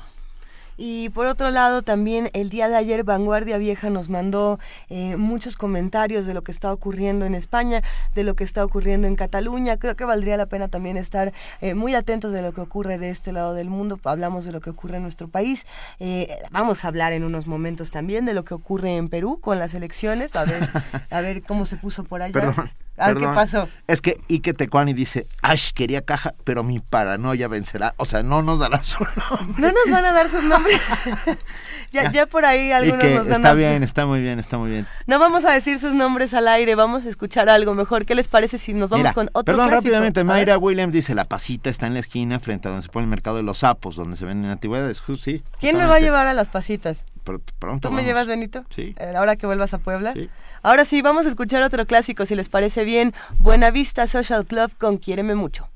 Y por otro lado, también el día de ayer Vanguardia Vieja nos mandó eh, muchos comentarios de lo que está ocurriendo en España, de lo que está ocurriendo en Cataluña. Creo que valdría la pena también estar eh, muy atentos de lo que ocurre de este lado del mundo. Hablamos de lo que ocurre en nuestro país. Eh, vamos a hablar en unos momentos también de lo que ocurre en Perú con las elecciones. A ver, a ver cómo se puso por allá. Perdón. A ver qué pasó. Es que Ike Tecuani dice, ay, quería caja, pero mi paranoia vencerá. O sea, no nos dará su nombre. No nos van a dar sus nombres. ya, ya por ahí algunos nos dan está bien, está muy bien, está muy bien. No vamos a decir sus nombres al aire, vamos a escuchar algo mejor. ¿Qué les parece si nos vamos Mira, con otro perdón, clásico? rápidamente. Mayra Williams dice, la pasita está en la esquina frente a donde se pone el mercado de los sapos, donde se venden antigüedades. Sí, ¿Quién me va a llevar a las pasitas? Pr- pronto ¿Tú me llevas, Benito? Sí. Eh, Ahora que vuelvas a Puebla. Ahora sí, vamos a escuchar otro clásico, si les parece bien. Buena Vista Social Club con Quiéreme Mucho.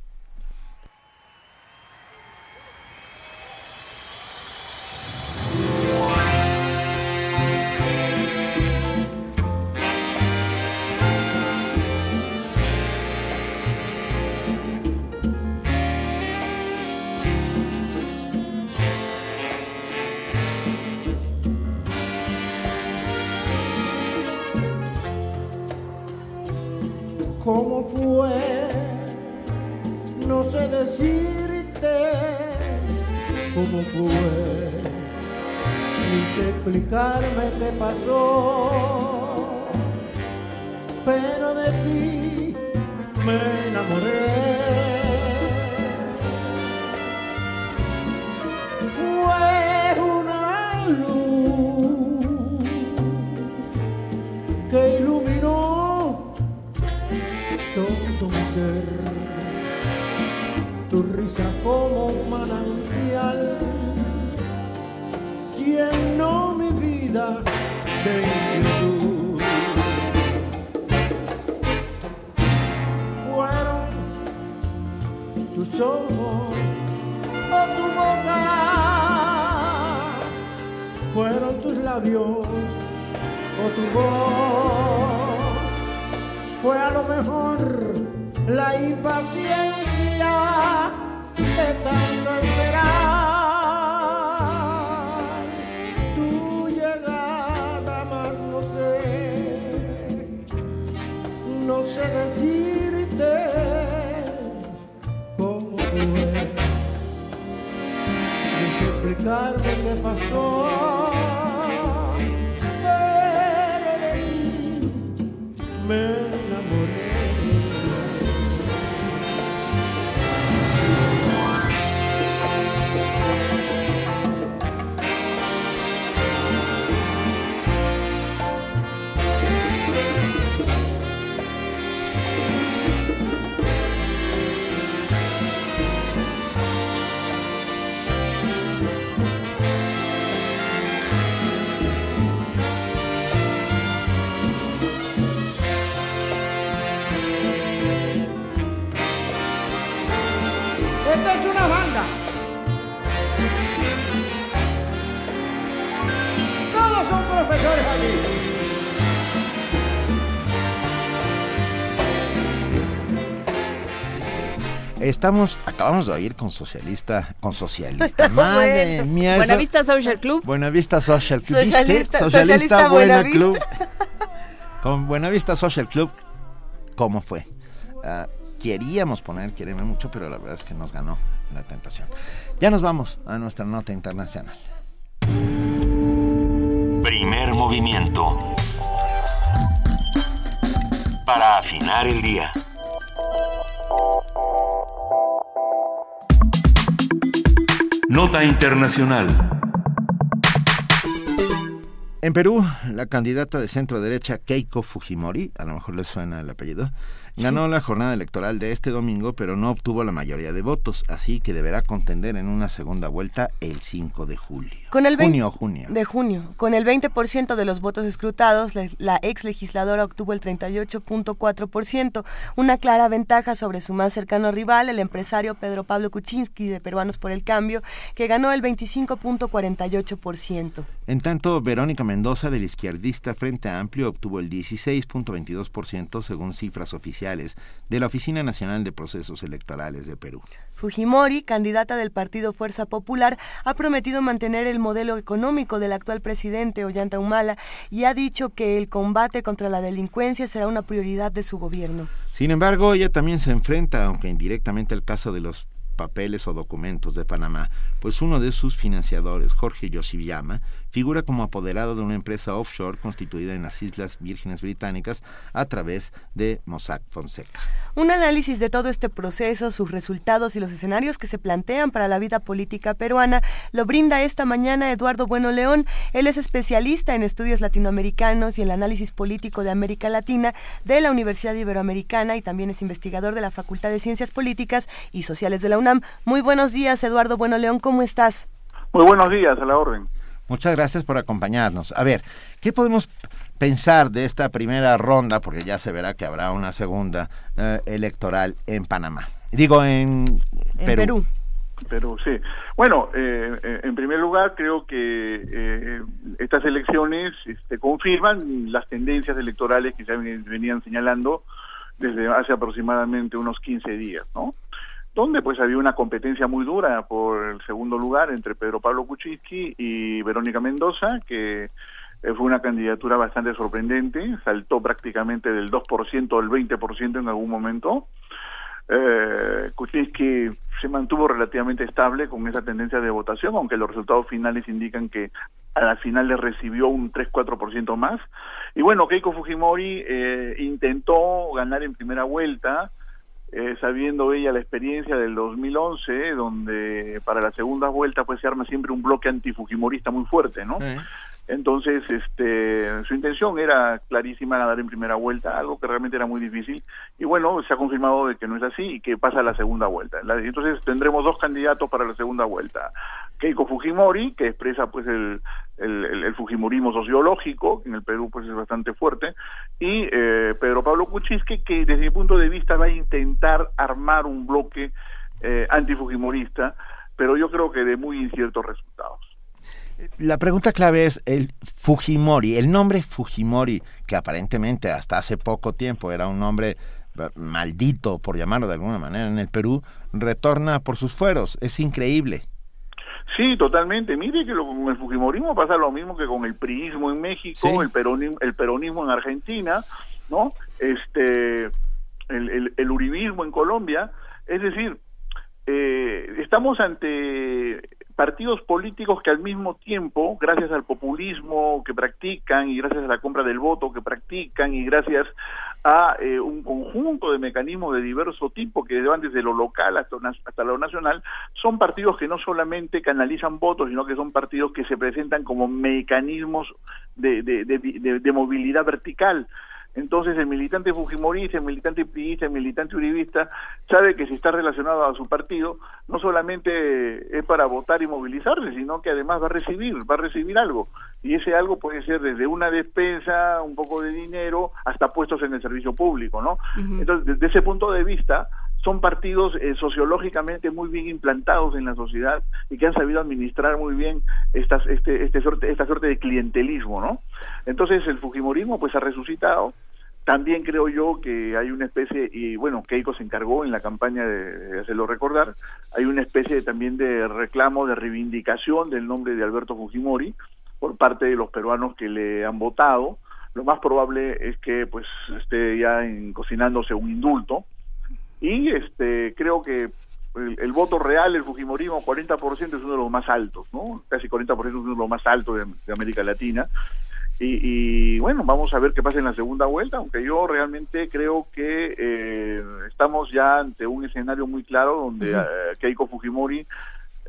¿Cómo fue? No sé decirte cómo fue. Ni explicarme qué pasó. Pero de ti me enamoré. Fueron tus ojos o tu boca, fueron tus labios o tu voz. Fue a lo mejor la impaciencia de tanto esperar explicarme qué pasó. Estamos, acabamos de oír con socialista, con socialista. Madre Bueno. mía, eso- Buenavista Social Club. Buenavista Social Club. ¿Viste? Socialista- Socialista, socialista Buena Buenavista. Club. Con Buenavista Social Club, ¿cómo fue? Ah, queríamos poner Quereme mucho, pero la verdad es que nos ganó la tentación. Ya nos vamos a nuestra nota internacional. Primer movimiento. Para afinar el día. Nota internacional. En Perú, la candidata de centro derecha Keiko Fujimori, a lo mejor les suena el apellido, ganó la jornada electoral de este domingo, pero no obtuvo la mayoría de votos, así que deberá contender en una segunda vuelta el 5 de julio. Con el junio, junio. De junio. Con el 20% de los votos escrutados, la, la ex legisladora obtuvo el 38.4%, una clara ventaja sobre su más cercano rival, el empresario Pedro Pablo Kuczynski de Peruanos por el Cambio, que ganó el 25.48%. En tanto, Verónica Mendoza del izquierdista Frente Amplio obtuvo el 16.22% según cifras oficiales de la Oficina Nacional de Procesos Electorales de Perú. Fujimori, candidata del Partido Fuerza Popular, ha prometido mantener el modelo económico del actual presidente Ollanta Humala y ha dicho que el combate contra la delincuencia será una prioridad de su gobierno. Sin embargo, ella también se enfrenta, aunque indirectamente, al caso de los papeles o documentos de Panamá, pues uno de sus financiadores, Jorge Yoshiyama, figura como apoderado de una empresa offshore constituida en las Islas Vírgenes Británicas a través de Mossack Fonseca. Un análisis de todo este proceso, sus resultados y los escenarios que se plantean para la vida política peruana lo brinda esta mañana Eduardo Bueno León. Él es especialista en estudios latinoamericanos y el análisis político de América Latina de la Universidad Iberoamericana y también es investigador de la Facultad de Ciencias Políticas y Sociales de la UNAM. Muy buenos días, Eduardo Bueno León, ¿cómo estás? Muy buenos días, a la orden. Muchas gracias por acompañarnos. A ver, ¿qué podemos pensar de esta primera ronda, porque ya se verá que habrá una segunda eh, electoral en Panamá? Digo, en, Perú. Perú. sí. Bueno, eh, eh, en primer lugar, creo que estas elecciones este, confirman las tendencias electorales que se venían señalando desde hace aproximadamente unos 15 días, ¿no? Donde pues había una competencia muy dura por el segundo lugar entre Pedro Pablo Kuczynski y Verónica Mendoza, que eh, fue una candidatura bastante sorprendente, saltó prácticamente del 2% al 20% en algún momento. Eh, Kuczynski se mantuvo relativamente estable con esa tendencia de votación, aunque los resultados finales indican que a la final le recibió un 3-4% más. Y bueno, Keiko Fujimori eh, intentó ganar en primera vuelta, eh, sabiendo ella la experiencia del 2011, donde para la segunda vuelta pues se arma siempre un bloque antifujimorista muy fuerte, ¿no? Entonces, este, su intención era clarísima ganar en primera vuelta, algo que realmente era muy difícil. Y bueno, se ha confirmado de que no es así y que pasa a la segunda vuelta. entonces tendremos dos candidatos para la segunda vuelta. Keiko Fujimori, que expresa pues el, el, fujimorismo sociológico, que en el Perú pues es bastante fuerte, y eh, Pedro Pablo Kuczynski, que desde mi punto de vista va a intentar armar un bloque eh, antifujimorista, pero yo creo que de muy inciertos resultados. La pregunta clave es el Fujimori, el nombre Fujimori, que aparentemente hasta hace poco tiempo era un nombre eh, maldito, por llamarlo de alguna manera, en el Perú, retorna por sus fueros. Es increíble. Sí, totalmente. Mire que con el Fujimorismo pasa lo mismo que con el priismo en México, el, peronismo, el peronismo en Argentina, ¿no? Este, el, el, uribismo en Colombia. Es decir, eh, estamos ante partidos políticos que al mismo tiempo, gracias al populismo que practican y gracias a la compra del voto que practican y gracias a eh, un conjunto de mecanismos de diverso tipo que van desde lo local hasta, hasta lo nacional, son partidos que no solamente canalizan votos, sino que son partidos que se presentan como mecanismos de, de, de, de movilidad vertical. Entonces el militante fujimorista, el militante priista, el militante uribista sabe que si está relacionado a su partido, no solamente es para votar y movilizarse, sino que además va a recibir, va a recibir algo. Y ese algo puede ser desde una despensa, un poco de dinero, hasta puestos en el servicio público, ¿no? Entonces, desde ese punto de vista, son partidos eh, sociológicamente muy bien implantados en la sociedad y que han sabido administrar muy bien estas, este, este esta suerte de clientelismo, ¿no? Entonces el Fujimorismo pues ha resucitado. También creo yo que hay una especie, y bueno, Keiko se encargó en la campaña de, hacerlo recordar, hay una especie también de reclamo, de reivindicación del nombre de Alberto Fujimori por parte de los peruanos que le han votado. Lo más probable es que pues esté ya cocinándose un indulto y este creo que el, voto real, el Fujimorismo, 40% es uno de los más altos, ¿no? Casi 40% es uno de los más altos de, América Latina. Y, bueno, vamos a ver qué pasa en la segunda vuelta, aunque yo realmente creo que eh, estamos ya ante un escenario muy claro donde eh, Keiko Fujimori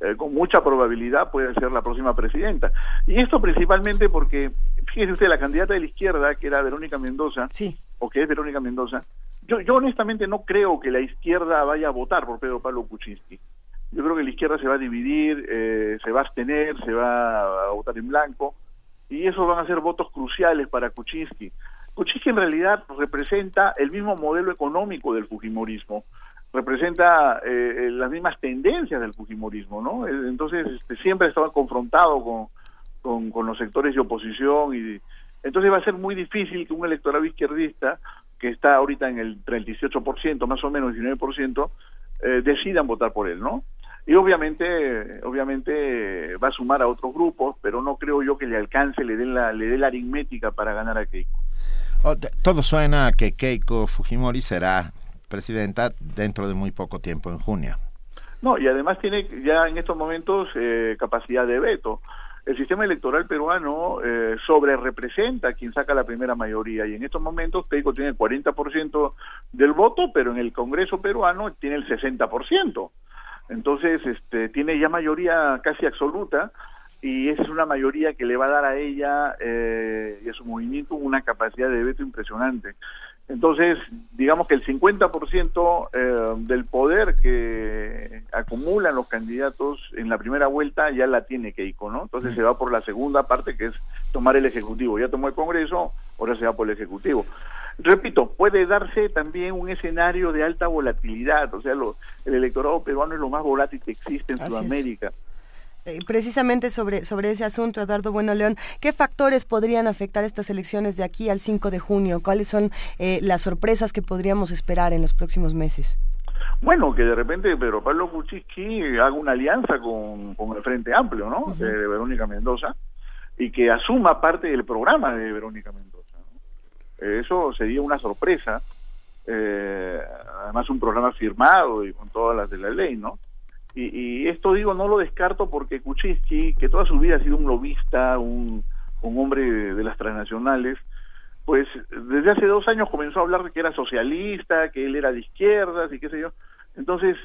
eh, con mucha probabilidad puede ser la próxima presidenta. Y esto principalmente porque, fíjese usted, la candidata de la izquierda, que era Verónica Mendoza, sí. o que es Verónica Mendoza, yo, yo honestamente no creo que la izquierda vaya a votar por Pedro Pablo Kuczynski. Yo creo que la izquierda se va a dividir, eh, se va a abstener, se va a votar en blanco, y esos van a ser votos cruciales para Kuczynski. Kuczynski en realidad representa el mismo modelo económico del Fujimorismo, representa eh, las mismas tendencias del Fujimorismo, ¿no? Entonces este, siempre estaba confrontado con, con, con los sectores de oposición y entonces va a ser muy difícil que un electorado izquierdista que está ahorita en el 38%, más o menos 19%, eh, decidan votar por él, ¿no? Y obviamente, obviamente va a sumar a otros grupos, pero no creo yo que le alcance, le dé la, le dé la aritmética para ganar a Keiko. Oh, todo suena a que Keiko Fujimori será presidenta dentro de muy poco tiempo, en junio. No, y además tiene ya en estos momentos eh, capacidad de veto. El sistema electoral peruano eh, sobre representa a quien saca la primera mayoría y en estos momentos Keiko tiene el 40% del voto, pero en el Congreso peruano tiene el 60%. Entonces, este, tiene ya mayoría casi absoluta y es una mayoría que le va a dar a ella eh, y a su movimiento una capacidad de veto impresionante. Entonces, digamos que el 50% eh, del poder que acumulan los candidatos en la primera vuelta ya la tiene Keiko, ¿no? Entonces se va por la segunda parte que es tomar el Ejecutivo. Ya tomó el Congreso, ahora se va por el Ejecutivo. Repito, puede darse también un escenario de alta volatilidad, o sea, el electorado peruano es lo más volátil que existe en Sudamérica. Eh, precisamente sobre, sobre ese asunto, Eduardo Bueno León, ¿qué factores podrían afectar estas elecciones de aquí al 5 de junio? ¿Cuáles son eh, las sorpresas que podríamos esperar en los próximos meses? Bueno, que de repente Pedro Pablo Kuczynski haga una alianza con, con el Frente Amplio, ¿no? de, Verónica Mendoza, y que asuma parte del programa de Verónica Mendoza. Eso sería una sorpresa. Eh, además, un programa firmado y con todas las de la ley, ¿no? Y, esto digo, no lo descarto porque Kuczynski, que toda su vida ha sido un lobista, un, hombre de, las transnacionales, pues desde hace dos años comenzó a hablar de que era socialista, que él era de izquierdas y qué sé yo. Entonces,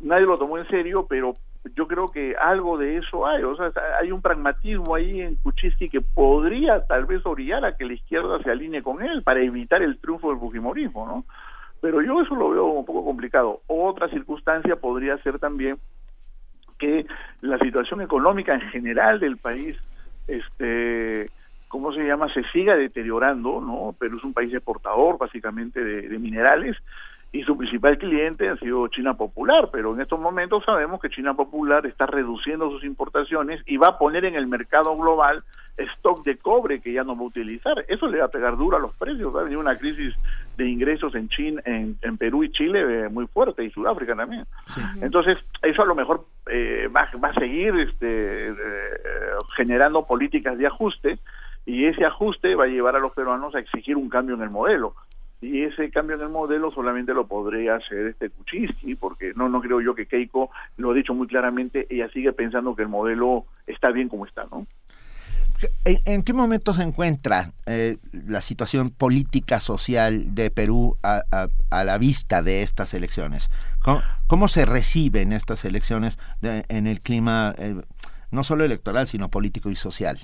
nadie lo tomó en serio, pero yo creo que algo de eso hay. O sea, hay un pragmatismo ahí en Kuczynski que podría tal vez orillar a que la izquierda se alinee con él para evitar el triunfo del fujimorismo, ¿no? Pero yo eso lo veo un poco complicado. Otra circunstancia podría ser también que la situación económica en general del país, este, ¿cómo se llama?, se siga deteriorando, ¿no? Pero es un país exportador básicamente de minerales y su principal cliente ha sido China Popular, pero en estos momentos sabemos que China Popular está reduciendo sus importaciones y va a poner en el mercado global stock de cobre que ya no va a utilizar. Eso le va a pegar duro a los precios, va a venir una crisis de ingresos en China, en, Perú y Chile eh, muy fuerte y Sudáfrica también. Entonces, eso a lo mejor eh, va, va, a seguir este, eh, generando políticas de ajuste y ese ajuste va a llevar a los peruanos a exigir un cambio en el modelo y ese cambio en el modelo solamente lo podría hacer este Kuczynski, porque no no creo yo que Keiko lo ha dicho muy claramente, ella sigue pensando que el modelo está bien como está, ¿no? ¿En, qué momento se encuentra eh, la situación política social de Perú a, la vista de estas elecciones? ¿Cómo, se reciben estas elecciones en el clima eh, no solo electoral, sino político y social?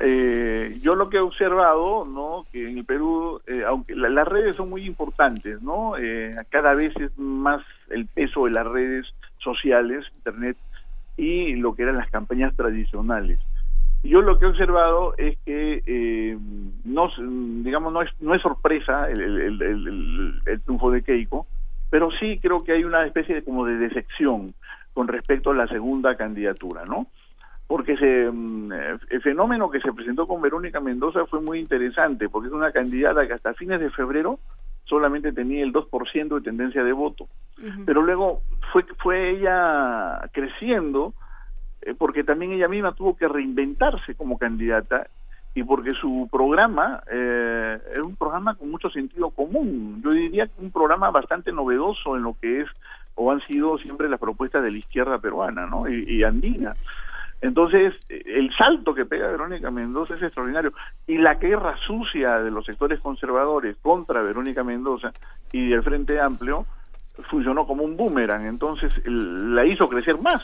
Eh, yo lo que he observado, ¿no? Que en el Perú, eh, aunque las redes son muy importantes, ¿no? Eh, cada vez es más el peso de las redes sociales, Internet, y lo que eran las campañas tradicionales. Yo lo que he observado es que eh, no, digamos, no es, no es sorpresa el, el, el, el, triunfo de Keiko, pero sí creo que hay una especie de como de decepción con respecto a la segunda candidatura, ¿no? porque se, mm, el fenómeno que se presentó con Verónica Mendoza fue muy interesante, porque es una candidata que hasta fines de febrero solamente tenía el 2% de tendencia de voto, pero luego fue, fue ella creciendo, porque también ella misma tuvo que reinventarse como candidata y porque su programa eh, es un programa con mucho sentido común, yo diría que un programa bastante novedoso en lo que es o han sido siempre las propuestas de la izquierda peruana ¿no? y andina. Entonces, el salto que pega Verónica Mendoza es extraordinario. Y la guerra sucia de los sectores conservadores contra Verónica Mendoza y del Frente Amplio funcionó como un boomerang. Entonces, la hizo crecer más.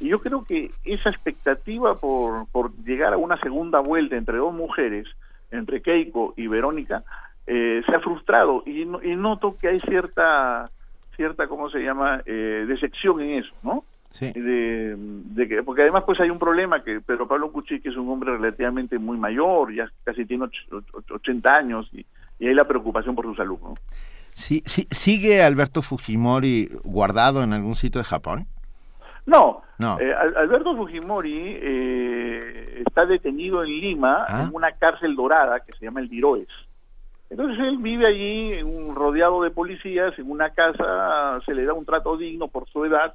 Y yo creo que esa expectativa por, por llegar a una segunda vuelta entre dos mujeres, entre Keiko y Verónica, eh, se ha frustrado. Y, y, noto que hay cierta, cierta ¿cómo se llama?, eh, decepción en eso, ¿no? De, que, porque además pues hay un problema que Pedro Pablo que es un hombre relativamente muy mayor, ya casi tiene 80 años y, hay la preocupación por su salud. ¿no? Sí, sí, ¿Sigue Alberto Fujimori guardado en algún sitio de Japón? No, No. eh, Al- Alberto Fujimori eh, está detenido en Lima, Ah. en una cárcel dorada que se llama el Diroes. Entonces él vive allí en un- rodeado de policías, en una casa, se le da un trato digno por su edad,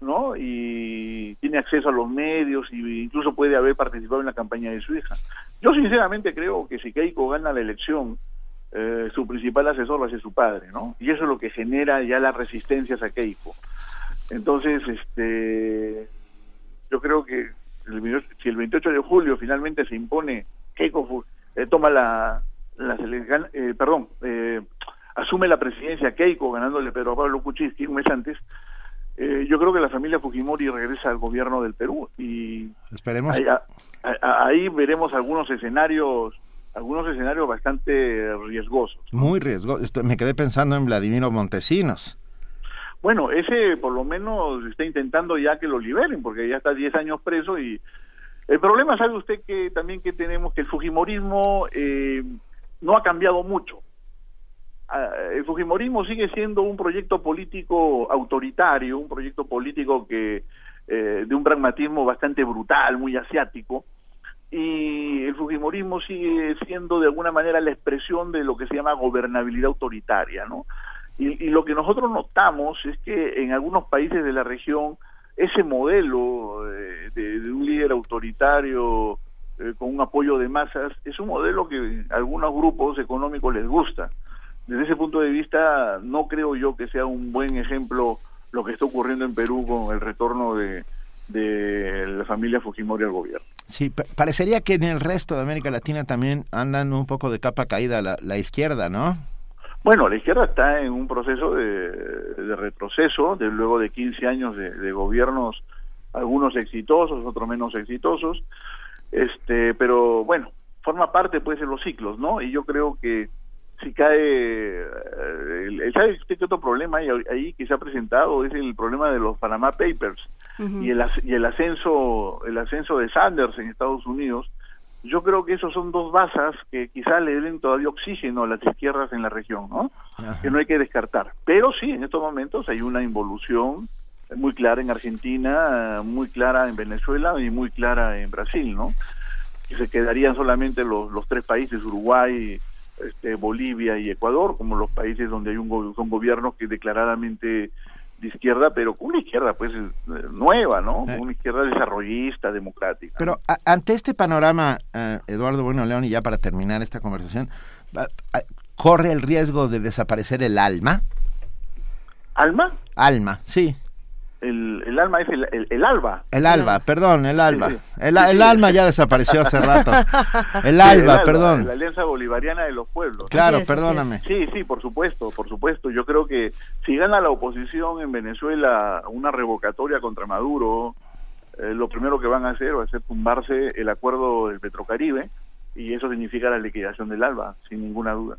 ¿no? Y tiene acceso a los medios y incluso puede haber participado en la campaña de su hija. Yo sinceramente creo que si Keiko gana la elección, eh, su principal asesor va a ser su padre, ¿no? Y eso es lo que genera ya las resistencias a Keiko. Entonces, este, yo creo que el 28 si el 28 de julio finalmente se impone, Keiko eh, toma la, la eh, perdón, eh, asume la presidencia Keiko ganándole Pedro Pablo Kuczynski un mes antes, eh, yo creo que la familia Fujimori regresa al gobierno del Perú y Esperemos. ahí, a- a- ahí veremos algunos escenarios algunos escenarios bastante riesgosos. Muy riesgoso. Esto- Me quedé pensando en Vladimiro Montesinos. Bueno, ese por lo menos está intentando ya que lo liberen, porque ya está 10 años preso y el problema, sabe usted que también que tenemos que el Fujimorismo eh, no ha cambiado mucho. Ah, El Fujimorismo sigue siendo un proyecto político autoritario, un proyecto político que eh, de un pragmatismo bastante brutal, muy asiático, y el Fujimorismo sigue siendo de alguna manera la expresión de lo que se llama gobernabilidad autoritaria, ¿no? Y, y lo que nosotros notamos es que en algunos países de la región ese modelo eh, de, de un líder autoritario eh, con un apoyo de masas es un modelo que a algunos grupos económicos les gusta. Desde ese punto de vista, no creo yo que sea un buen ejemplo lo que está ocurriendo en Perú con el retorno de, de la familia Fujimori al gobierno. Sí, pa- parecería que en el resto de América Latina también andan un poco de capa caída la, la izquierda, ¿no? Bueno, la izquierda está en un proceso de, de retroceso, de luego de 15 años de, de gobiernos, algunos exitosos, otros menos exitosos, este, pero bueno, forma parte pues de los ciclos, ¿no? Y yo creo que si cae, eh, el, el- ¿sabe usted qué otro problema hay ahí que se ha presentado? Es el problema de los Panama Papers y el, y el ascenso el ascenso de Sanders en Estados Unidos yo creo que esos son dos basas que quizá le den todavía oxígeno a las izquierdas en la región no que no hay que descartar. Pero sí en estos momentos hay una involución muy clara en Argentina muy clara en Venezuela y muy clara en Brasil no que se quedarían solamente los, los tres países Uruguay este, Bolivia y Ecuador como los países donde hay un son gobiernos que declaradamente de izquierda, pero una izquierda pues eh, nueva, ¿no? Con una izquierda desarrollista, democrática. Pero a- ante este panorama, eh, Eduardo Bueno León, y ya para terminar esta conversación, ¿corre el riesgo de desaparecer el alma? ¿Alma? Alma, sí. El, el alma es el, el, el alba. El alba, perdón, el alba. Sí, sí. El, el alma ya desapareció hace rato. El Sí, alba, perdón. La Alianza Bolivariana de los Pueblos. Claro, es, perdóname. Sí, sí, por supuesto, por supuesto. Yo creo que si gana la oposición en Venezuela una revocatoria contra Maduro, eh, lo primero que van a hacer va a ser tumbarse el acuerdo del Petrocaribe y eso significa la liquidación del alba, sin ninguna duda.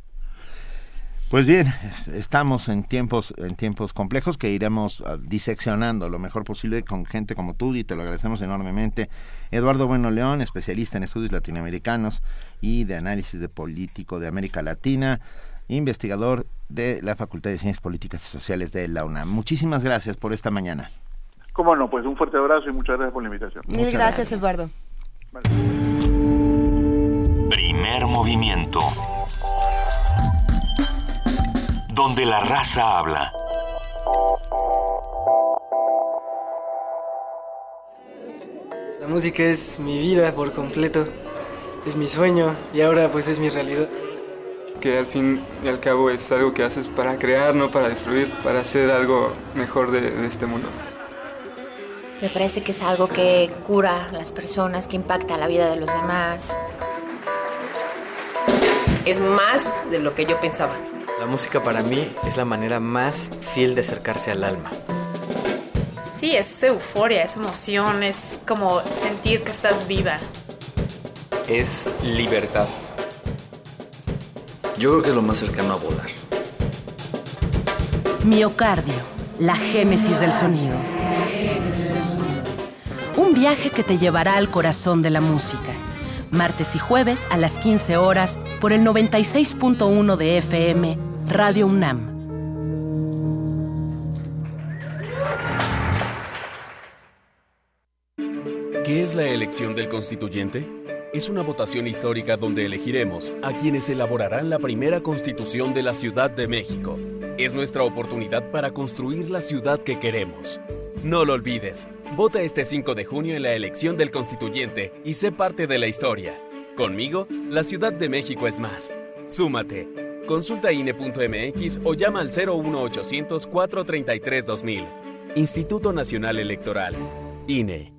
Pues bien, es- estamos en tiempos en tiempos complejos que iremos ah, diseccionando lo mejor posible con gente como tú y te lo agradecemos enormemente. Eduardo Bueno León, especialista en estudios latinoamericanos y de análisis de político de América Latina, investigador de la Facultad de Ciencias Políticas y Sociales de la UNAM. Muchísimas gracias por esta mañana. Cómo no, pues un fuerte abrazo y muchas gracias por la invitación. Mil gracias, Eduardo. Primer movimiento. Donde la raza habla. La música es mi vida por completo, es mi sueño y ahora pues es mi realidad. que al fin y al cabo es algo que haces para crear, no para destruir, para hacer algo mejor de, de este mundo. Me parece que es algo que cura a las personas, que impacta la vida de los demás. Es más de lo que yo pensaba. La música para mí es la manera más fiel de acercarse al alma. Sí, es euforia, es emoción, es como sentir que estás viva. Es libertad. Yo creo que es lo más cercano a volar. Miocardio, la génesis del sonido. Un viaje que te llevará al corazón de la música. Martes y jueves a las 15 horas por el 96.1 de FM, Radio UNAM. ¿Qué es la elección del constituyente? Es una votación histórica donde elegiremos a quienes elaborarán la primera constitución de la Ciudad de México. Es nuestra oportunidad para construir la ciudad que queremos. No lo olvides, vota este 5 de junio en la elección del constituyente y sé parte de la historia. Conmigo, la Ciudad de México es más. Súmate. Consulta INE.mx o llama al 01800 433 2000. Instituto Nacional Electoral. INE.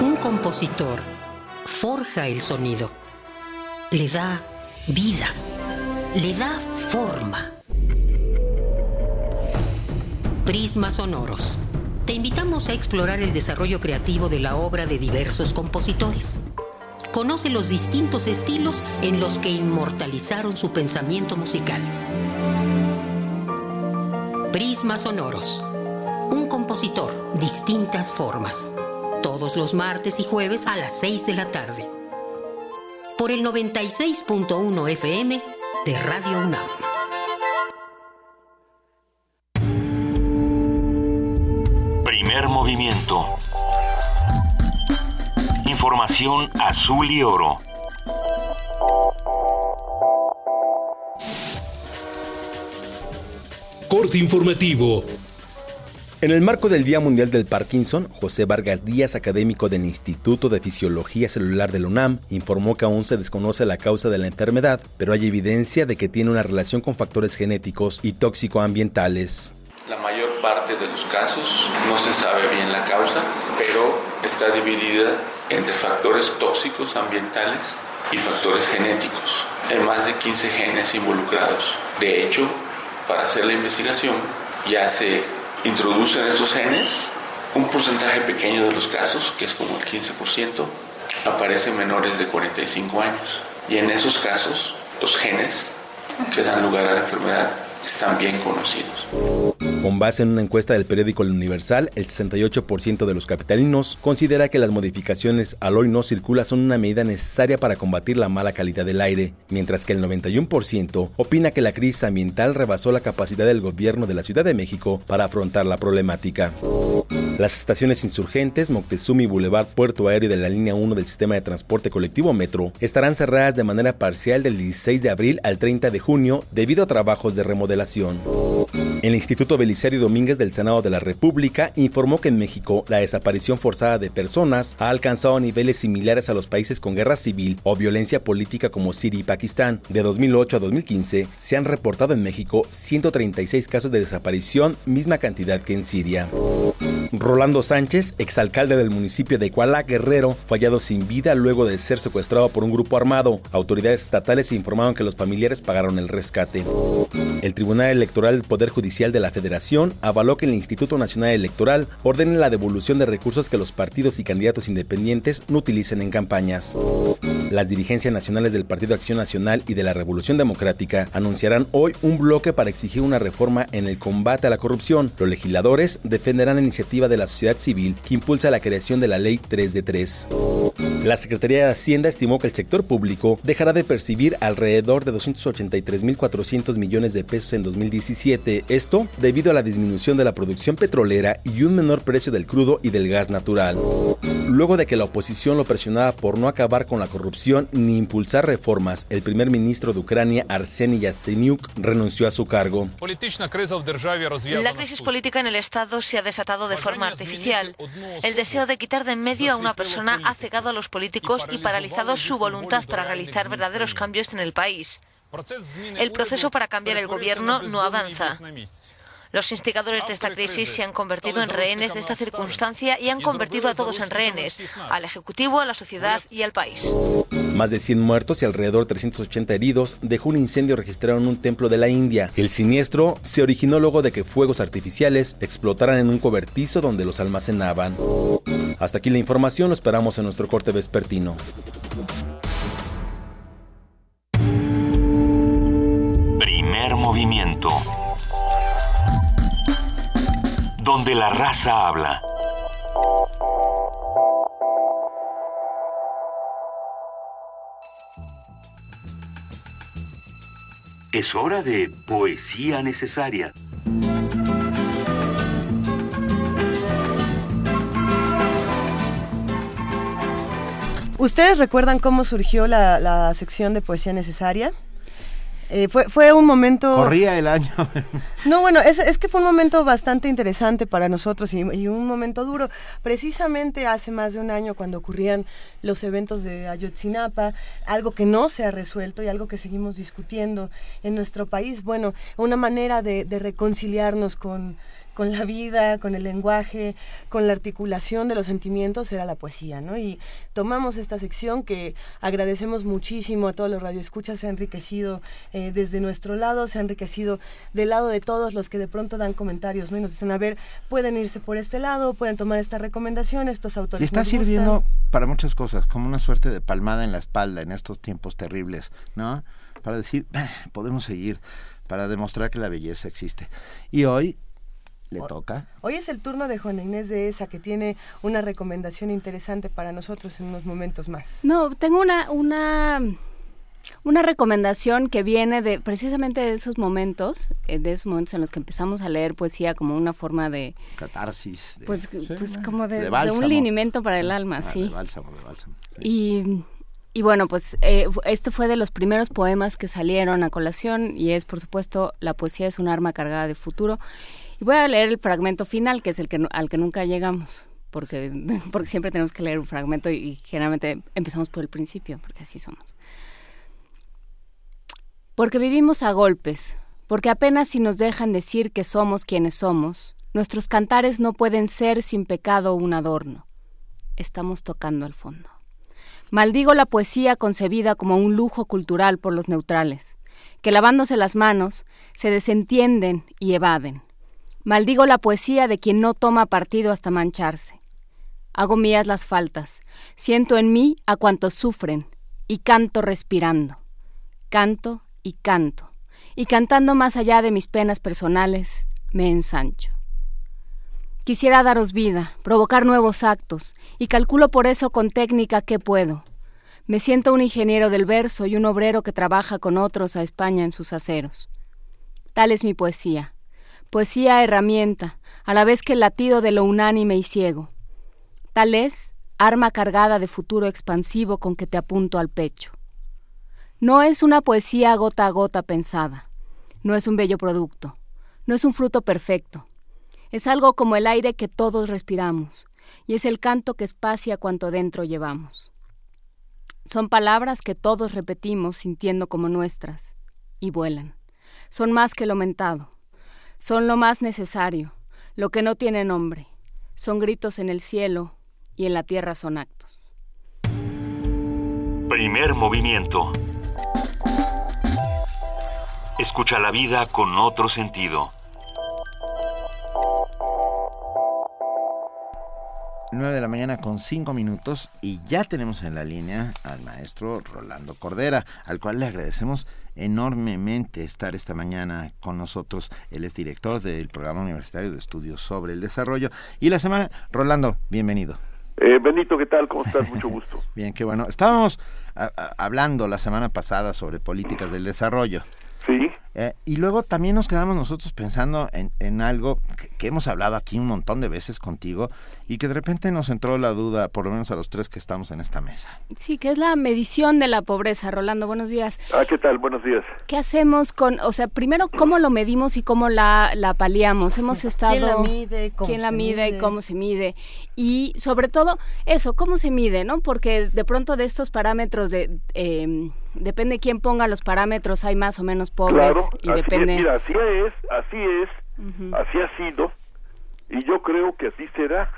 Un compositor forja el sonido, le da vida, le da forma. Prisma Sonoros. Te invitamos a explorar el desarrollo creativo de la obra de diversos compositores. Conoce los distintos estilos en los que inmortalizaron su pensamiento musical. Prisma Sonoros. Un compositor, distintas formas. Todos los martes y jueves a las 6 de la tarde. Por el 96.1 FM de Radio UNAM. Primer movimiento. Información azul y oro. Corte informativo. En el marco del Día Mundial del Parkinson, José Vargas Díaz, académico del Instituto de Fisiología Celular de la UNAM, informó que aún se desconoce la causa de la enfermedad, pero hay evidencia de que tiene una relación con factores genéticos y tóxico-ambientales. La mayor parte de los casos no se sabe bien la causa, pero está dividida entre factores tóxicos ambientales y factores genéticos. Hay más de 15 genes involucrados. De hecho, para hacer la investigación ya se introducen estos genes, un porcentaje pequeño de los casos, que es como el 15%, aparecen menores de 45 años. Y en esos casos, los genes que dan lugar a la enfermedad están bien conocidos. Con base en una encuesta del periódico El Universal, el 68% de los capitalinos considera que las modificaciones al hoy no circula son una medida necesaria para combatir la mala calidad del aire, mientras que el 91% opina que la crisis ambiental rebasó la capacidad del gobierno de la Ciudad de México para afrontar la problemática. Las estaciones insurgentes, Moctezuma y Boulevard Puerto Aéreo de la línea 1 del sistema de transporte colectivo Metro estarán cerradas de manera parcial del 16 de abril al 30 de junio debido a trabajos de remodelación. El Instituto Belisario Domínguez del Senado de la República informó que en México la desaparición forzada de personas ha alcanzado niveles similares a los países con guerra civil o violencia política como Siria y Pakistán. De 2008 a 2015 se han reportado en México 136 casos de desaparición, misma cantidad que en Siria. Rolando Sánchez, exalcalde del municipio de Cualá, Guerrero, fue hallado sin vida luego de ser secuestrado por un grupo armado. Autoridades estatales informaron que los familiares pagaron el rescate. El Tribunal Electoral del Poder Judicial de la Federación avaló que el Instituto Nacional Electoral ordene la devolución de recursos que los partidos y candidatos independientes no utilicen en campañas. Las dirigencias nacionales del Partido Acción Nacional y de la Revolución Democrática anunciarán hoy un bloque para exigir una reforma en el combate a la corrupción. Los legisladores defenderán la iniciativa de la sociedad civil que impulsa la creación de la Ley 3 de 3. La Secretaría de Hacienda estimó que el sector público dejará de percibir alrededor de 283.400 millones de pesos en 2017, esto debido a la disminución de la producción petrolera y un menor precio del crudo y del gas natural. Luego de que la oposición lo presionaba por no acabar con la corrupción ni impulsar reformas, el primer ministro de Ucrania, Arseny Yatsenyuk, renunció a su cargo. La crisis política en el Estado se ha desatado de forma artificial. El deseo de quitar de en medio a una persona ha cegado a los políticos y paralizado su voluntad para realizar verdaderos cambios en el país. El proceso para cambiar el gobierno no avanza. Los instigadores de esta crisis se han convertido en rehenes de esta circunstancia y han convertido a todos en rehenes, al Ejecutivo, a la sociedad y al país. Más de 100 muertos y alrededor de 380 heridos dejó un incendio registrado en un templo de la India. El siniestro se originó luego de que fuegos artificiales explotaran en un cobertizo donde los almacenaban. Hasta aquí la información, lo esperamos en nuestro corte vespertino. Primer movimiento. Donde la raza habla. Es hora de poesía necesaria. ¿Ustedes recuerdan cómo surgió la, la sección de poesía necesaria? Eh, fue, fue un momento... Corría el año. no, bueno, es, es, que fue un momento bastante interesante para nosotros y, y, un momento duro. Precisamente hace más de un año cuando ocurrían los eventos de Ayotzinapa, algo que no se ha resuelto y algo que seguimos discutiendo en nuestro país. Bueno, una manera de, de reconciliarnos con con la vida, con el lenguaje, con la articulación de los sentimientos era la poesía, ¿no? Y tomamos esta sección que agradecemos muchísimo a todos los radioescuchas, se ha enriquecido eh, desde nuestro lado, se ha enriquecido del lado de todos los que de pronto dan comentarios, ¿no? Y nos dicen, a ver, pueden irse por este lado, pueden tomar esta recomendación, estos autores. Y está sirviendo para muchas cosas, como una suerte de palmada en la espalda en estos tiempos terribles, ¿no? Para decir, podemos seguir, para demostrar que la belleza existe. Y hoy le toca. Hoy es el turno de Juana Inés de esa que tiene una recomendación interesante para nosotros en unos momentos más. No, tengo una una una recomendación que viene de precisamente de esos momentos, eh, de esos momentos en los que empezamos a leer poesía como una forma de catarsis, pues, pues como de, un linimento para el alma, ah, sí. De bálsamo, de bálsamo. Y y bueno, pues eh, este fue de los primeros poemas que salieron a colación y es, por supuesto, La poesía es un arma cargada de futuro. Y voy a leer el fragmento final, que es el que al que nunca llegamos, porque, siempre tenemos que leer un fragmento y, y generalmente empezamos por el principio, porque así somos. Porque vivimos a golpes, porque apenas si nos dejan decir que somos quienes somos, nuestros cantares no pueden ser sin pecado un adorno. Estamos tocando al fondo. Maldigo la poesía concebida como un lujo cultural por los neutrales, que lavándose las manos se desentienden y evaden Maldigo la poesía de quien no toma partido hasta mancharse. Hago mías las faltas, siento en mí a cuantos sufren, y canto respirando. Canto y canto, y cantando más allá de mis penas personales, me ensancho. Quisiera daros vida, provocar nuevos actos, y calculo por eso con técnica qué puedo. Me siento un ingeniero del verso y un obrero que trabaja con otros a España en sus aceros. Tal es mi poesía, poesía herramienta, a la vez que el latido de lo unánime y ciego. Tal es, arma cargada de futuro expansivo con que te apunto al pecho. No es una poesía gota a gota pensada, no es un bello producto, no es un fruto perfecto, es algo como el aire que todos respiramos, y es el canto que espacia cuanto dentro llevamos. Son palabras que todos repetimos sintiendo como nuestras, y vuelan. Son más que lo mentado, son lo más necesario, lo que no tiene nombre. Son gritos en el cielo y en la tierra son actos. Primer movimiento. Escucha la vida con otro sentido. 9 de la mañana con 5 minutos y ya tenemos en la línea al maestro Rolando Cordera, al cual le agradecemos enormemente estar esta mañana con nosotros. Él es director del programa universitario de estudios sobre el desarrollo. Y la semana, Rolando, bienvenido. Eh, Benito, ¿qué tal? ¿Cómo estás? Mucho gusto. Bien, qué bueno. Estábamos hablando la semana pasada sobre políticas del desarrollo. Sí. Eh, y luego también nos quedamos nosotros pensando en, en algo que, que, hemos hablado aquí un montón de veces contigo y que de repente nos entró la duda, por lo menos a los tres que estamos en esta mesa. Sí, que es la medición de la pobreza. Rolando, buenos días. Ah, ¿qué tal? Buenos días. ¿Qué hacemos con, o sea, primero, cómo lo medimos y cómo la, la paliamos? Hemos estado... ¿Quién la mide? Cómo ¿Quién la se mide, y cómo se mide? Y sobre todo, eso, ¿cómo se mide, no? Porque de pronto de estos parámetros de... Eh, depende quién ponga los parámetros, hay más o menos pobres claro, y así depende... Es, mira, así es, así es Así ha sido y yo creo que así será.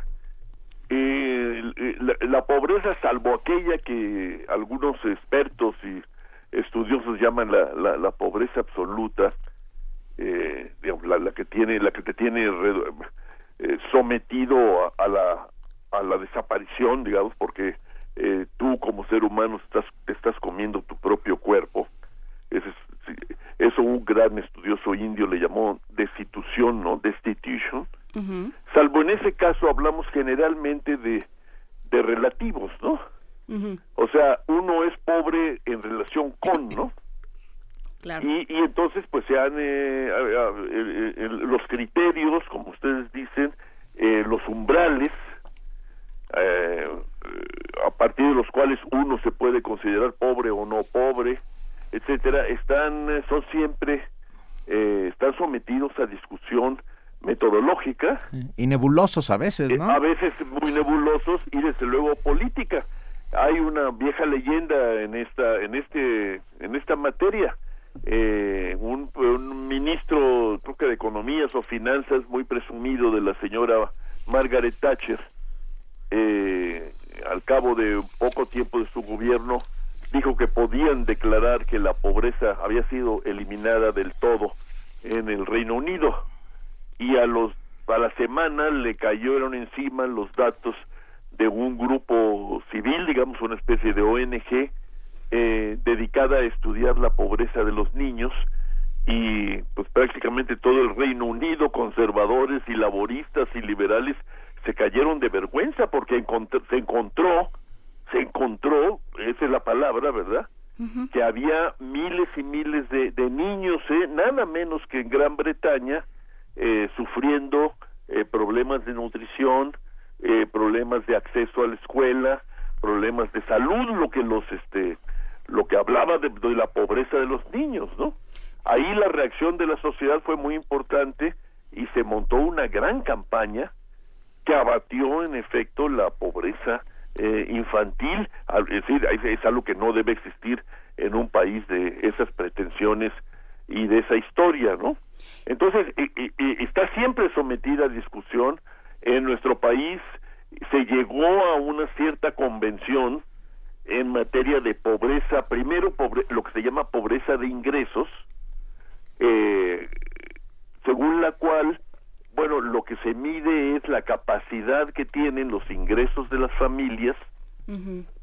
Eh, la, pobreza, salvo aquella que algunos expertos y estudiosos llaman la, la, pobreza absoluta, eh, la, que tiene, la que te tiene eh, sometido a, la a la desaparición, digamos, porque eh, tú como ser humano estás estás comiendo tu propio cuerpo. Ese es, eso un gran estudioso indio le llamó destitución, ¿no? Destitution. Salvo en ese caso hablamos generalmente de, de relativos, ¿no? O sea, uno es pobre en relación con, ¿no? Y, y entonces pues se han eh, los criterios, como ustedes dicen, eh, los umbrales, eh, a partir de los cuales uno se puede considerar pobre o no pobre, etcétera, están eh, son siempre eh, están sometidos a discusión metodológica y nebulosos a veces, ¿no? a veces muy nebulosos y desde luego política. Hay una vieja leyenda en esta en este en esta materia. Eh, un, un, ministro, creo que de economías o finanzas, muy presumido de la señora Margaret Thatcher, eh, al cabo de poco tiempo de su gobierno, dijo que podían declarar que la pobreza había sido eliminada del todo en el Reino Unido. Y a los a la semana le cayeron encima los datos de un grupo civil, digamos una especie de ONG eh, dedicada a estudiar la pobreza de los niños. Y pues prácticamente todo el Reino Unido, conservadores y laboristas y liberales se cayeron de vergüenza porque se encontró se encontró, esa es la palabra, ¿verdad? Que había miles y miles de, de niños, ¿eh? nada menos que en Gran Bretaña, eh, sufriendo eh, problemas de nutrición, eh, problemas de acceso a la escuela, problemas de salud, lo que los, este, lo que hablaba de, de la pobreza de los niños, ¿no? Ahí la reacción de la sociedad fue muy importante y se montó una gran campaña que abatió en efecto la pobreza eh, infantil, es decir, es algo que no debe existir en un país de esas pretensiones y de esa historia, ¿no? Entonces, está siempre sometida a discusión. En nuestro país se llegó a una cierta convención en materia de pobreza, primero lo que se llama pobreza de ingresos, eh, según la cual bueno, lo que se mide es la capacidad que tienen los ingresos de las familias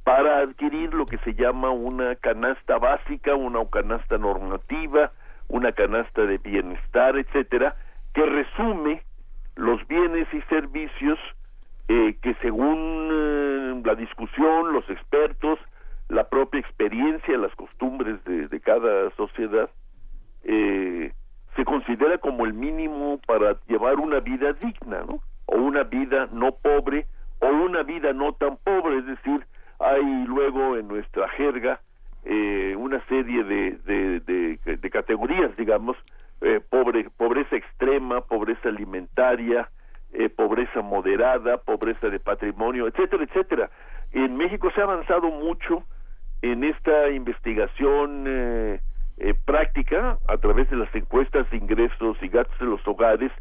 para adquirir lo que se llama una canasta básica, una canasta normativa, una canasta de bienestar, etcétera, que resume los bienes y servicios eh, que según eh, la discusión, los expertos, la propia experiencia, las costumbres de, de cada sociedad, eh, se considera como el mínimo para llevar una vida digna, ¿no? O una vida no pobre o una vida no tan pobre, es decir, hay luego en nuestra jerga eh, una serie de, de, de, categorías, digamos, eh, pobre, pobreza extrema, pobreza alimentaria, eh, pobreza moderada, pobreza de patrimonio, etcétera, etcétera. En México se ha avanzado mucho en esta investigación eh, práctica a través de las encuestas de ingresos y gastos de los hogares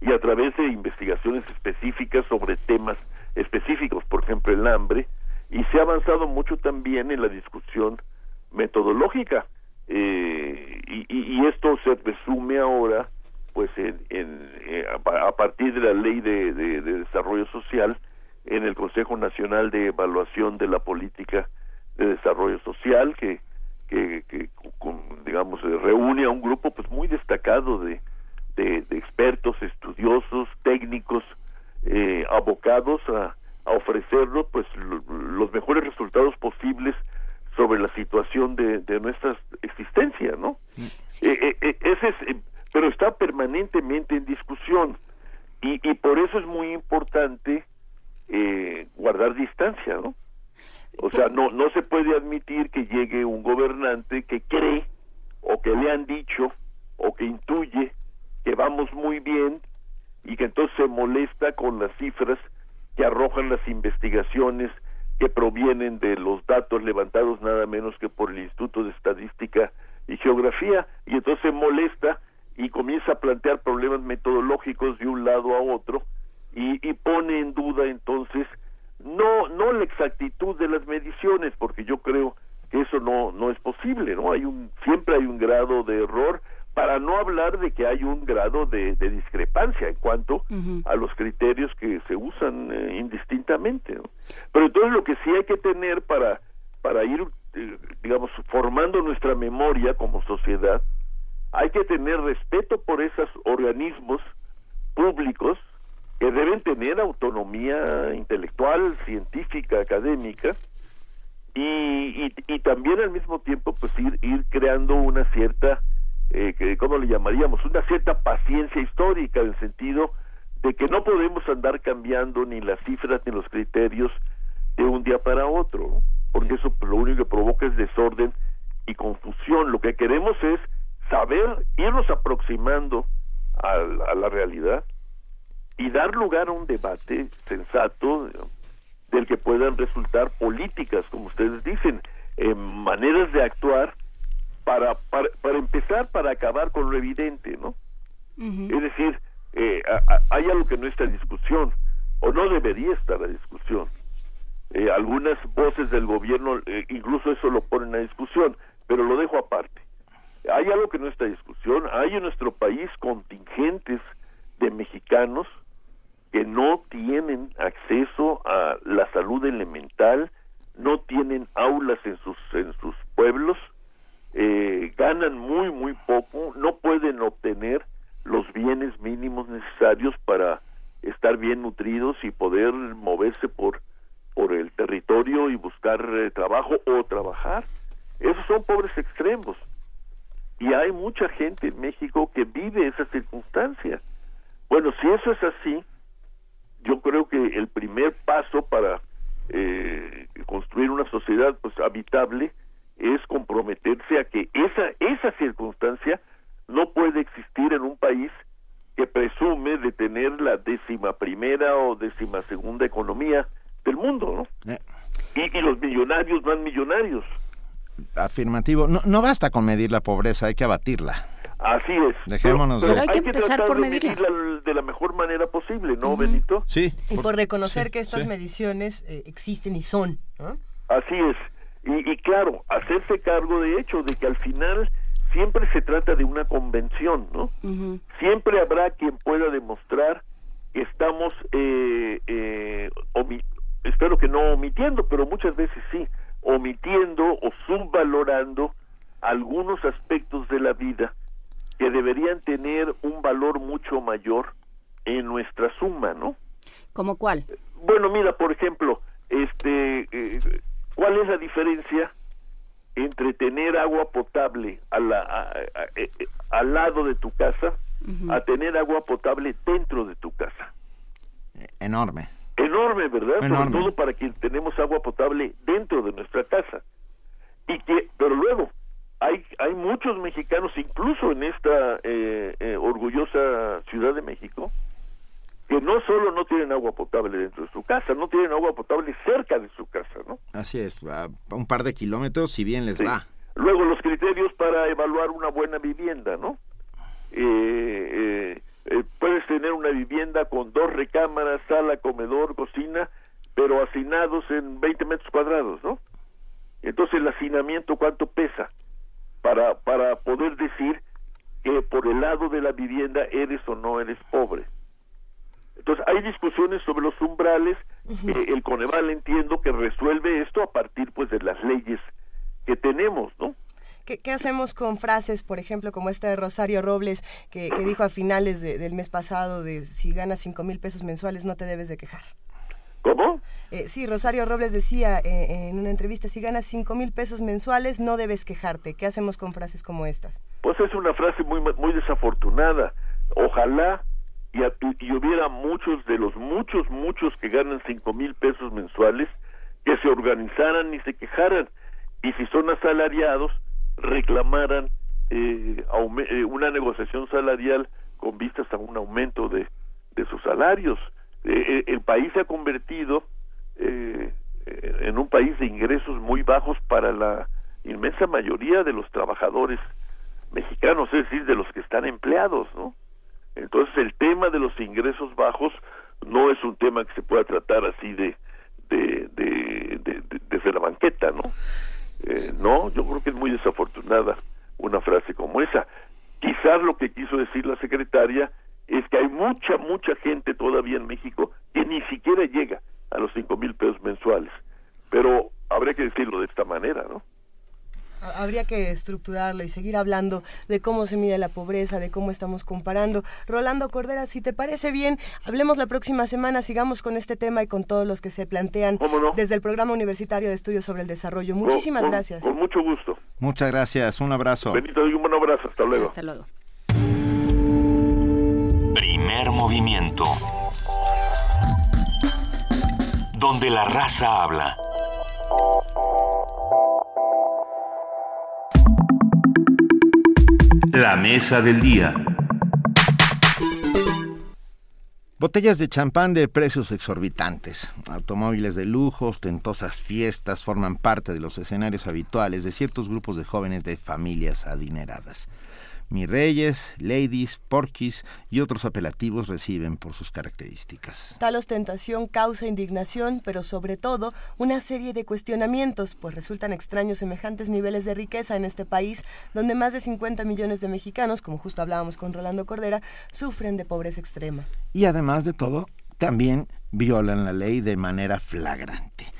y a través de investigaciones específicas sobre temas específicos, por ejemplo el hambre, y se ha avanzado mucho también en la discusión metodológica eh, y, esto se resume ahora pues en, eh, a, partir de la ley de, de desarrollo social en el Consejo Nacional de Evaluación de la Política de Desarrollo Social que que, digamos reúne a un grupo pues muy destacado de, de, expertos estudiosos técnicos eh, abocados a, a ofrecernos pues los mejores resultados posibles sobre la situación de, de nuestra existencia no eh, eh, ese es pero está permanentemente en discusión. Y, y por eso es muy importante guardar distancia no o sea, no, no se puede admitir que llegue un gobernante que cree o que le han dicho o que intuye que vamos muy bien y que entonces se molesta con las cifras que arrojan las investigaciones que provienen de los datos levantados nada menos que por el Instituto de Estadística y Geografía y entonces se molesta y comienza a plantear problemas metodológicos de un lado a otro y, pone en duda no la exactitud de las mediciones porque yo creo que eso no no es posible no hay un siempre hay un grado de error para no hablar de que hay un grado de, discrepancia en cuanto a los criterios que se usan eh, indistintamente pero entonces lo que sí hay que tener para para ir eh, digamos formando nuestra memoria como sociedad hay que tener respeto por esos organismos públicos que deben tener autonomía intelectual, científica, académica, y, también al mismo tiempo pues ir, creando una cierta, eh, ¿cómo le llamaríamos? Una cierta paciencia histórica en el sentido de que no podemos andar cambiando ni las cifras ni los criterios de un día para otro, porque eso lo único que provoca es desorden y confusión. Lo que queremos es saber, irnos aproximando a la realidad y dar lugar a un debate sensato del que puedan resultar políticas, como ustedes dicen, eh, maneras de actuar para, para, empezar, para acabar con lo evidente, ¿no? Es decir, eh, hay algo que no está en discusión, o no debería estar a discusión. Eh, algunas voces del gobierno incluso eso lo ponen a discusión, pero lo dejo aparte. Hay algo que no está en discusión, hay en nuestro país contingentes de mexicanos que no tienen acceso a la salud elemental, no tienen aulas en sus en sus pueblos, eh, ganan muy muy poco, no pueden obtener los bienes mínimos necesarios para estar bien nutridos y poder moverse por por el territorio y buscar eh, trabajo o trabajar. Esos son pobres extremos. Y hay mucha gente en México que vive esa circunstancia. Bueno, si eso es así, yo creo que el primer paso para eh, construir una sociedad pues habitable es comprometerse a que esa esa circunstancia no puede existir en un país que presume de tener la décima primera o décima segunda economía del mundo, ¿no? Eh. Y, y, los millonarios van millonarios. Afirmativo. No, no basta con medir la pobreza, hay que abatirla. Así es. Dejémonos pero, hay que empezar por medirla. de la mejor manera posible, ¿no, Benito? Sí. Y por, reconocer que estas mediciones eh, existen y son. Así es. Y, y claro, hacerse cargo de hecho de que al final siempre se trata de una convención, ¿no? Siempre habrá quien pueda demostrar que estamos, eh, eh, espero que no omitiendo, pero muchas veces sí, omitiendo o subvalorando algunos aspectos de la vida que deberían tener un valor mucho mayor en nuestra suma, ¿no? ¿Como cuál? Bueno, mira, por ejemplo, este, eh, ¿cuál es la diferencia entre tener agua potable a la, eh, al lado de tu casa a tener agua potable dentro de tu casa? Enorme. Enorme, ¿verdad? Sobre todo para quien tenemos agua potable dentro de nuestra casa. Y que, pero luego, hay, hay muchos mexicanos, incluso en esta eh, eh, orgullosa Ciudad de México, que no solo no tienen agua potable dentro de su casa, no tienen agua potable cerca de su casa, ¿no? Así es, a un par de kilómetros, si bien les va. Luego los criterios para evaluar una buena vivienda, ¿no? Eh, puedes tener una vivienda con dos recámaras, sala, comedor, cocina, pero hacinados en 20 metros cuadrados, ¿no? Entonces el hacinamiento, ¿cuánto pesa? Para, para poder decir que por el lado de la vivienda eres o no eres pobre. Entonces hay discusiones sobre los umbrales, eh, el Coneval entiendo que resuelve esto a partir pues de las leyes que tenemos, ¿no? ¿Qué, ¿Qué, hacemos con frases, por ejemplo, como esta de Rosario Robles, que, que dijo a finales del mes pasado de si ganas cinco mil pesos mensuales no te debes de quejar? Eh, sí, Rosario Robles decía eh, en una entrevista, si ganas cinco mil pesos mensuales no debes quejarte. ¿Qué hacemos con frases como estas? Pues es una frase muy, muy desafortunada. Ojalá y, y hubiera muchos de los muchos, muchos que ganan cinco mil pesos mensuales que se organizaran y se quejaran. Y si son asalariados, reclamaran eh, una negociación salarial con vistas a un aumento de, de sus salarios eh, eh, el país se ha convertido eh, en un país de ingresos muy bajos para la inmensa mayoría de los trabajadores mexicanos, es decir, de los que están empleados, ¿no? Entonces el tema de los ingresos bajos no es un tema que se pueda tratar así de, de, de, desde la banqueta, ¿no? Eh, no, yo creo que es muy desafortunada una frase como esa. Quizás lo que quiso decir la secretaria es que hay mucha, mucha gente todavía en México que ni siquiera llega a los cinco mil pesos mensuales. Pero habría que decirlo de esta manera, ¿no? Habría que estructurarlo y seguir hablando de cómo se mide la pobreza, de cómo estamos comparando. Rolando Cordera, si te parece bien, hablemos la próxima semana, sigamos con este tema y con todos los que se plantean desde el Programa Universitario de Estudios sobre el Desarrollo. Muchísimas gracias. Con mucho gusto. Muchas gracias, un abrazo. Benito, un buen abrazo, hasta luego. Hasta luego. Primer movimiento. Donde la raza habla. La mesa del día. Botellas de champán de precios exorbitantes, automóviles de lujo, ostentosas fiestas forman parte de los escenarios habituales de ciertos grupos de jóvenes de familias adineradas. Mi reyes, ladies, porquis y otros apelativos reciben por sus características. Tal ostentación causa indignación, pero sobre todo una serie de cuestionamientos, pues resultan extraños semejantes niveles de riqueza en este país, donde más de 50 millones de mexicanos, como justo hablábamos con Rolando Cordera, sufren de pobreza extrema. Y además de todo, también violan la ley de manera flagrante.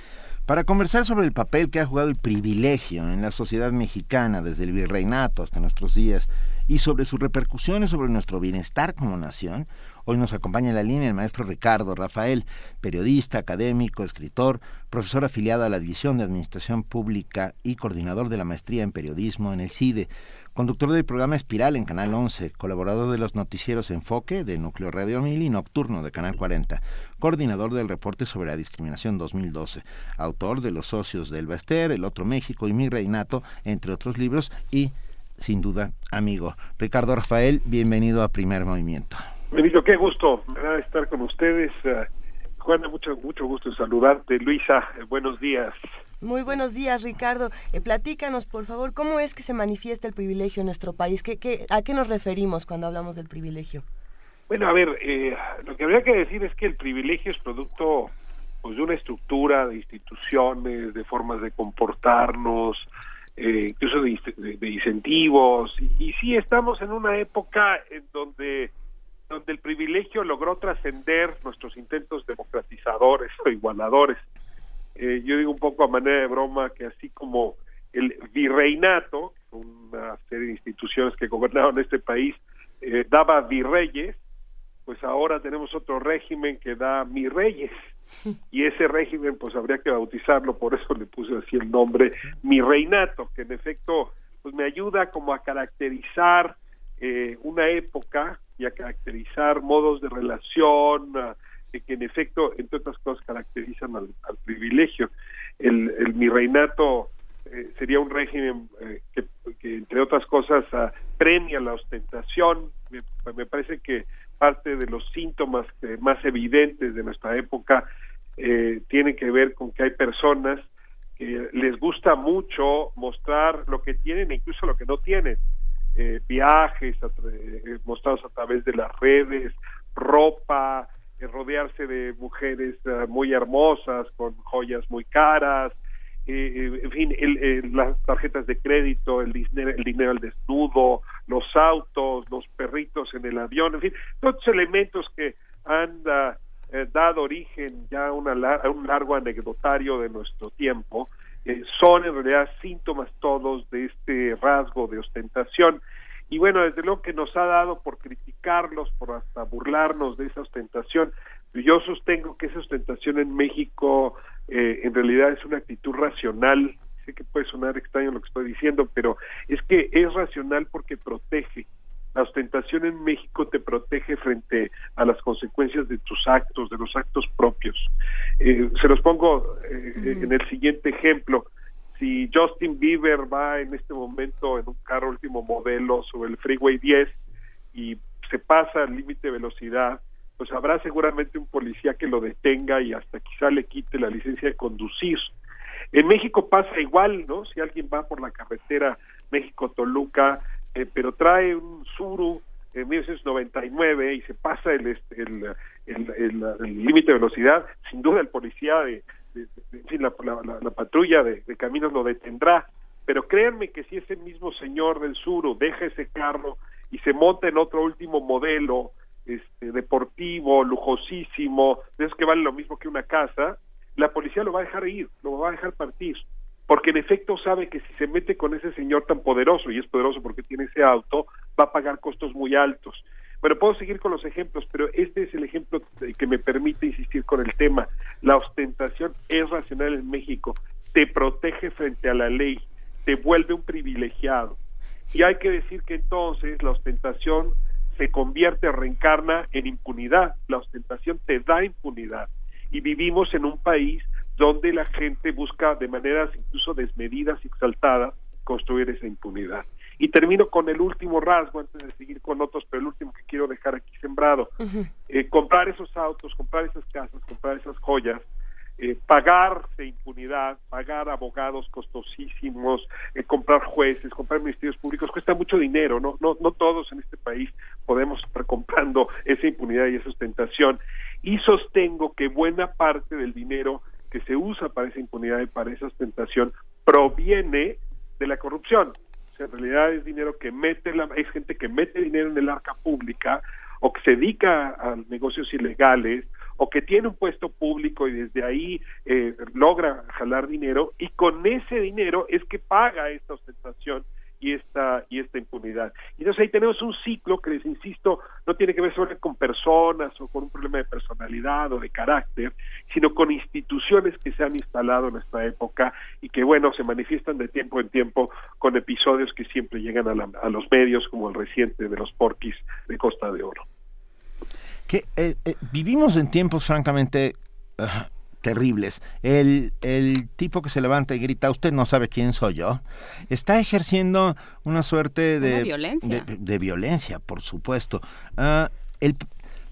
Para conversar sobre el papel que ha jugado el privilegio en la sociedad mexicana desde el virreinato hasta nuestros días y sobre sus repercusiones sobre nuestro bienestar como nación. Hoy nos acompaña en la línea el maestro Ricardo Rafael, periodista, académico, escritor, profesor afiliado a la División de Administración Pública y coordinador de la maestría en periodismo en el CIDE, conductor del programa Espiral en Canal 11, colaborador de los noticieros Enfoque de Núcleo Radio 1000 y Nocturno de Canal 40, coordinador del reporte sobre la discriminación 2012, autor de Los socios del Baster, El Otro México y Mi Reinato, entre otros libros, y sin duda, amigo. Ricardo Rafael, bienvenido a Primer Movimiento. Benito, qué gusto estar con ustedes. Uh, Juana, mucho, mucho gusto en saludarte. Luisa, eh, buenos días. Muy buenos días, Ricardo. Eh, platícanos, por favor, ¿cómo es que se manifiesta el privilegio en nuestro país? ¿Qué, qué, a qué nos referimos cuando hablamos del privilegio? Bueno, a ver, eh, lo que habría que decir es que el privilegio es producto pues, de una estructura de instituciones, de formas de comportarnos, eh, incluso de, incentivos. Y, sí, estamos en una época en donde, donde el privilegio logró trascender nuestros intentos democratizadores o igualadores. Eh, yo digo un poco a manera de broma que así como el virreinato, una serie de instituciones que gobernaron este país, eh, daba virreyes, pues ahora tenemos otro régimen que da mi reyes y ese régimen pues habría que bautizarlo, por eso le puse así el nombre mi reinato, que en efecto pues me ayuda como a caracterizar eh, una época y a caracterizar modos de relación que en efecto, entre otras cosas, caracterizan al, privilegio. El, mi reinato eh, sería un régimen eh, que, entre otras cosas, ah, premia la ostentación. me, parece que parte de los síntomas más evidentes de nuestra época eh, tienen que ver con que hay personas que les gusta mucho mostrar lo que tienen e incluso lo que no tienen. Eh, viajes eh, mostrados a través de las redes, ropa, eh, rodearse de mujeres muy hermosas, con joyas muy caras, en fin, las tarjetas de crédito, el dinero, el dinero al desnudo, los autos, los perritos en el avión, en fin, todos elementos que han eh, dado origen ya a, una, un largo anecdotario de nuestro tiempo, eh, son en realidad síntomas todos de este rasgo de ostentación. Y bueno, desde luego que nos ha dado por criticarlos, por hasta burlarnos de esa ostentación. Yo sostengo que esa ostentación en México eh, en realidad es una actitud racional. Sé que puede sonar extraño lo que estoy diciendo, pero es que es racional porque protege, la ostentación en México te protege frente a las consecuencias de tus actos, de los actos propios. Eh, se los pongo eh, en el siguiente ejemplo. Si Justin Bieber va en este momento en un carro último modelo sobre el Freeway 10 y se pasa al límite de velocidad, pues habrá seguramente un policía que lo detenga y hasta quizá le quite la licencia de conducir. En México pasa igual, ¿no? Si alguien va por la carretera México-Toluca eh, pero trae un Suru en 1999 y se pasa el el el límite de velocidad, sin duda el policía de, en fin, la, la, patrulla de, caminos lo detendrá, pero créanme que si ese mismo señor del Suru deja ese carro y se monta en otro último modelo este, deportivo, lujosísimo, de esos que vale lo mismo que una casa, la policía lo va a dejar ir, lo va a dejar partir porque en efecto sabe que si se mete con ese señor tan poderoso, y es poderoso porque tiene ese auto, va a pagar costos muy altos. Bueno, puedo seguir con los ejemplos, pero este es el ejemplo que me permite insistir con el tema. La ostentación es racional en México, te protege frente a la ley, te vuelve un privilegiado. Y hay que decir que entonces la ostentación se convierte, reencarna en impunidad. La ostentación te da impunidad. Y vivimos en un país donde la gente busca de maneras incluso desmedidas y exaltadas construir esa impunidad. Y termino con el último rasgo, antes de seguir con otros, pero el último que quiero dejar aquí sembrado. Eh, comprar esos autos, comprar esas casas, comprar esas joyas, eh, pagarse impunidad, pagar abogados costosísimos, eh, comprar jueces, comprar ministerios públicos, cuesta mucho dinero, ¿no? No, no todos en este país podemos estar comprando esa impunidad y esa ostentación. Y sostengo que buena parte del dinero que se usa para esa impunidad y para esa ostentación proviene de la corrupción. O sea, en realidad es dinero que mete, la, es gente que mete dinero en el arca pública o que se dedica a negocios ilegales o que tiene un puesto público y desde ahí eh, logra jalar dinero y con ese dinero es que paga esta ostentación y esta y esta impunidad. Y entonces ahí tenemos un ciclo que les insisto no tiene que ver solo con personas o con un problema de personalidad o de carácter, sino con instituciones que se han instalado en nuestra época y que bueno se manifiestan de tiempo en tiempo con episodios que siempre llegan a, los medios como el reciente de los porquis de Costa de Oro. Que eh, eh, vivimos en tiempos francamente ah, terribles. El, el tipo que se levanta y grita, usted no sabe quién soy yo, está ejerciendo una suerte de, violencia. De, violencia, por supuesto. Ah, el,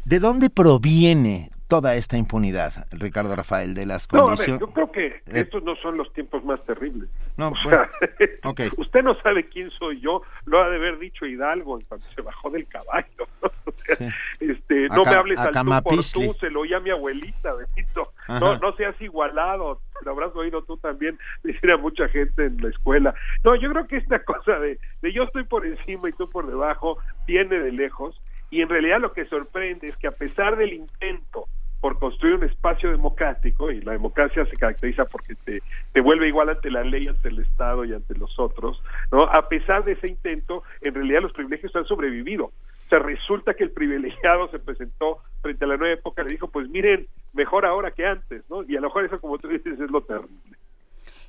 ¿De dónde proviene toda esta impunidad, Ricardo Rafael, de las condiciones. No, yo creo que eh, estos no son los tiempos más terribles. No, usted no sabe quién soy yo, lo ha de haber dicho Hidalgo cuando se bajó del caballo. este, no me hables al tú por tú, se lo oía a mi abuelita, Benito. No, no seas igualado, lo habrás oído tú también decir a mucha gente en la escuela. No, yo creo que esta cosa de, de yo estoy por encima y tú por debajo viene de lejos y en realidad lo que sorprende es que a pesar del intento por construir un espacio democrático, y la democracia se caracteriza porque te, te vuelve igual ante la ley, ante el Estado y ante los otros, ¿no? A pesar de ese intento, en realidad los privilegios han sobrevivido. O sea, resulta que el privilegiado se presentó frente a la nueva época, le dijo, pues miren, mejor ahora que antes, ¿no? Y a lo mejor eso, como tú dices, es lo terrible.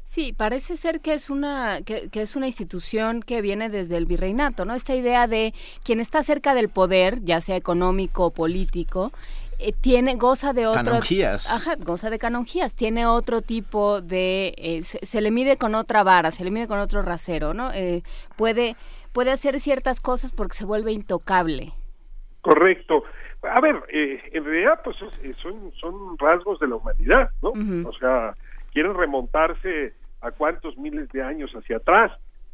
Sí, parece ser que es una que, es una institución que viene desde el virreinato, ¿no? Esta idea de quien está cerca del poder, ya sea económico o político, eh, tiene goza de otro canonjías. Ajá, goza de canonjías, tiene otro tipo de eh, se, le mide con otra vara, se le mide con otro rasero, ¿no? Eh, puede puede hacer ciertas cosas porque se vuelve intocable. Correcto. A ver, en realidad pues son son rasgos de la humanidad, ¿no? O sea, quieren remontarse a cuántos miles de años hacia atrás.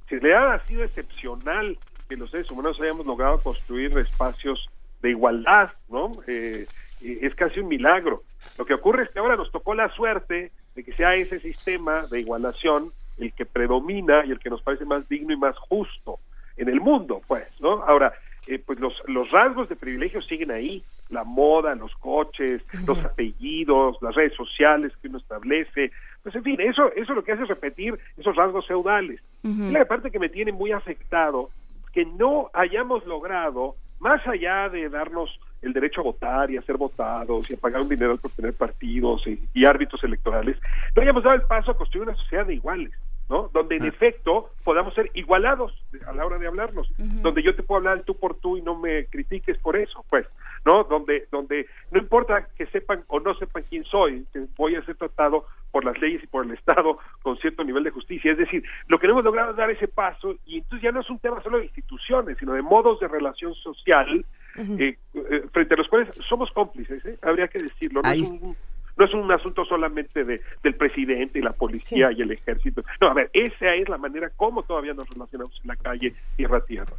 Si le ha sido excepcional que los seres humanos hayamos logrado construir espacios de igualdad, ¿no? Eh, es casi un milagro. Lo que ocurre es que ahora nos tocó la suerte de que sea ese sistema de igualación el que predomina y el que nos parece más digno y más justo en el mundo, pues, ¿no? Ahora, eh, pues los, los rasgos de privilegio siguen ahí, la moda, los coches, los apellidos, las redes sociales que uno establece, pues en fin, eso, eso lo que hace es repetir esos rasgos feudales. Y la parte que me tiene muy afectado, que no hayamos logrado, más allá de darnos el derecho a votar y a ser votados y a pagar un dinero por tener partidos y, árbitros electorales, no hayamos dado el paso a construir una sociedad de iguales. ¿no? Donde en ah. efecto podamos ser igualados a la hora de hablarnos, donde yo te puedo hablar tú por tú y no me critiques por eso, pues, ¿no? Donde, donde no importa que sepan o no sepan quién soy, que voy a ser tratado por las leyes y por el Estado con cierto nivel de justicia. Es decir, lo que no hemos logrado es dar ese paso y entonces ya no es un tema solo de instituciones, sino de modos de relación social eh, eh, frente a los cuales somos cómplices, ¿eh? habría que decirlo. No es un, No es un asunto solamente de, del presidente y la policía y el ejército. No, a ver, esa es la manera como todavía nos relacionamos en la calle tierra-tierra.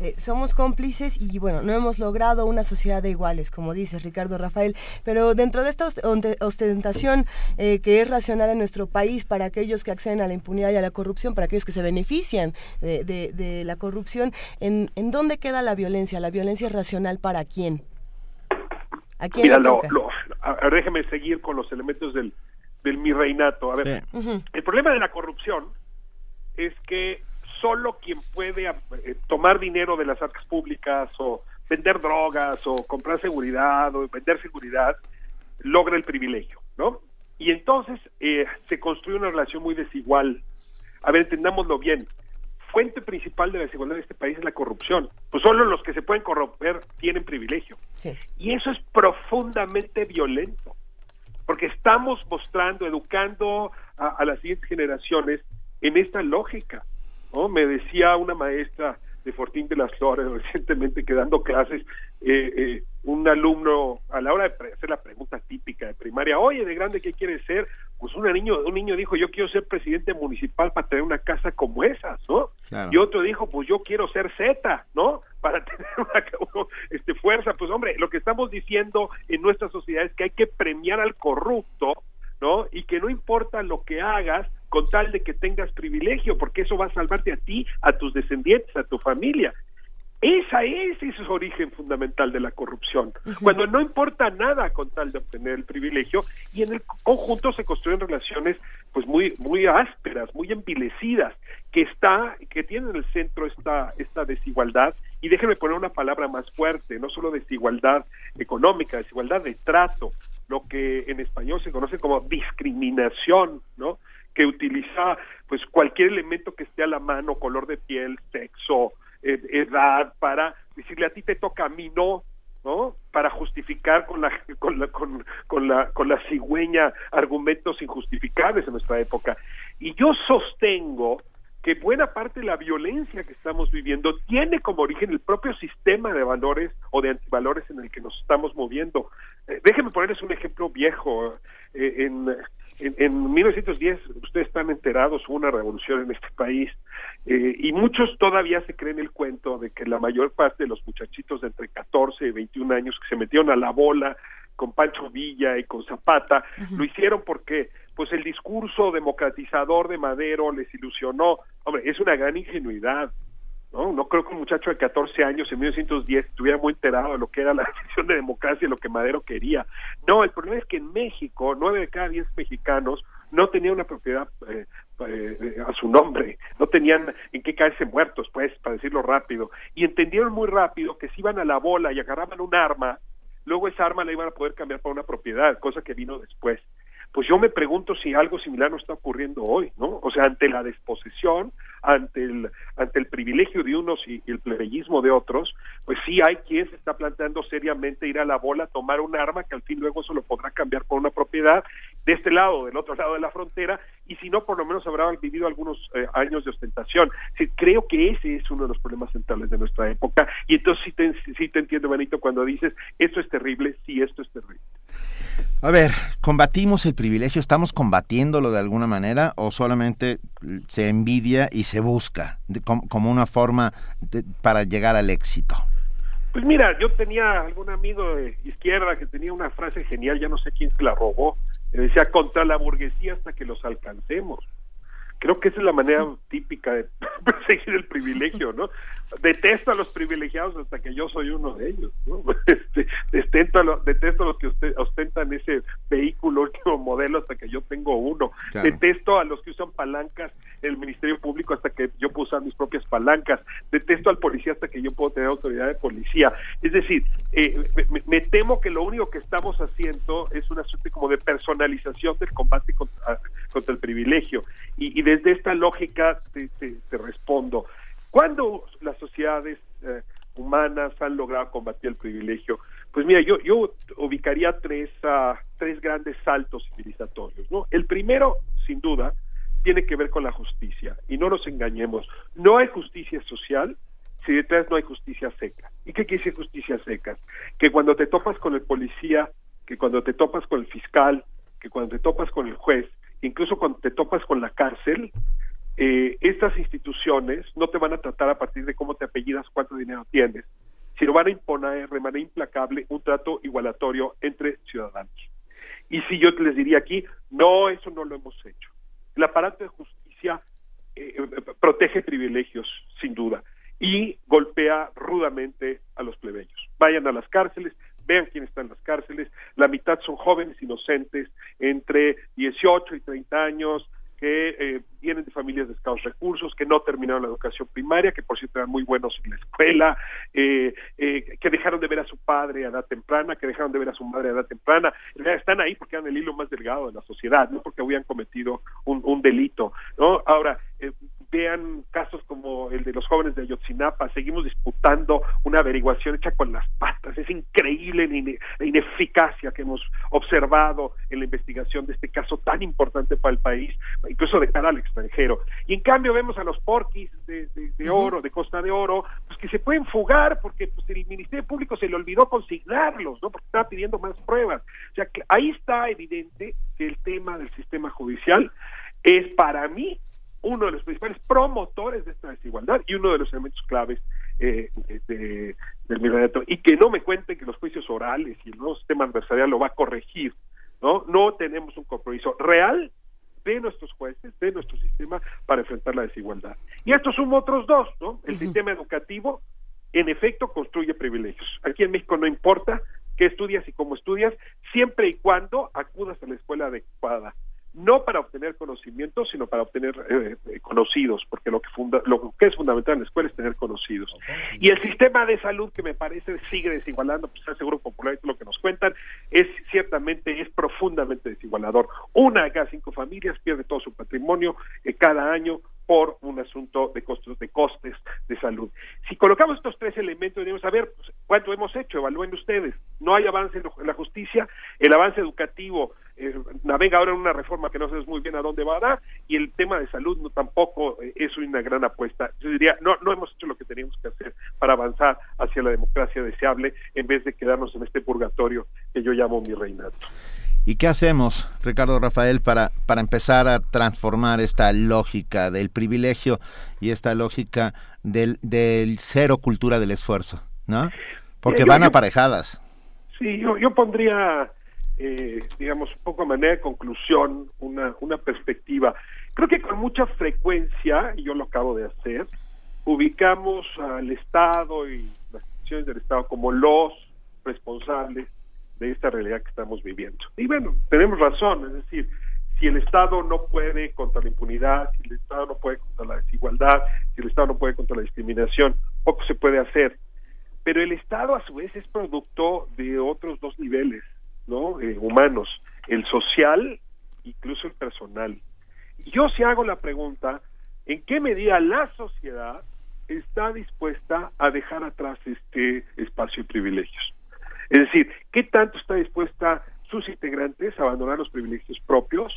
Eh, somos cómplices y bueno, no hemos logrado una sociedad de iguales, como dice Ricardo Rafael, pero dentro de esta ostentación eh, que es racional en nuestro país para aquellos que acceden a la impunidad y a la corrupción, para aquellos que se benefician de, de, la corrupción, ¿en, ¿en dónde queda la violencia? ¿La violencia es racional para quién? ¿A quién Mira, lo, a, déjeme seguir con los elementos del, del mi reinato. A ver, el problema de la corrupción es que solo quien puede eh, tomar dinero de las arcas públicas o vender drogas o comprar seguridad o vender seguridad logra el privilegio, ¿no? Y entonces eh, se construye una relación muy desigual. A ver, entendámoslo bien. Fuente principal de la desigualdad de este país es la corrupción. Pues solo los que se pueden corromper tienen privilegio. Y eso es profundamente violento, porque estamos mostrando, educando a las siguientes generaciones en esta lógica. ¿No? Me decía una maestra de Fortín de las Flores recientemente que dando clases, eh, eh, un alumno a la hora de hacer la pregunta típica de primaria, oye, de grande, ¿qué quieres ser? Pues un niño, un niño dijo, yo quiero ser presidente municipal para tener una casa como esas, ¿no? Y otro dijo, pues yo quiero ser Z, ¿no? Para tener una este, fuerza. Pues hombre, lo que estamos diciendo en nuestra sociedad es que hay que premiar al corrupto, ¿no? Y que no importa lo que hagas, con tal de que tengas privilegio, porque eso va a salvarte a ti, a tus descendientes, a tu familia. Esa es, ese es el origen fundamental de la corrupción. Cuando no importa nada con tal de obtener el privilegio y en el conjunto se construyen relaciones pues muy muy ásperas, muy envilecidas, que está que tienen en el centro esta esta desigualdad y déjenme poner una palabra más fuerte, no solo desigualdad económica, desigualdad de trato, lo que en español se conoce como discriminación, ¿no? Que utiliza pues cualquier elemento que esté a la mano, color de piel, sexo, eh, edad, para decirle a ti te toca, a mí no, ¿no? Para justificar con la con la con, la con la cigüeña argumentos injustificables en nuestra época. Y yo sostengo que buena parte de la violencia que estamos viviendo tiene como origen el propio sistema de valores o de antivalores en el que nos estamos moviendo. Eh, déjenme ponerles un ejemplo viejo. Eh, en en, 1910, ustedes están enterados, hubo una revolución en este país eh, y muchos todavía se creen el cuento de que la mayor parte de los muchachitos de entre 14 y 21 años que se metieron a la bola con Pancho Villa y con Zapata, lo hicieron porque pues el discurso democratizador de Madero les ilusionó. Hombre, es una gran ingenuidad. ¿No? No creo que un muchacho de 14 años en 1910 estuviera muy enterado de lo que era la decisión de democracia y lo que Madero quería. No, el problema es que en México, nueve de cada diez mexicanos no tenían una propiedad eh, eh, a su nombre, no tenían en qué caerse muertos, pues, para decirlo rápido, y entendieron muy rápido que si iban a la bola y agarraban un arma, luego esa arma la iban a poder cambiar por una propiedad, cosa que vino después pues yo me pregunto si algo similar no está ocurriendo hoy, ¿no? O sea, ante la desposesión, ante el, ante el privilegio de unos y, el plebeyismo de otros, pues sí hay quien se está planteando seriamente ir a la bola, tomar un arma que al fin luego eso lo podrá cambiar por una propiedad de este lado, del otro lado de la frontera, y si no, por lo menos habrá vivido algunos eh, años de ostentación. Sí, creo que ese es uno de los problemas centrales de nuestra época, y entonces sí te, sí te entiendo, Benito, cuando dices, esto es terrible, sí, esto es terrible. A ver, ¿combatimos el privilegio? ¿Estamos combatiéndolo de alguna manera o solamente se envidia y se busca como, una forma para llegar al éxito? Pues mira, yo tenía algún amigo de izquierda que tenía una frase genial, ya no sé quién la robó, decía contra la burguesía hasta que los alcancemos creo que esa es la manera típica de perseguir el privilegio, ¿no? Detesto a los privilegiados hasta que yo soy uno de ellos, ¿no? Este, detesto, a los, detesto a los que ostentan ese vehículo último modelo hasta que yo tengo uno. Detesto a los que usan palancas el Ministerio Público hasta que yo puedo usar mis propias palancas. Detesto al policía hasta que yo puedo tener autoridad de policía. Es decir, eh, me, temo que lo único que estamos haciendo es una suerte como de personalización del combate contra, contra el privilegio. Y, desde esta lógica te, respondo. ¿Cuándo las sociedades eh, humanas han logrado combatir el privilegio? Pues mira, yo, yo ubicaría tres, uh, tres grandes saltos civilizatorios. ¿no? El primero, sin duda, tiene que ver con la justicia. Y no nos engañemos, no hay justicia social si detrás no hay justicia seca. ¿Y qué quiere decir justicia seca? Que cuando te topas con el policía que cuando te topas con el fiscal, que cuando te topas con el juez, incluso cuando te topas con la cárcel, eh, estas instituciones no te van a tratar a partir de cómo te apellidas, cuánto dinero tienes, sino van a imponer de manera implacable un trato igualatorio entre ciudadanos. Y si yo les diría aquí, no, eso no lo hemos hecho. El aparato de justicia eh, eh, protege privilegios, sin duda, y golpea rudamente a los plebeyos. Vayan a las cárceles, vean quién está en las cárceles, la mitad son jóvenes inocentes entre 18 y 30 años, que eh, vienen de familias de escasos recursos, que no terminaron la educación primaria, que por cierto eran muy buenos en la escuela, eh, eh, que dejaron de ver a su padre a edad temprana, que dejaron de ver a su madre a edad temprana, están ahí porque eran el hilo más delgado de la sociedad, no porque habían cometido un, delito, ¿no? Ahora, eh, vean casos como el de los jóvenes de Ayotzinapa, seguimos disputando una averiguación hecha con las patas, es increíble la, ineficacia que hemos observado en la investigación de este caso tan importante para el país, incluso de cara al extranjero. Y en cambio vemos a los porquis de, oro, de Costa de Oro, pues que se pueden fugar porque pues, el Ministerio Público se le olvidó consignarlos, ¿no? Porque estaba pidiendo más pruebas. O sea, que ahí está evidente que el tema del sistema judicial es para mí uno de los principales promotores de esta desigualdad y uno de los elementos claves eh, de, del y que no me cuenten que los juicios orales y el nuevo sistema adversarial lo va a corregir no no tenemos un compromiso real de nuestros jueces de nuestro sistema para enfrentar la desigualdad. Y estos son otros dos no el sistema educativo en efecto construye privilegios. Aquí en México no importa qué estudias y cómo estudias siempre y cuando acudas a la escuela adecuada no para obtener conocimientos, sino para obtener eh, eh, conocidos, porque lo que, funda, lo que es fundamental en la escuela es tener conocidos. Y el sistema de salud, que me parece sigue desigualando, pues el Seguro Popular, es lo que nos cuentan, es ciertamente, es profundamente desigualador. Una de cada cinco familias pierde todo su patrimonio eh, cada año por un asunto de costos de costes de salud. Si colocamos estos tres elementos, debemos saber pues, cuánto hemos hecho, evalúen ustedes. No hay avance en la justicia, el avance educativo eh, navega ahora en una reforma que no sabes muy bien a dónde va a dar y el tema de salud no tampoco eh, es una gran apuesta. Yo diría, no, no hemos hecho lo que teníamos que hacer para avanzar hacia la democracia deseable en vez de quedarnos en este purgatorio que yo llamo mi reinato. ¿Y qué hacemos, Ricardo Rafael, para, para empezar a transformar esta lógica del privilegio y esta lógica del, del cero cultura del esfuerzo? ¿No? Porque van aparejadas. Sí, yo, yo pondría, eh, digamos, un poco a manera de conclusión, una, una perspectiva. Creo que con mucha frecuencia, y yo lo acabo de hacer, ubicamos al Estado y las instituciones del Estado como los responsables de esta realidad que estamos viviendo. Y bueno, tenemos razón, es decir, si el Estado no puede contra la impunidad, si el Estado no puede contra la desigualdad, si el Estado no puede contra la discriminación, poco se puede hacer. Pero el Estado a su vez es producto de otros dos niveles, ¿no? Eh, humanos, el social, incluso el personal. Y yo si hago la pregunta, ¿en qué medida la sociedad está dispuesta a dejar atrás este espacio de privilegios? Es decir, ¿qué tanto está dispuesta sus integrantes a abandonar los privilegios propios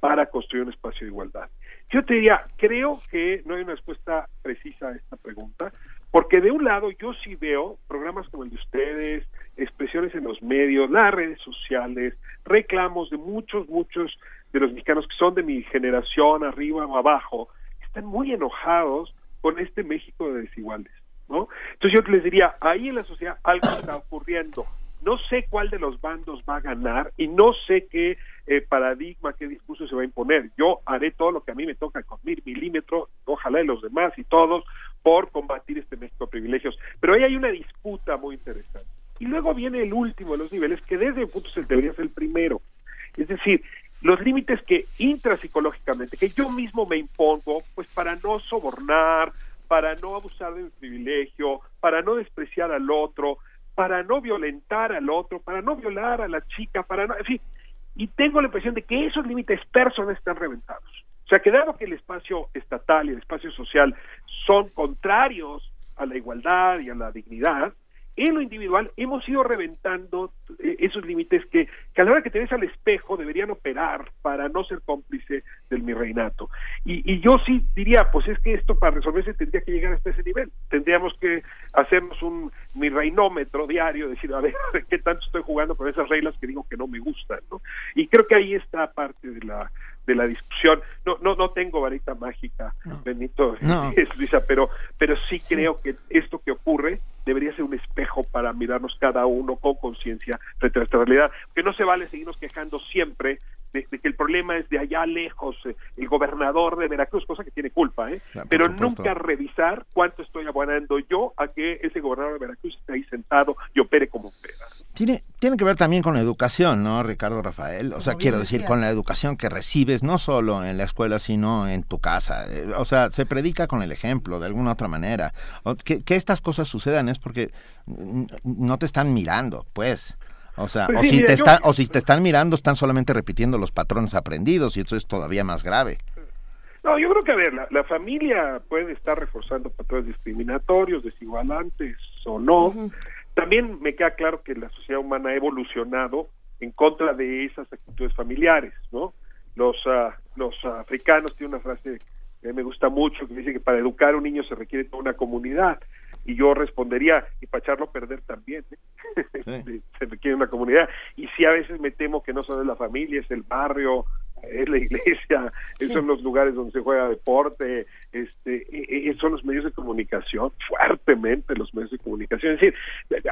para construir un espacio de igualdad? Yo te diría, creo que no hay una respuesta precisa a esta pregunta, porque de un lado yo sí veo programas como el de ustedes, expresiones en los medios, las redes sociales, reclamos de muchos, muchos de los mexicanos que son de mi generación, arriba o abajo, están muy enojados con este México de desiguales. ¿No? Entonces yo les diría, ahí en la sociedad algo está ocurriendo. No sé cuál de los bandos va a ganar y no sé qué eh, paradigma, qué discurso se va a imponer. Yo haré todo lo que a mí me toca con mil milímetros, ojalá de los demás y todos, por combatir este México de privilegios. Pero ahí hay una disputa muy interesante. Y luego viene el último de los niveles, que desde el punto se debería ser el primero. Es decir, los límites que intrapsicológicamente, que yo mismo me impongo, pues para no sobornar, para no abusar del privilegio, para no despreciar al otro, para no violentar al otro, para no violar a la chica, para no, en fin, y tengo la impresión de que esos límites personales están reventados. O sea, que dado que el espacio estatal y el espacio social son contrarios a la igualdad y a la dignidad, en lo individual hemos ido reventando eh, esos límites que, que a la hora que te ves al espejo deberían operar para no ser cómplice del mi reinato. Y, y yo sí diría, pues es que esto para resolverse tendría que llegar hasta ese nivel. Tendríamos que hacernos un mi reinómetro diario, decir, a ver, ¿qué tanto estoy jugando con esas reglas que digo que no me gustan? ¿no? Y creo que ahí está parte de la de la discusión. No, no, no tengo varita mágica, Benito, Luisa, pero, pero sí, creo que esto que ocurre debería ser un espejo para mirarnos cada uno con conciencia frente a nuestra realidad, que no se vale seguirnos quejando siempre de, que el problema es de allá lejos, eh, el gobernador de Veracruz, cosa que tiene culpa, ¿eh? pero nunca revisar cuánto estoy abonando yo a que ese gobernador de Veracruz esté ahí sentado y opere como opera. Tiene, tiene que ver también con la educación, ¿no, Ricardo Rafael? O sea, quiero decir, con la educación que recibes no solo en la escuela, sino en tu casa. Eh, o sea, se predica con el ejemplo, de alguna otra manera. Que, que estas cosas sucedan es porque no te están mirando, pues. O sea, pues o, si te o si te están mirando, están solamente repitiendo los patrones aprendidos y eso es todavía más grave. No, yo creo que, a ver, la, familia puede estar reforzando patrones discriminatorios, desigualantes o no. También me queda claro que la sociedad humana ha evolucionado en contra de esas actitudes familiares, ¿no? Los, uh, los africanos tienen una frase que me gusta mucho, que dice que para educar a un niño se requiere toda una comunidad y yo respondería, y para echarlo a perder también, ¿eh? se requiere una comunidad, y si a veces me temo que no solo es la familia, es el barrio, es la iglesia, son los lugares donde se juega deporte, este, e, e, son los medios de comunicación, fuertemente los medios de comunicación. Es decir,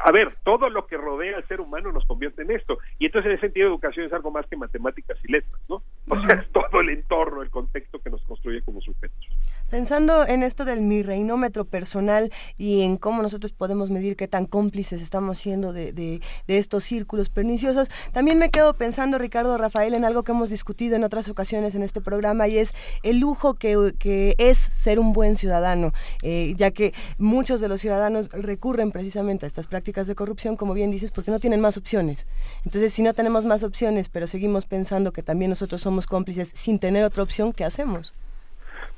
a ver, todo lo que rodea al ser humano nos convierte en esto. Y entonces en ese sentido educación es algo más que matemáticas y letras, ¿no? O sea, es todo el entorno, el contexto que nos construye como sujetos. Pensando en esto del mi reinómetro personal y en cómo nosotros podemos medir qué tan cómplices estamos siendo de, de, estos círculos perniciosos, también me quedo pensando, Ricardo Rafael, en algo que hemos discutido en otras ocasiones en este programa y es el lujo que, que es ser un buen ciudadano, eh, ya que muchos de los ciudadanos recurren precisamente a estas prácticas de corrupción, como bien dices, porque no tienen más opciones. Entonces, si no tenemos más opciones, pero seguimos pensando que también nosotros somos cómplices sin tener otra opción, ¿qué hacemos?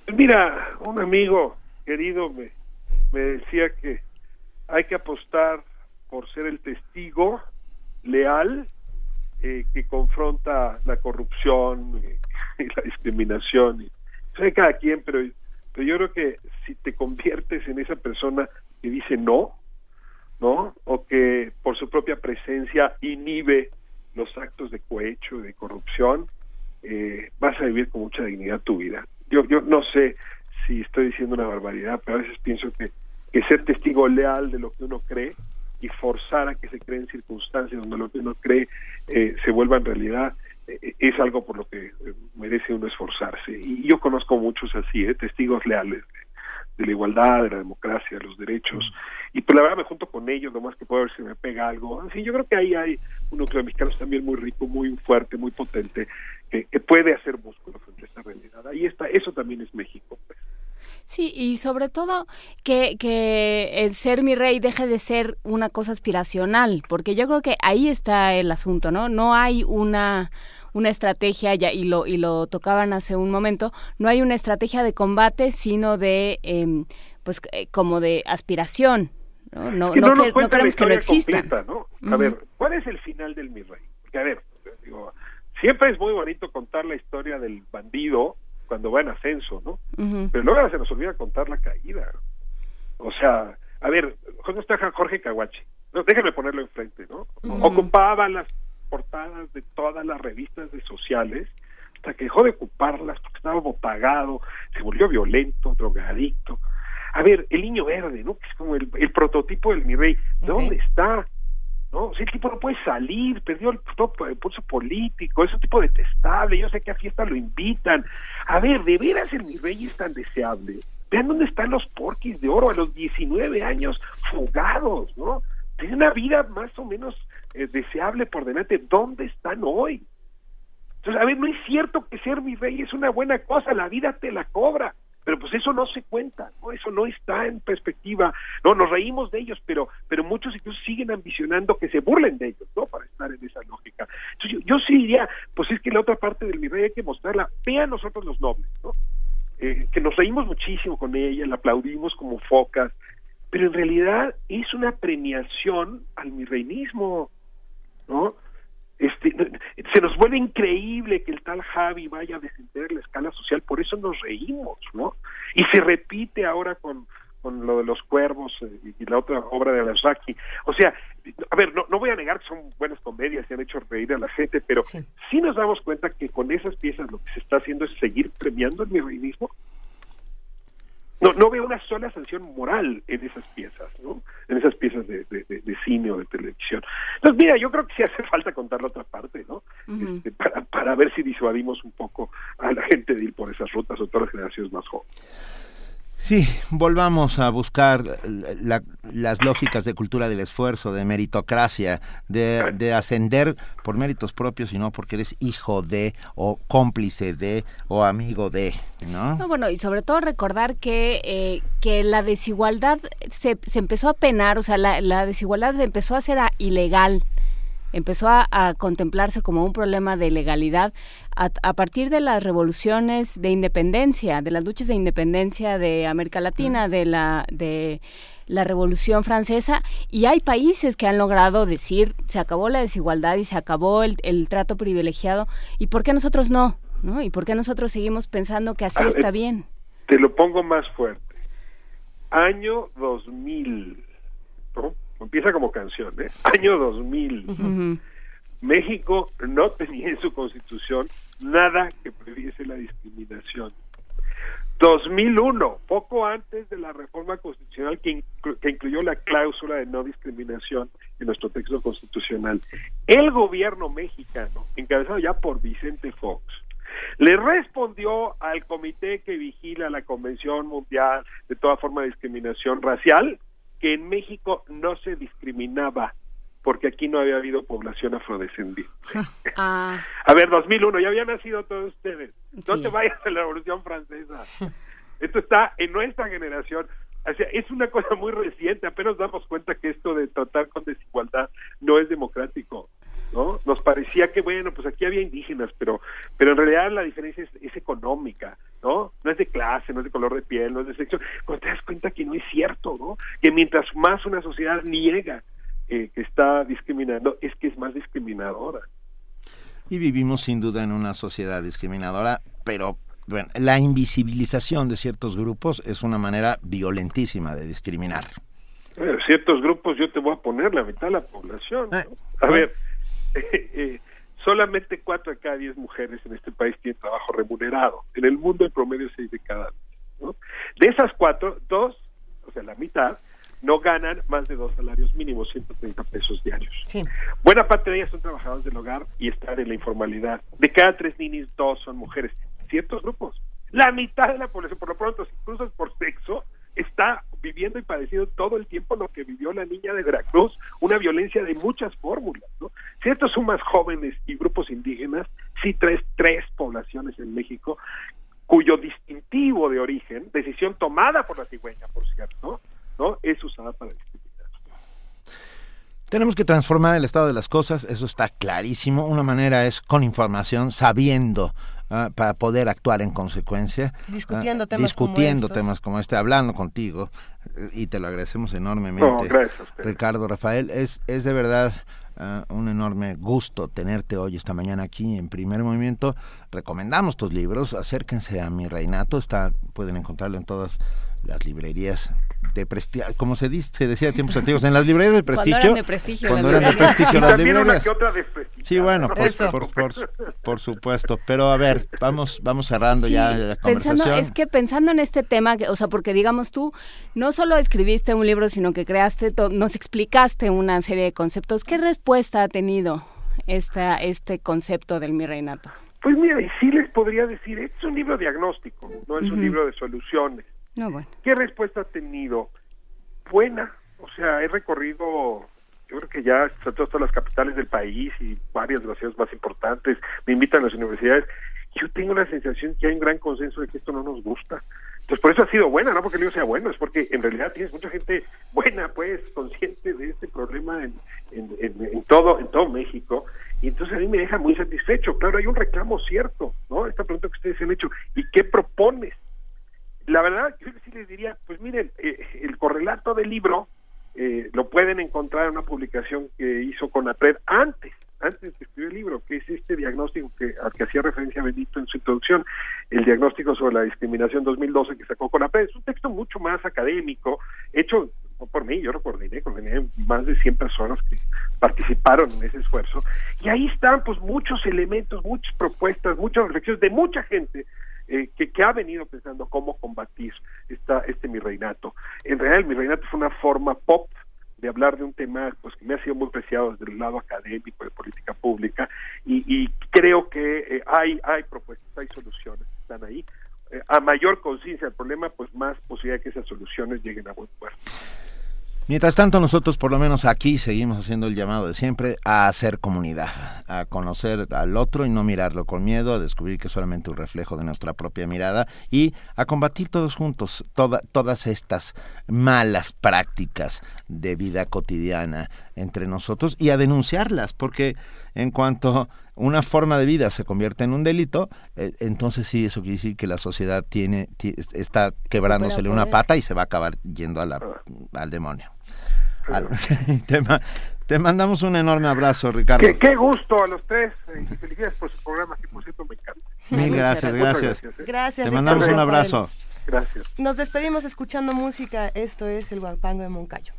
Mira, un amigo querido me, me decía que hay que apostar por ser el testigo leal eh, que confronta la corrupción y la discriminación. Y, sé cada quien, pero, pero yo creo que si te conviertes en esa persona que dice no, ¿no? O que por su propia presencia inhibe los actos de cohecho, de corrupción, eh, vas a vivir con mucha dignidad tu vida yo, yo no sé si estoy diciendo una barbaridad, pero a veces pienso que, que ser testigo leal de lo que uno cree y forzar a que se creen circunstancias donde lo que uno cree eh, se vuelva en realidad eh, es algo por lo que eh, merece uno esforzarse. Y yo conozco muchos así, testigos leales de, la igualdad, de la democracia, de los derechos. Y pues la verdad me junto con ellos, nomás que puedo ver si me pega algo. En yo creo que ahí hay un núcleo de mexicanos también muy rico, muy fuerte, muy potente, que, puede hacer músculo frente a esta realidad. Ahí está, eso también es México. Pues. Sí, y sobre todo que, que el ser mi rey deje de ser una cosa aspiracional, porque yo creo que ahí está el asunto, ¿no? No hay una una estrategia ya y lo y lo tocaban hace un momento no hay una estrategia de combate sino de em, pues eh, como de aspiración no no, no, queremos que no exista a ver cuál es el final del mi rey porque a ver siempre es muy bonito contar la historia del bandido cuando va en ascenso, ¿no? Pero luego se nos olvida contar la caída. O sea, a ver, ¿dónde está Jorge Caguachi? No, déjenme ponerlo enfrente, ¿no? Ocupaba las portadas de todas las revistas de sociales hasta que dejó de ocuparlas porque estaba botagado, se volvió violento, drogadicto. A ver, el niño verde, ¿no? Que es como el, prototipo del mi rey. ¿Dónde está? ¿No? Si el tipo no puede salir, perdió el, pulso político, es un tipo detestable, yo sé que a fiesta lo invitan. A ver, ¿de veras el mi rey es tan deseable? Vean dónde están los porquis de oro a los 19 años fugados, ¿no? Tiene una vida más o menos eh, deseable por delante. ¿Dónde están hoy? Entonces, a ver, no es cierto que ser mi rey es una buena cosa, la vida te la cobra pero pues eso no se cuenta, ¿no? Eso no está en perspectiva, no, nos reímos de ellos, pero, pero muchos incluso siguen ambicionando que se burlen de ellos, ¿no? Para estar en esa lógica. Entonces yo, sí diría, pues es que la otra parte del mi rey hay que mostrarla, vean nosotros los nobles, ¿no? Eh, que nos reímos muchísimo con ella, la aplaudimos como focas, pero en realidad es una premiación al mirreinismo, ¿no? Este, se nos vuelve increíble que el tal Javi vaya a descender la escala social, por eso nos reímos, ¿no? Y se repite ahora con, con lo de los cuervos eh, y la otra obra de Alasraki. O sea, a ver, no, no voy a negar que son buenas comedias y han hecho reír a la gente, pero sí. nos damos cuenta que con esas piezas lo que se está haciendo es seguir premiando el mirreinismo. No, no veo una sola sanción moral en esas piezas, ¿no? En esas piezas de, de, cine o de televisión. Entonces, mira, yo creo que sí hace falta contar la otra parte, ¿no? Este, para, para ver si disuadimos un poco a la gente de ir por esas rutas o todas las generaciones más jóvenes. Sí, volvamos a buscar las lógicas de cultura del esfuerzo, de meritocracia, de, ascender por méritos propios y no porque eres hijo de o cómplice de o amigo de, ¿no? bueno, y sobre todo recordar que, eh, que la desigualdad se, se empezó a penar, o sea, la, la desigualdad empezó a ser ilegal empezó a, contemplarse como un problema de legalidad a, partir de las revoluciones de independencia, de las luchas de independencia de América Latina, de la de la Revolución Francesa y hay países que han logrado decir se acabó la desigualdad y se acabó el, trato privilegiado y por qué nosotros no, ¿no? Y por qué nosotros seguimos pensando que así está bien. Te lo pongo más fuerte. Año 2000, ¿no? Empieza como canción, ¿eh? Año 2000. México no tenía en su constitución nada que previese la discriminación. 2001, poco antes de la reforma constitucional que, que, incluyó la cláusula de no discriminación en nuestro texto constitucional, el gobierno mexicano, encabezado ya por Vicente Fox, le respondió al comité que vigila la Convención Mundial de toda forma de discriminación racial que en México no se discriminaba porque aquí no había habido población afrodescendiente. Ah. A ver, 2001, ya habían nacido todos ustedes. No te vayas a la Revolución Francesa. Esto está en nuestra generación. O sea, es una cosa muy reciente, apenas damos cuenta que esto de tratar con desigualdad no es democrático. ¿No? Nos parecía que, bueno, pues aquí había indígenas, pero, pero en realidad la diferencia es, económica, ¿no? No es de clase, no es de color de piel, no es de sexo. Cuando te das cuenta que no es cierto, ¿no? Que mientras más una sociedad niega eh, que está discriminando, es que es más discriminadora. Y vivimos sin duda en una sociedad discriminadora, pero bueno, la invisibilización de ciertos grupos es una manera violentísima de discriminar. ciertos grupos yo te voy a poner la mitad de la población. ¿no? A ver, solamente cuatro de cada diez mujeres en este país tienen trabajo remunerado. En el mundo el promedio es seis de cada ¿no? De esas cuatro, dos, o sea, la mitad, no ganan más de dos salarios mínimos, 130 pesos diarios. Buena parte de ellas son trabajadores del hogar y están en la informalidad. De cada tres ninis, dos son mujeres. Ciertos grupos. La mitad de la población, por lo pronto, si cruzas por sexo, está viviendo y padeciendo todo el tiempo lo que vivió la niña de Veracruz, una violencia de muchas fórmulas. ¿no? Si estos son más jóvenes y grupos indígenas, sí tres, tres poblaciones en México cuyo distintivo de origen, decisión tomada por la cigüeña, por cierto, ¿no? es usada para discriminar. Tenemos que transformar el estado de las cosas, eso está clarísimo. Una manera es con información, sabiendo Ah, para poder actuar en consecuencia. Discutiendo ah, temas discutiendo como temas como este, hablando contigo, y te lo agradecemos enormemente. Ricardo Rafael, es, es de verdad ah, un enorme gusto tenerte hoy, esta mañana aquí en Primer Movimiento. Recomendamos tus libros, acérquense a mi reinato, está, pueden encontrarlo en todas las librerías de prestigio, como se dice, se decía de tiempos antiguos, en las librerías de prestigio. Cuando eran de prestigio. Cuando eran de prestigio las librerías. Sí, bueno, por, por, supuesto. Pero a ver, vamos, vamos cerrando ya la conversación. es que pensando en este tema, o sea, porque digamos tú, no solo escribiste un libro, sino que creaste, nos explicaste una serie de conceptos. ¿Qué respuesta ha tenido esta, este concepto del mi reinato? Pues mira, sí les podría decir, es un libro diagnóstico, no es un libro de soluciones ¿Qué respuesta ha tenido? Buena. O sea, he recorrido, yo creo que ya todas las capitales del país y varias de las ciudades más importantes. Me invitan a las universidades. Yo tengo la sensación que hay un gran consenso de que esto no nos gusta. Entonces, por eso ha sido buena, no porque el libro sea bueno, es porque en realidad tienes mucha gente buena, pues, consciente de este problema en, todo en todo México. Y entonces a mí me deja muy satisfecho. Claro, hay un reclamo cierto, ¿no? Esta pregunta que ustedes han hecho, ¿y qué propones? La verdad, yo sí les diría, pues miren, eh, el correlato del libro eh, lo pueden encontrar en una publicación que hizo Conapred antes, antes de escribir el libro, que es este diagnóstico que, al que hacía referencia Benito en su introducción, el diagnóstico sobre la discriminación 2012 que sacó Conapred. Es un texto mucho más académico, hecho por mí, yo lo coordiné, coordiné más de 100 personas que participaron en ese esfuerzo, y ahí están pues muchos elementos, muchas propuestas, muchas reflexiones de mucha gente eh, que, que, ha venido pensando cómo combatir esta, este mi reinato. En realidad el mi reinato fue una forma pop de hablar de un tema pues que me ha sido muy preciado desde el lado académico de política pública y, creo que eh, hay hay propuestas hay soluciones están ahí eh, a mayor conciencia del problema pues más posibilidad de que esas soluciones lleguen a buen puerto Mientras tanto, nosotros por lo menos aquí seguimos haciendo el llamado de siempre a hacer comunidad, a conocer al otro y no mirarlo con miedo, a descubrir que es solamente un reflejo de nuestra propia mirada y a combatir todos juntos todas estas malas prácticas de vida cotidiana entre nosotros y a denunciarlas, porque en cuanto una forma de vida se convierte en un delito, eh, entonces sí, eso quiere decir que la sociedad tiene, está quebrándosele una pata y se va a acabar yendo al demonio. te, mandamos un enorme abrazo, Ricardo. Qué, gusto a los tres eh, y felicidades por su programa, que por cierto me encanta. Mil gracias, gracias. Gracias. Te mandamos un abrazo. Gracias. Nos despedimos escuchando música. Esto es el Guapango de Moncayo.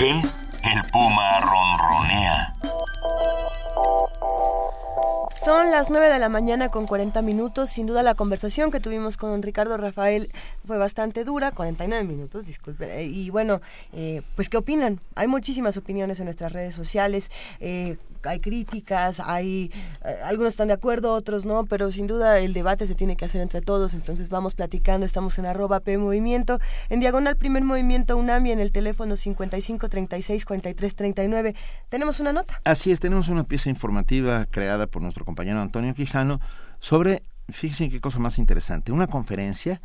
El puma ronronea. Son las 9 de la mañana con 40 minutos. Sin duda la conversación que tuvimos con Ricardo Rafael fue bastante dura, 49 minutos, disculpe. Y bueno, eh, pues ¿qué opinan? Hay muchísimas opiniones en nuestras redes sociales. Eh, hay críticas, hay eh, algunos están de acuerdo, otros no, pero sin duda el debate se tiene que hacer entre todos, entonces vamos platicando, estamos en arroba P Movimiento, en diagonal primer movimiento UNAMI en el teléfono 55 36 43 39. ¿Tenemos una nota? Así es, tenemos una pieza informativa creada por nuestro compañero Antonio Quijano sobre, fíjense qué cosa más interesante, una conferencia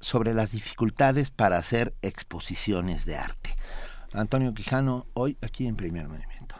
sobre las dificultades para hacer exposiciones de arte. Antonio Quijano, hoy aquí en Primer Movimiento.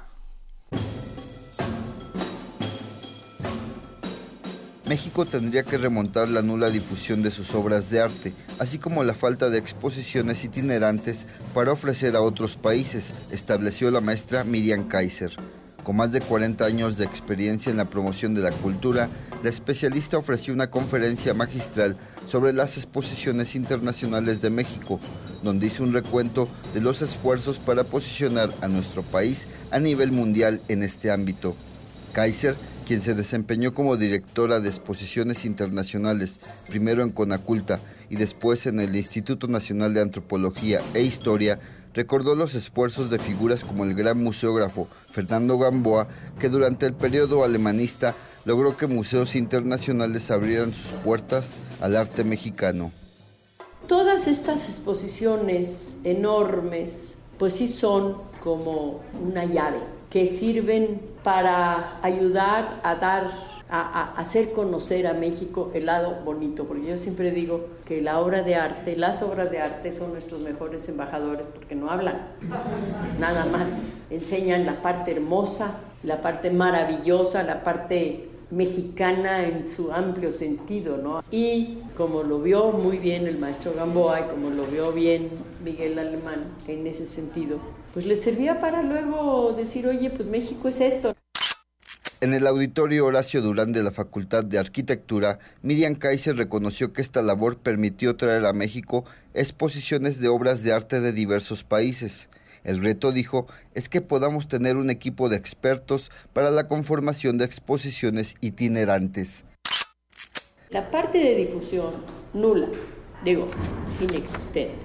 México tendría que remontar la nula difusión de sus obras de arte, así como la falta de exposiciones itinerantes para ofrecer a otros países, estableció la maestra Miriam Kaiser. Con más de 40 años de experiencia en la promoción de la cultura, la especialista ofreció una conferencia magistral sobre las exposiciones internacionales de México, donde hizo un recuento de los esfuerzos para posicionar a nuestro país a nivel mundial en este ámbito. Kaiser, quien se desempeñó como directora de exposiciones internacionales, primero en Conaculta y después en el Instituto Nacional de Antropología e Historia, recordó los esfuerzos de figuras como el gran museógrafo Fernando Gamboa, que durante el periodo alemanista logró que museos internacionales abrieran sus puertas al arte mexicano. Todas estas exposiciones enormes, pues sí son como una llave que sirven para ayudar a dar a, hacer conocer a México el lado bonito, porque yo siempre digo que la obra de arte, las obras de arte son nuestros mejores embajadores porque no hablan, nada más, enseñan la parte hermosa, la parte maravillosa, la parte mexicana en su amplio sentido, ¿no? Y como lo vio muy bien el maestro Gamboa y como lo vio bien Miguel Alemán en ese sentido, pues le servía para luego decir, oye, pues México es esto. En el auditorio Horacio Durán de la Facultad de Arquitectura, Miriam Kaiser reconoció que esta labor permitió traer a México exposiciones de obras de arte de diversos países. El reto, dijo, es que podamos tener un equipo de expertos para la conformación de exposiciones itinerantes. La parte de difusión, nula, digo, inexistente.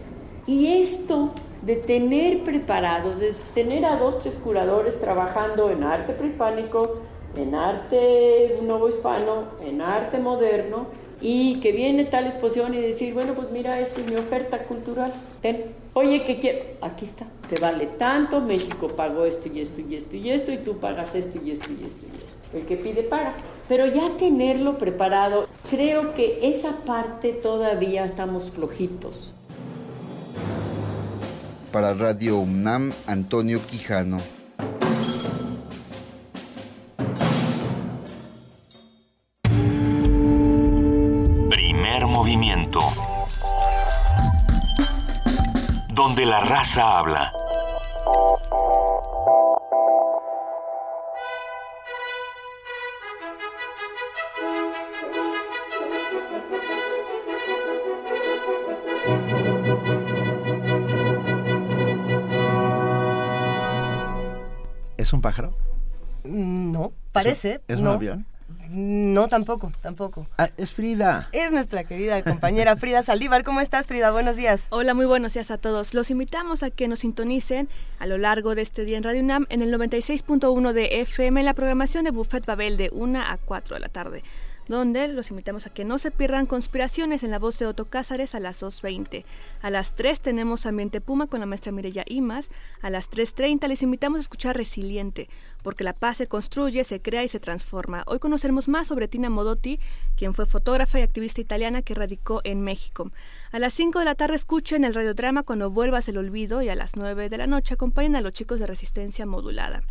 Y esto de tener preparados, de tener a dos, tres curadores trabajando en arte prehispánico, en arte nuevo hispano, en arte moderno, y que viene tal exposición y decir, bueno, pues mira, esta es mi oferta cultural, ten, oye, ¿qué quiero? Aquí está, te vale tanto, México pagó esto y esto y esto y esto, y tú pagas esto y esto y esto y esto. El que pide paga. Pero ya tenerlo preparado, creo que esa parte todavía estamos flojitos. Para Radio UNAM, Antonio Quijano. Donde la raza habla. ¿Es un pájaro? No, parece. ¿Es un avión? No, tampoco, tampoco. Ah, es Frida. Es nuestra querida compañera Frida Saldívar. ¿Cómo estás, Frida? Buenos días. Hola, muy buenos días a todos. Los invitamos a que nos sintonicen a lo largo de este día en Radio UNAM en el 96.1 de FM en la programación de Buffet Babel de 1 a 4 de la tarde donde los invitamos a que no se pierdan conspiraciones en la voz de Otto Cázares a las 2.20. A las 3 tenemos Ambiente Puma con la maestra Mireya Imas. A las 3.30 les invitamos a escuchar Resiliente, porque la paz se construye, se crea y se transforma. Hoy conoceremos más sobre Tina Modotti, quien fue fotógrafa y activista italiana que radicó en México. A las 5 de la tarde escuchen el radiodrama Cuando vuelvas el olvido y a las 9 de la noche acompañen a los chicos de Resistencia Modulada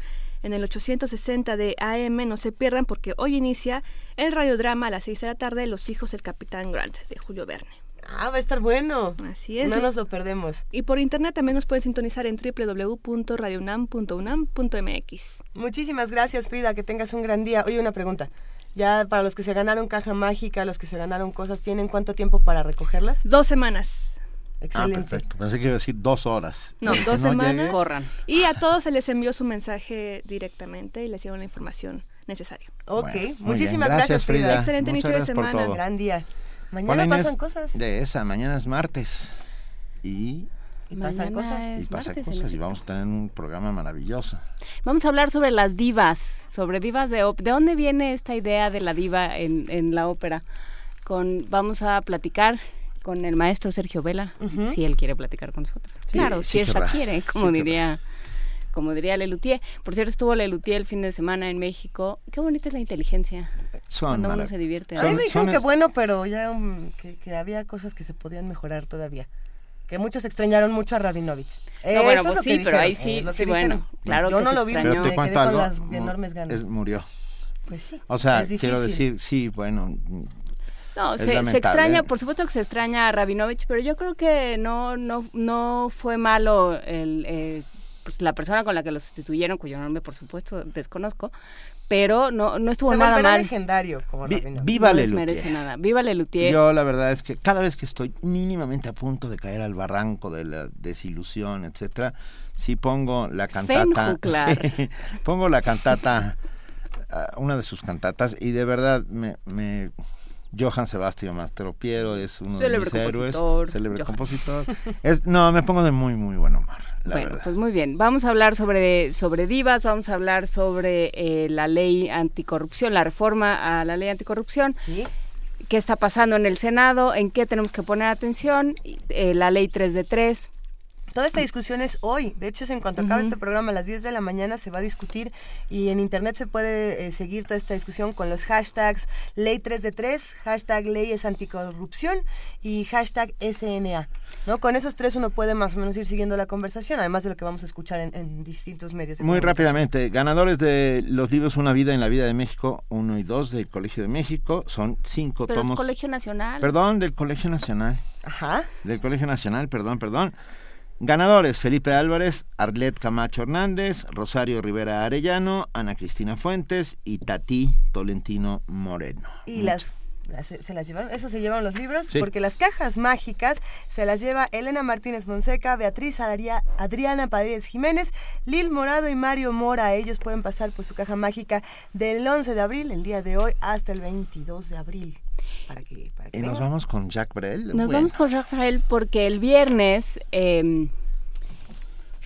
en el 860 de AM. No se pierdan porque hoy inicia el radiodrama a las 6 de la tarde Los hijos del Capitán Grant de Julio Verne. Ah, va a estar bueno. Así es. No nos lo perdemos. Y por internet también nos pueden sintonizar en www.radionam.unam.mx. Muchísimas gracias, Frida. Que tengas un gran día. Oye, una pregunta. Ya para los que se ganaron caja mágica, los que se ganaron cosas, ¿tienen cuánto tiempo para recogerlas? Dos semanas. Excelente. Ah, perfecto. Pensé que iba a decir dos horas. No, dos semanas. Corran. Y a todos se les envió su mensaje directamente y les dieron la información necesaria. Ok, muchísimas gracias, Frida. Excelente inicio de semana. Gran día. Mañana pasan cosas. De esa, mañana es martes. Y y pasan cosas. Y pasan cosas y vamos a tener un programa maravilloso. Vamos a hablar sobre las divas, sobre divas de ¿De dónde viene esta idea de la diva en, en la ópera? Con, vamos a platicar con el maestro Sergio Vela, si él quiere platicar con nosotros. claro, si ella quiere, como diría como diría Lelutier. Por cierto, estuvo Lelutier el fin de semana en México. Qué bonita es la inteligencia. Son cuando uno se divierte. A mí me dijeron que bueno, pero ya um, que, había cosas que se podían mejorar todavía. Que muchos extrañaron mucho a Rabinovich. No, bueno, pues sí, pero ahí sí, sí bueno, claro Yo que no lo vi, pero te cuento algo, las enormes ganas. murió. Pues sí. O sea, quiero decir, sí, bueno, no, se, extraña, por supuesto que se extraña a Rabinovich, pero yo creo que no, no, no fue malo el, eh, pues, la persona con la que lo sustituyeron, cuyo nombre por supuesto desconozco, pero no, no estuvo nada mal. legendario como Viva no merece nada. Viva Lelutier. Yo la verdad es que cada vez que estoy mínimamente a punto de caer al barranco de la desilusión, etcétera, sí pongo la cantata, sí, pongo la cantata una de sus cantatas y de verdad me, me Johann Sebastian Mastropiero es uno de mis héroes, célebre compositor. Es, no, me pongo de muy, muy buen humor. bueno, pues muy bien. Vamos a hablar sobre, sobre divas, vamos a hablar sobre eh, la ley anticorrupción, la reforma a la ley anticorrupción. ¿Qué está pasando en el Senado? ¿En qué tenemos que poner atención? Eh, la ley 3 de 3 Toda esta discusión es hoy. De hecho, es en cuanto acabe este programa a las 10 de la mañana se va a discutir y en internet se puede eh, seguir toda esta discusión con los hashtags ley 3 de 3, hashtag leyes anticorrupción y hashtag SNA. ¿no? Con esos tres uno puede más o menos ir siguiendo la conversación, además de lo que vamos a escuchar en, distintos medios. Muy rápidamente, ganadores de los libros Una vida en la vida de México, uno y dos del Colegio de México, son cinco Pero tomos. del Colegio Nacional. Perdón, del Colegio Nacional. Ajá. Del Colegio Nacional, perdón, perdón. Ganadores, Felipe Álvarez, Arlet Camacho Hernández, Rosario Rivera Arellano, Ana Cristina Fuentes y Tati Tolentino Moreno. Y las se, las llevaron, eso se llevaron los libros, porque las cajas mágicas se las lleva Elena Martínez Monseca, Beatriz Adriana Paredes Jiménez, Lil Morado y Mario Mora. Ellos pueden pasar por su caja mágica del 11 de abril, el día de hoy, hasta el 22 de abril. y nos vamos con Jacques Brel. Nos vamos con Jacques Brel porque el viernes em,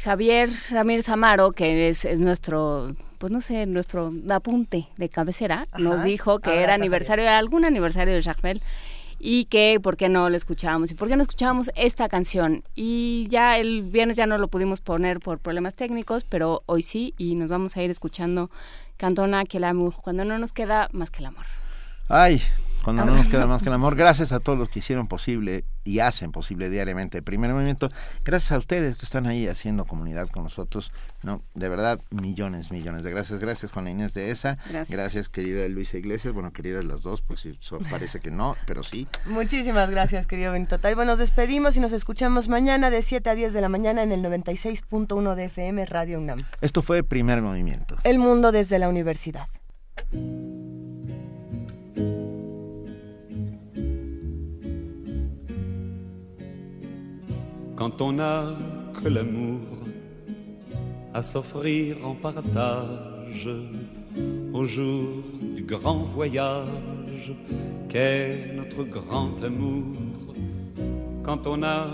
Javier Ramírez Amaro, que es, es nuestro pues no sé, nuestro apunte de cabecera nos dijo que era aniversario, era algún aniversario de Jacques y que por qué no lo escuchábamos y por qué no escuchábamos esta canción. Y ya el viernes ya no lo pudimos poner por problemas técnicos, pero hoy sí y nos vamos a ir escuchando Cantona que el amor, cuando no nos queda más que el amor. Ay, cuando no nos queda más que el amor. Gracias a todos los que hicieron posible y hacen posible diariamente el primer movimiento. Gracias a ustedes que están ahí haciendo comunidad con nosotros. No, de verdad, millones, millones de gracias. Gracias, Juana Inés de esa. Gracias. querida Luisa Iglesias. Bueno, queridas las dos, pues eso parece que no, pero sí. Muchísimas gracias, querido Benito Taibo. Nos despedimos y nos escuchamos mañana de 7 a 10 de la mañana en el 96.1 de FM Radio UNAM. Esto fue Primer Movimiento. El mundo desde la universidad. Quand on n'a que l'amour à s'offrir en partage au jour du grand voyage qu'est notre grand amour. Quand on n'a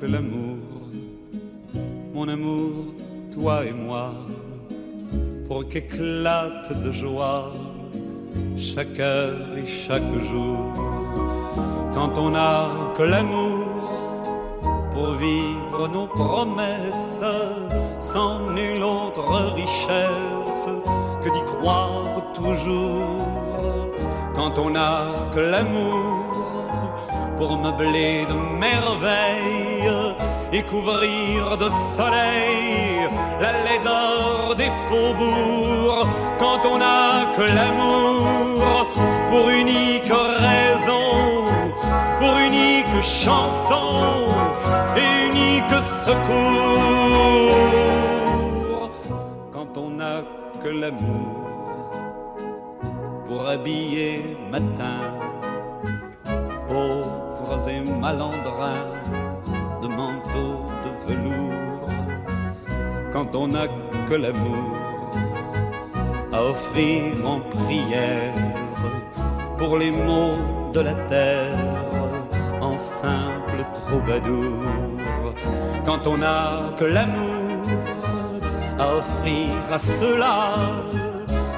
que l'amour, mon amour, toi et moi, pour qu'éclate de joie chaque heure et chaque jour. Quand on n'a que l'amour, pour vivre nos promesses sans nulle autre richesse que d'y croire toujours. Quand on n'a que l'amour pour meubler de merveilles et couvrir de soleil la laideur des faubourgs. Quand on n'a que l'amour pour unique raison pour unique chanson et unique secours. Quand on n'a que l'amour pour habiller matin, pauvres et malandrins de manteaux de velours. Quand on n'a que l'amour à offrir en prière pour les maux de la terre simple troubadour. Quand on n'a que l'amour à offrir à ceux-là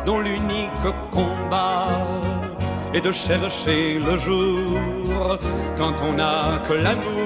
dont l'unique combat est de chercher le jour. Quand on n'a que l'amour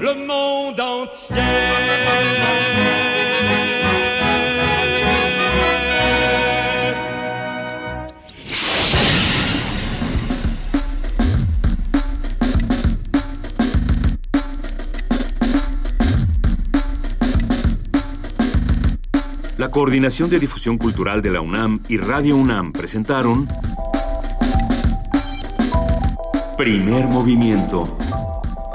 le monde. La Coordinación de Difusión Cultural de la UNAM y Radio UNAM presentaron Primer Movimiento.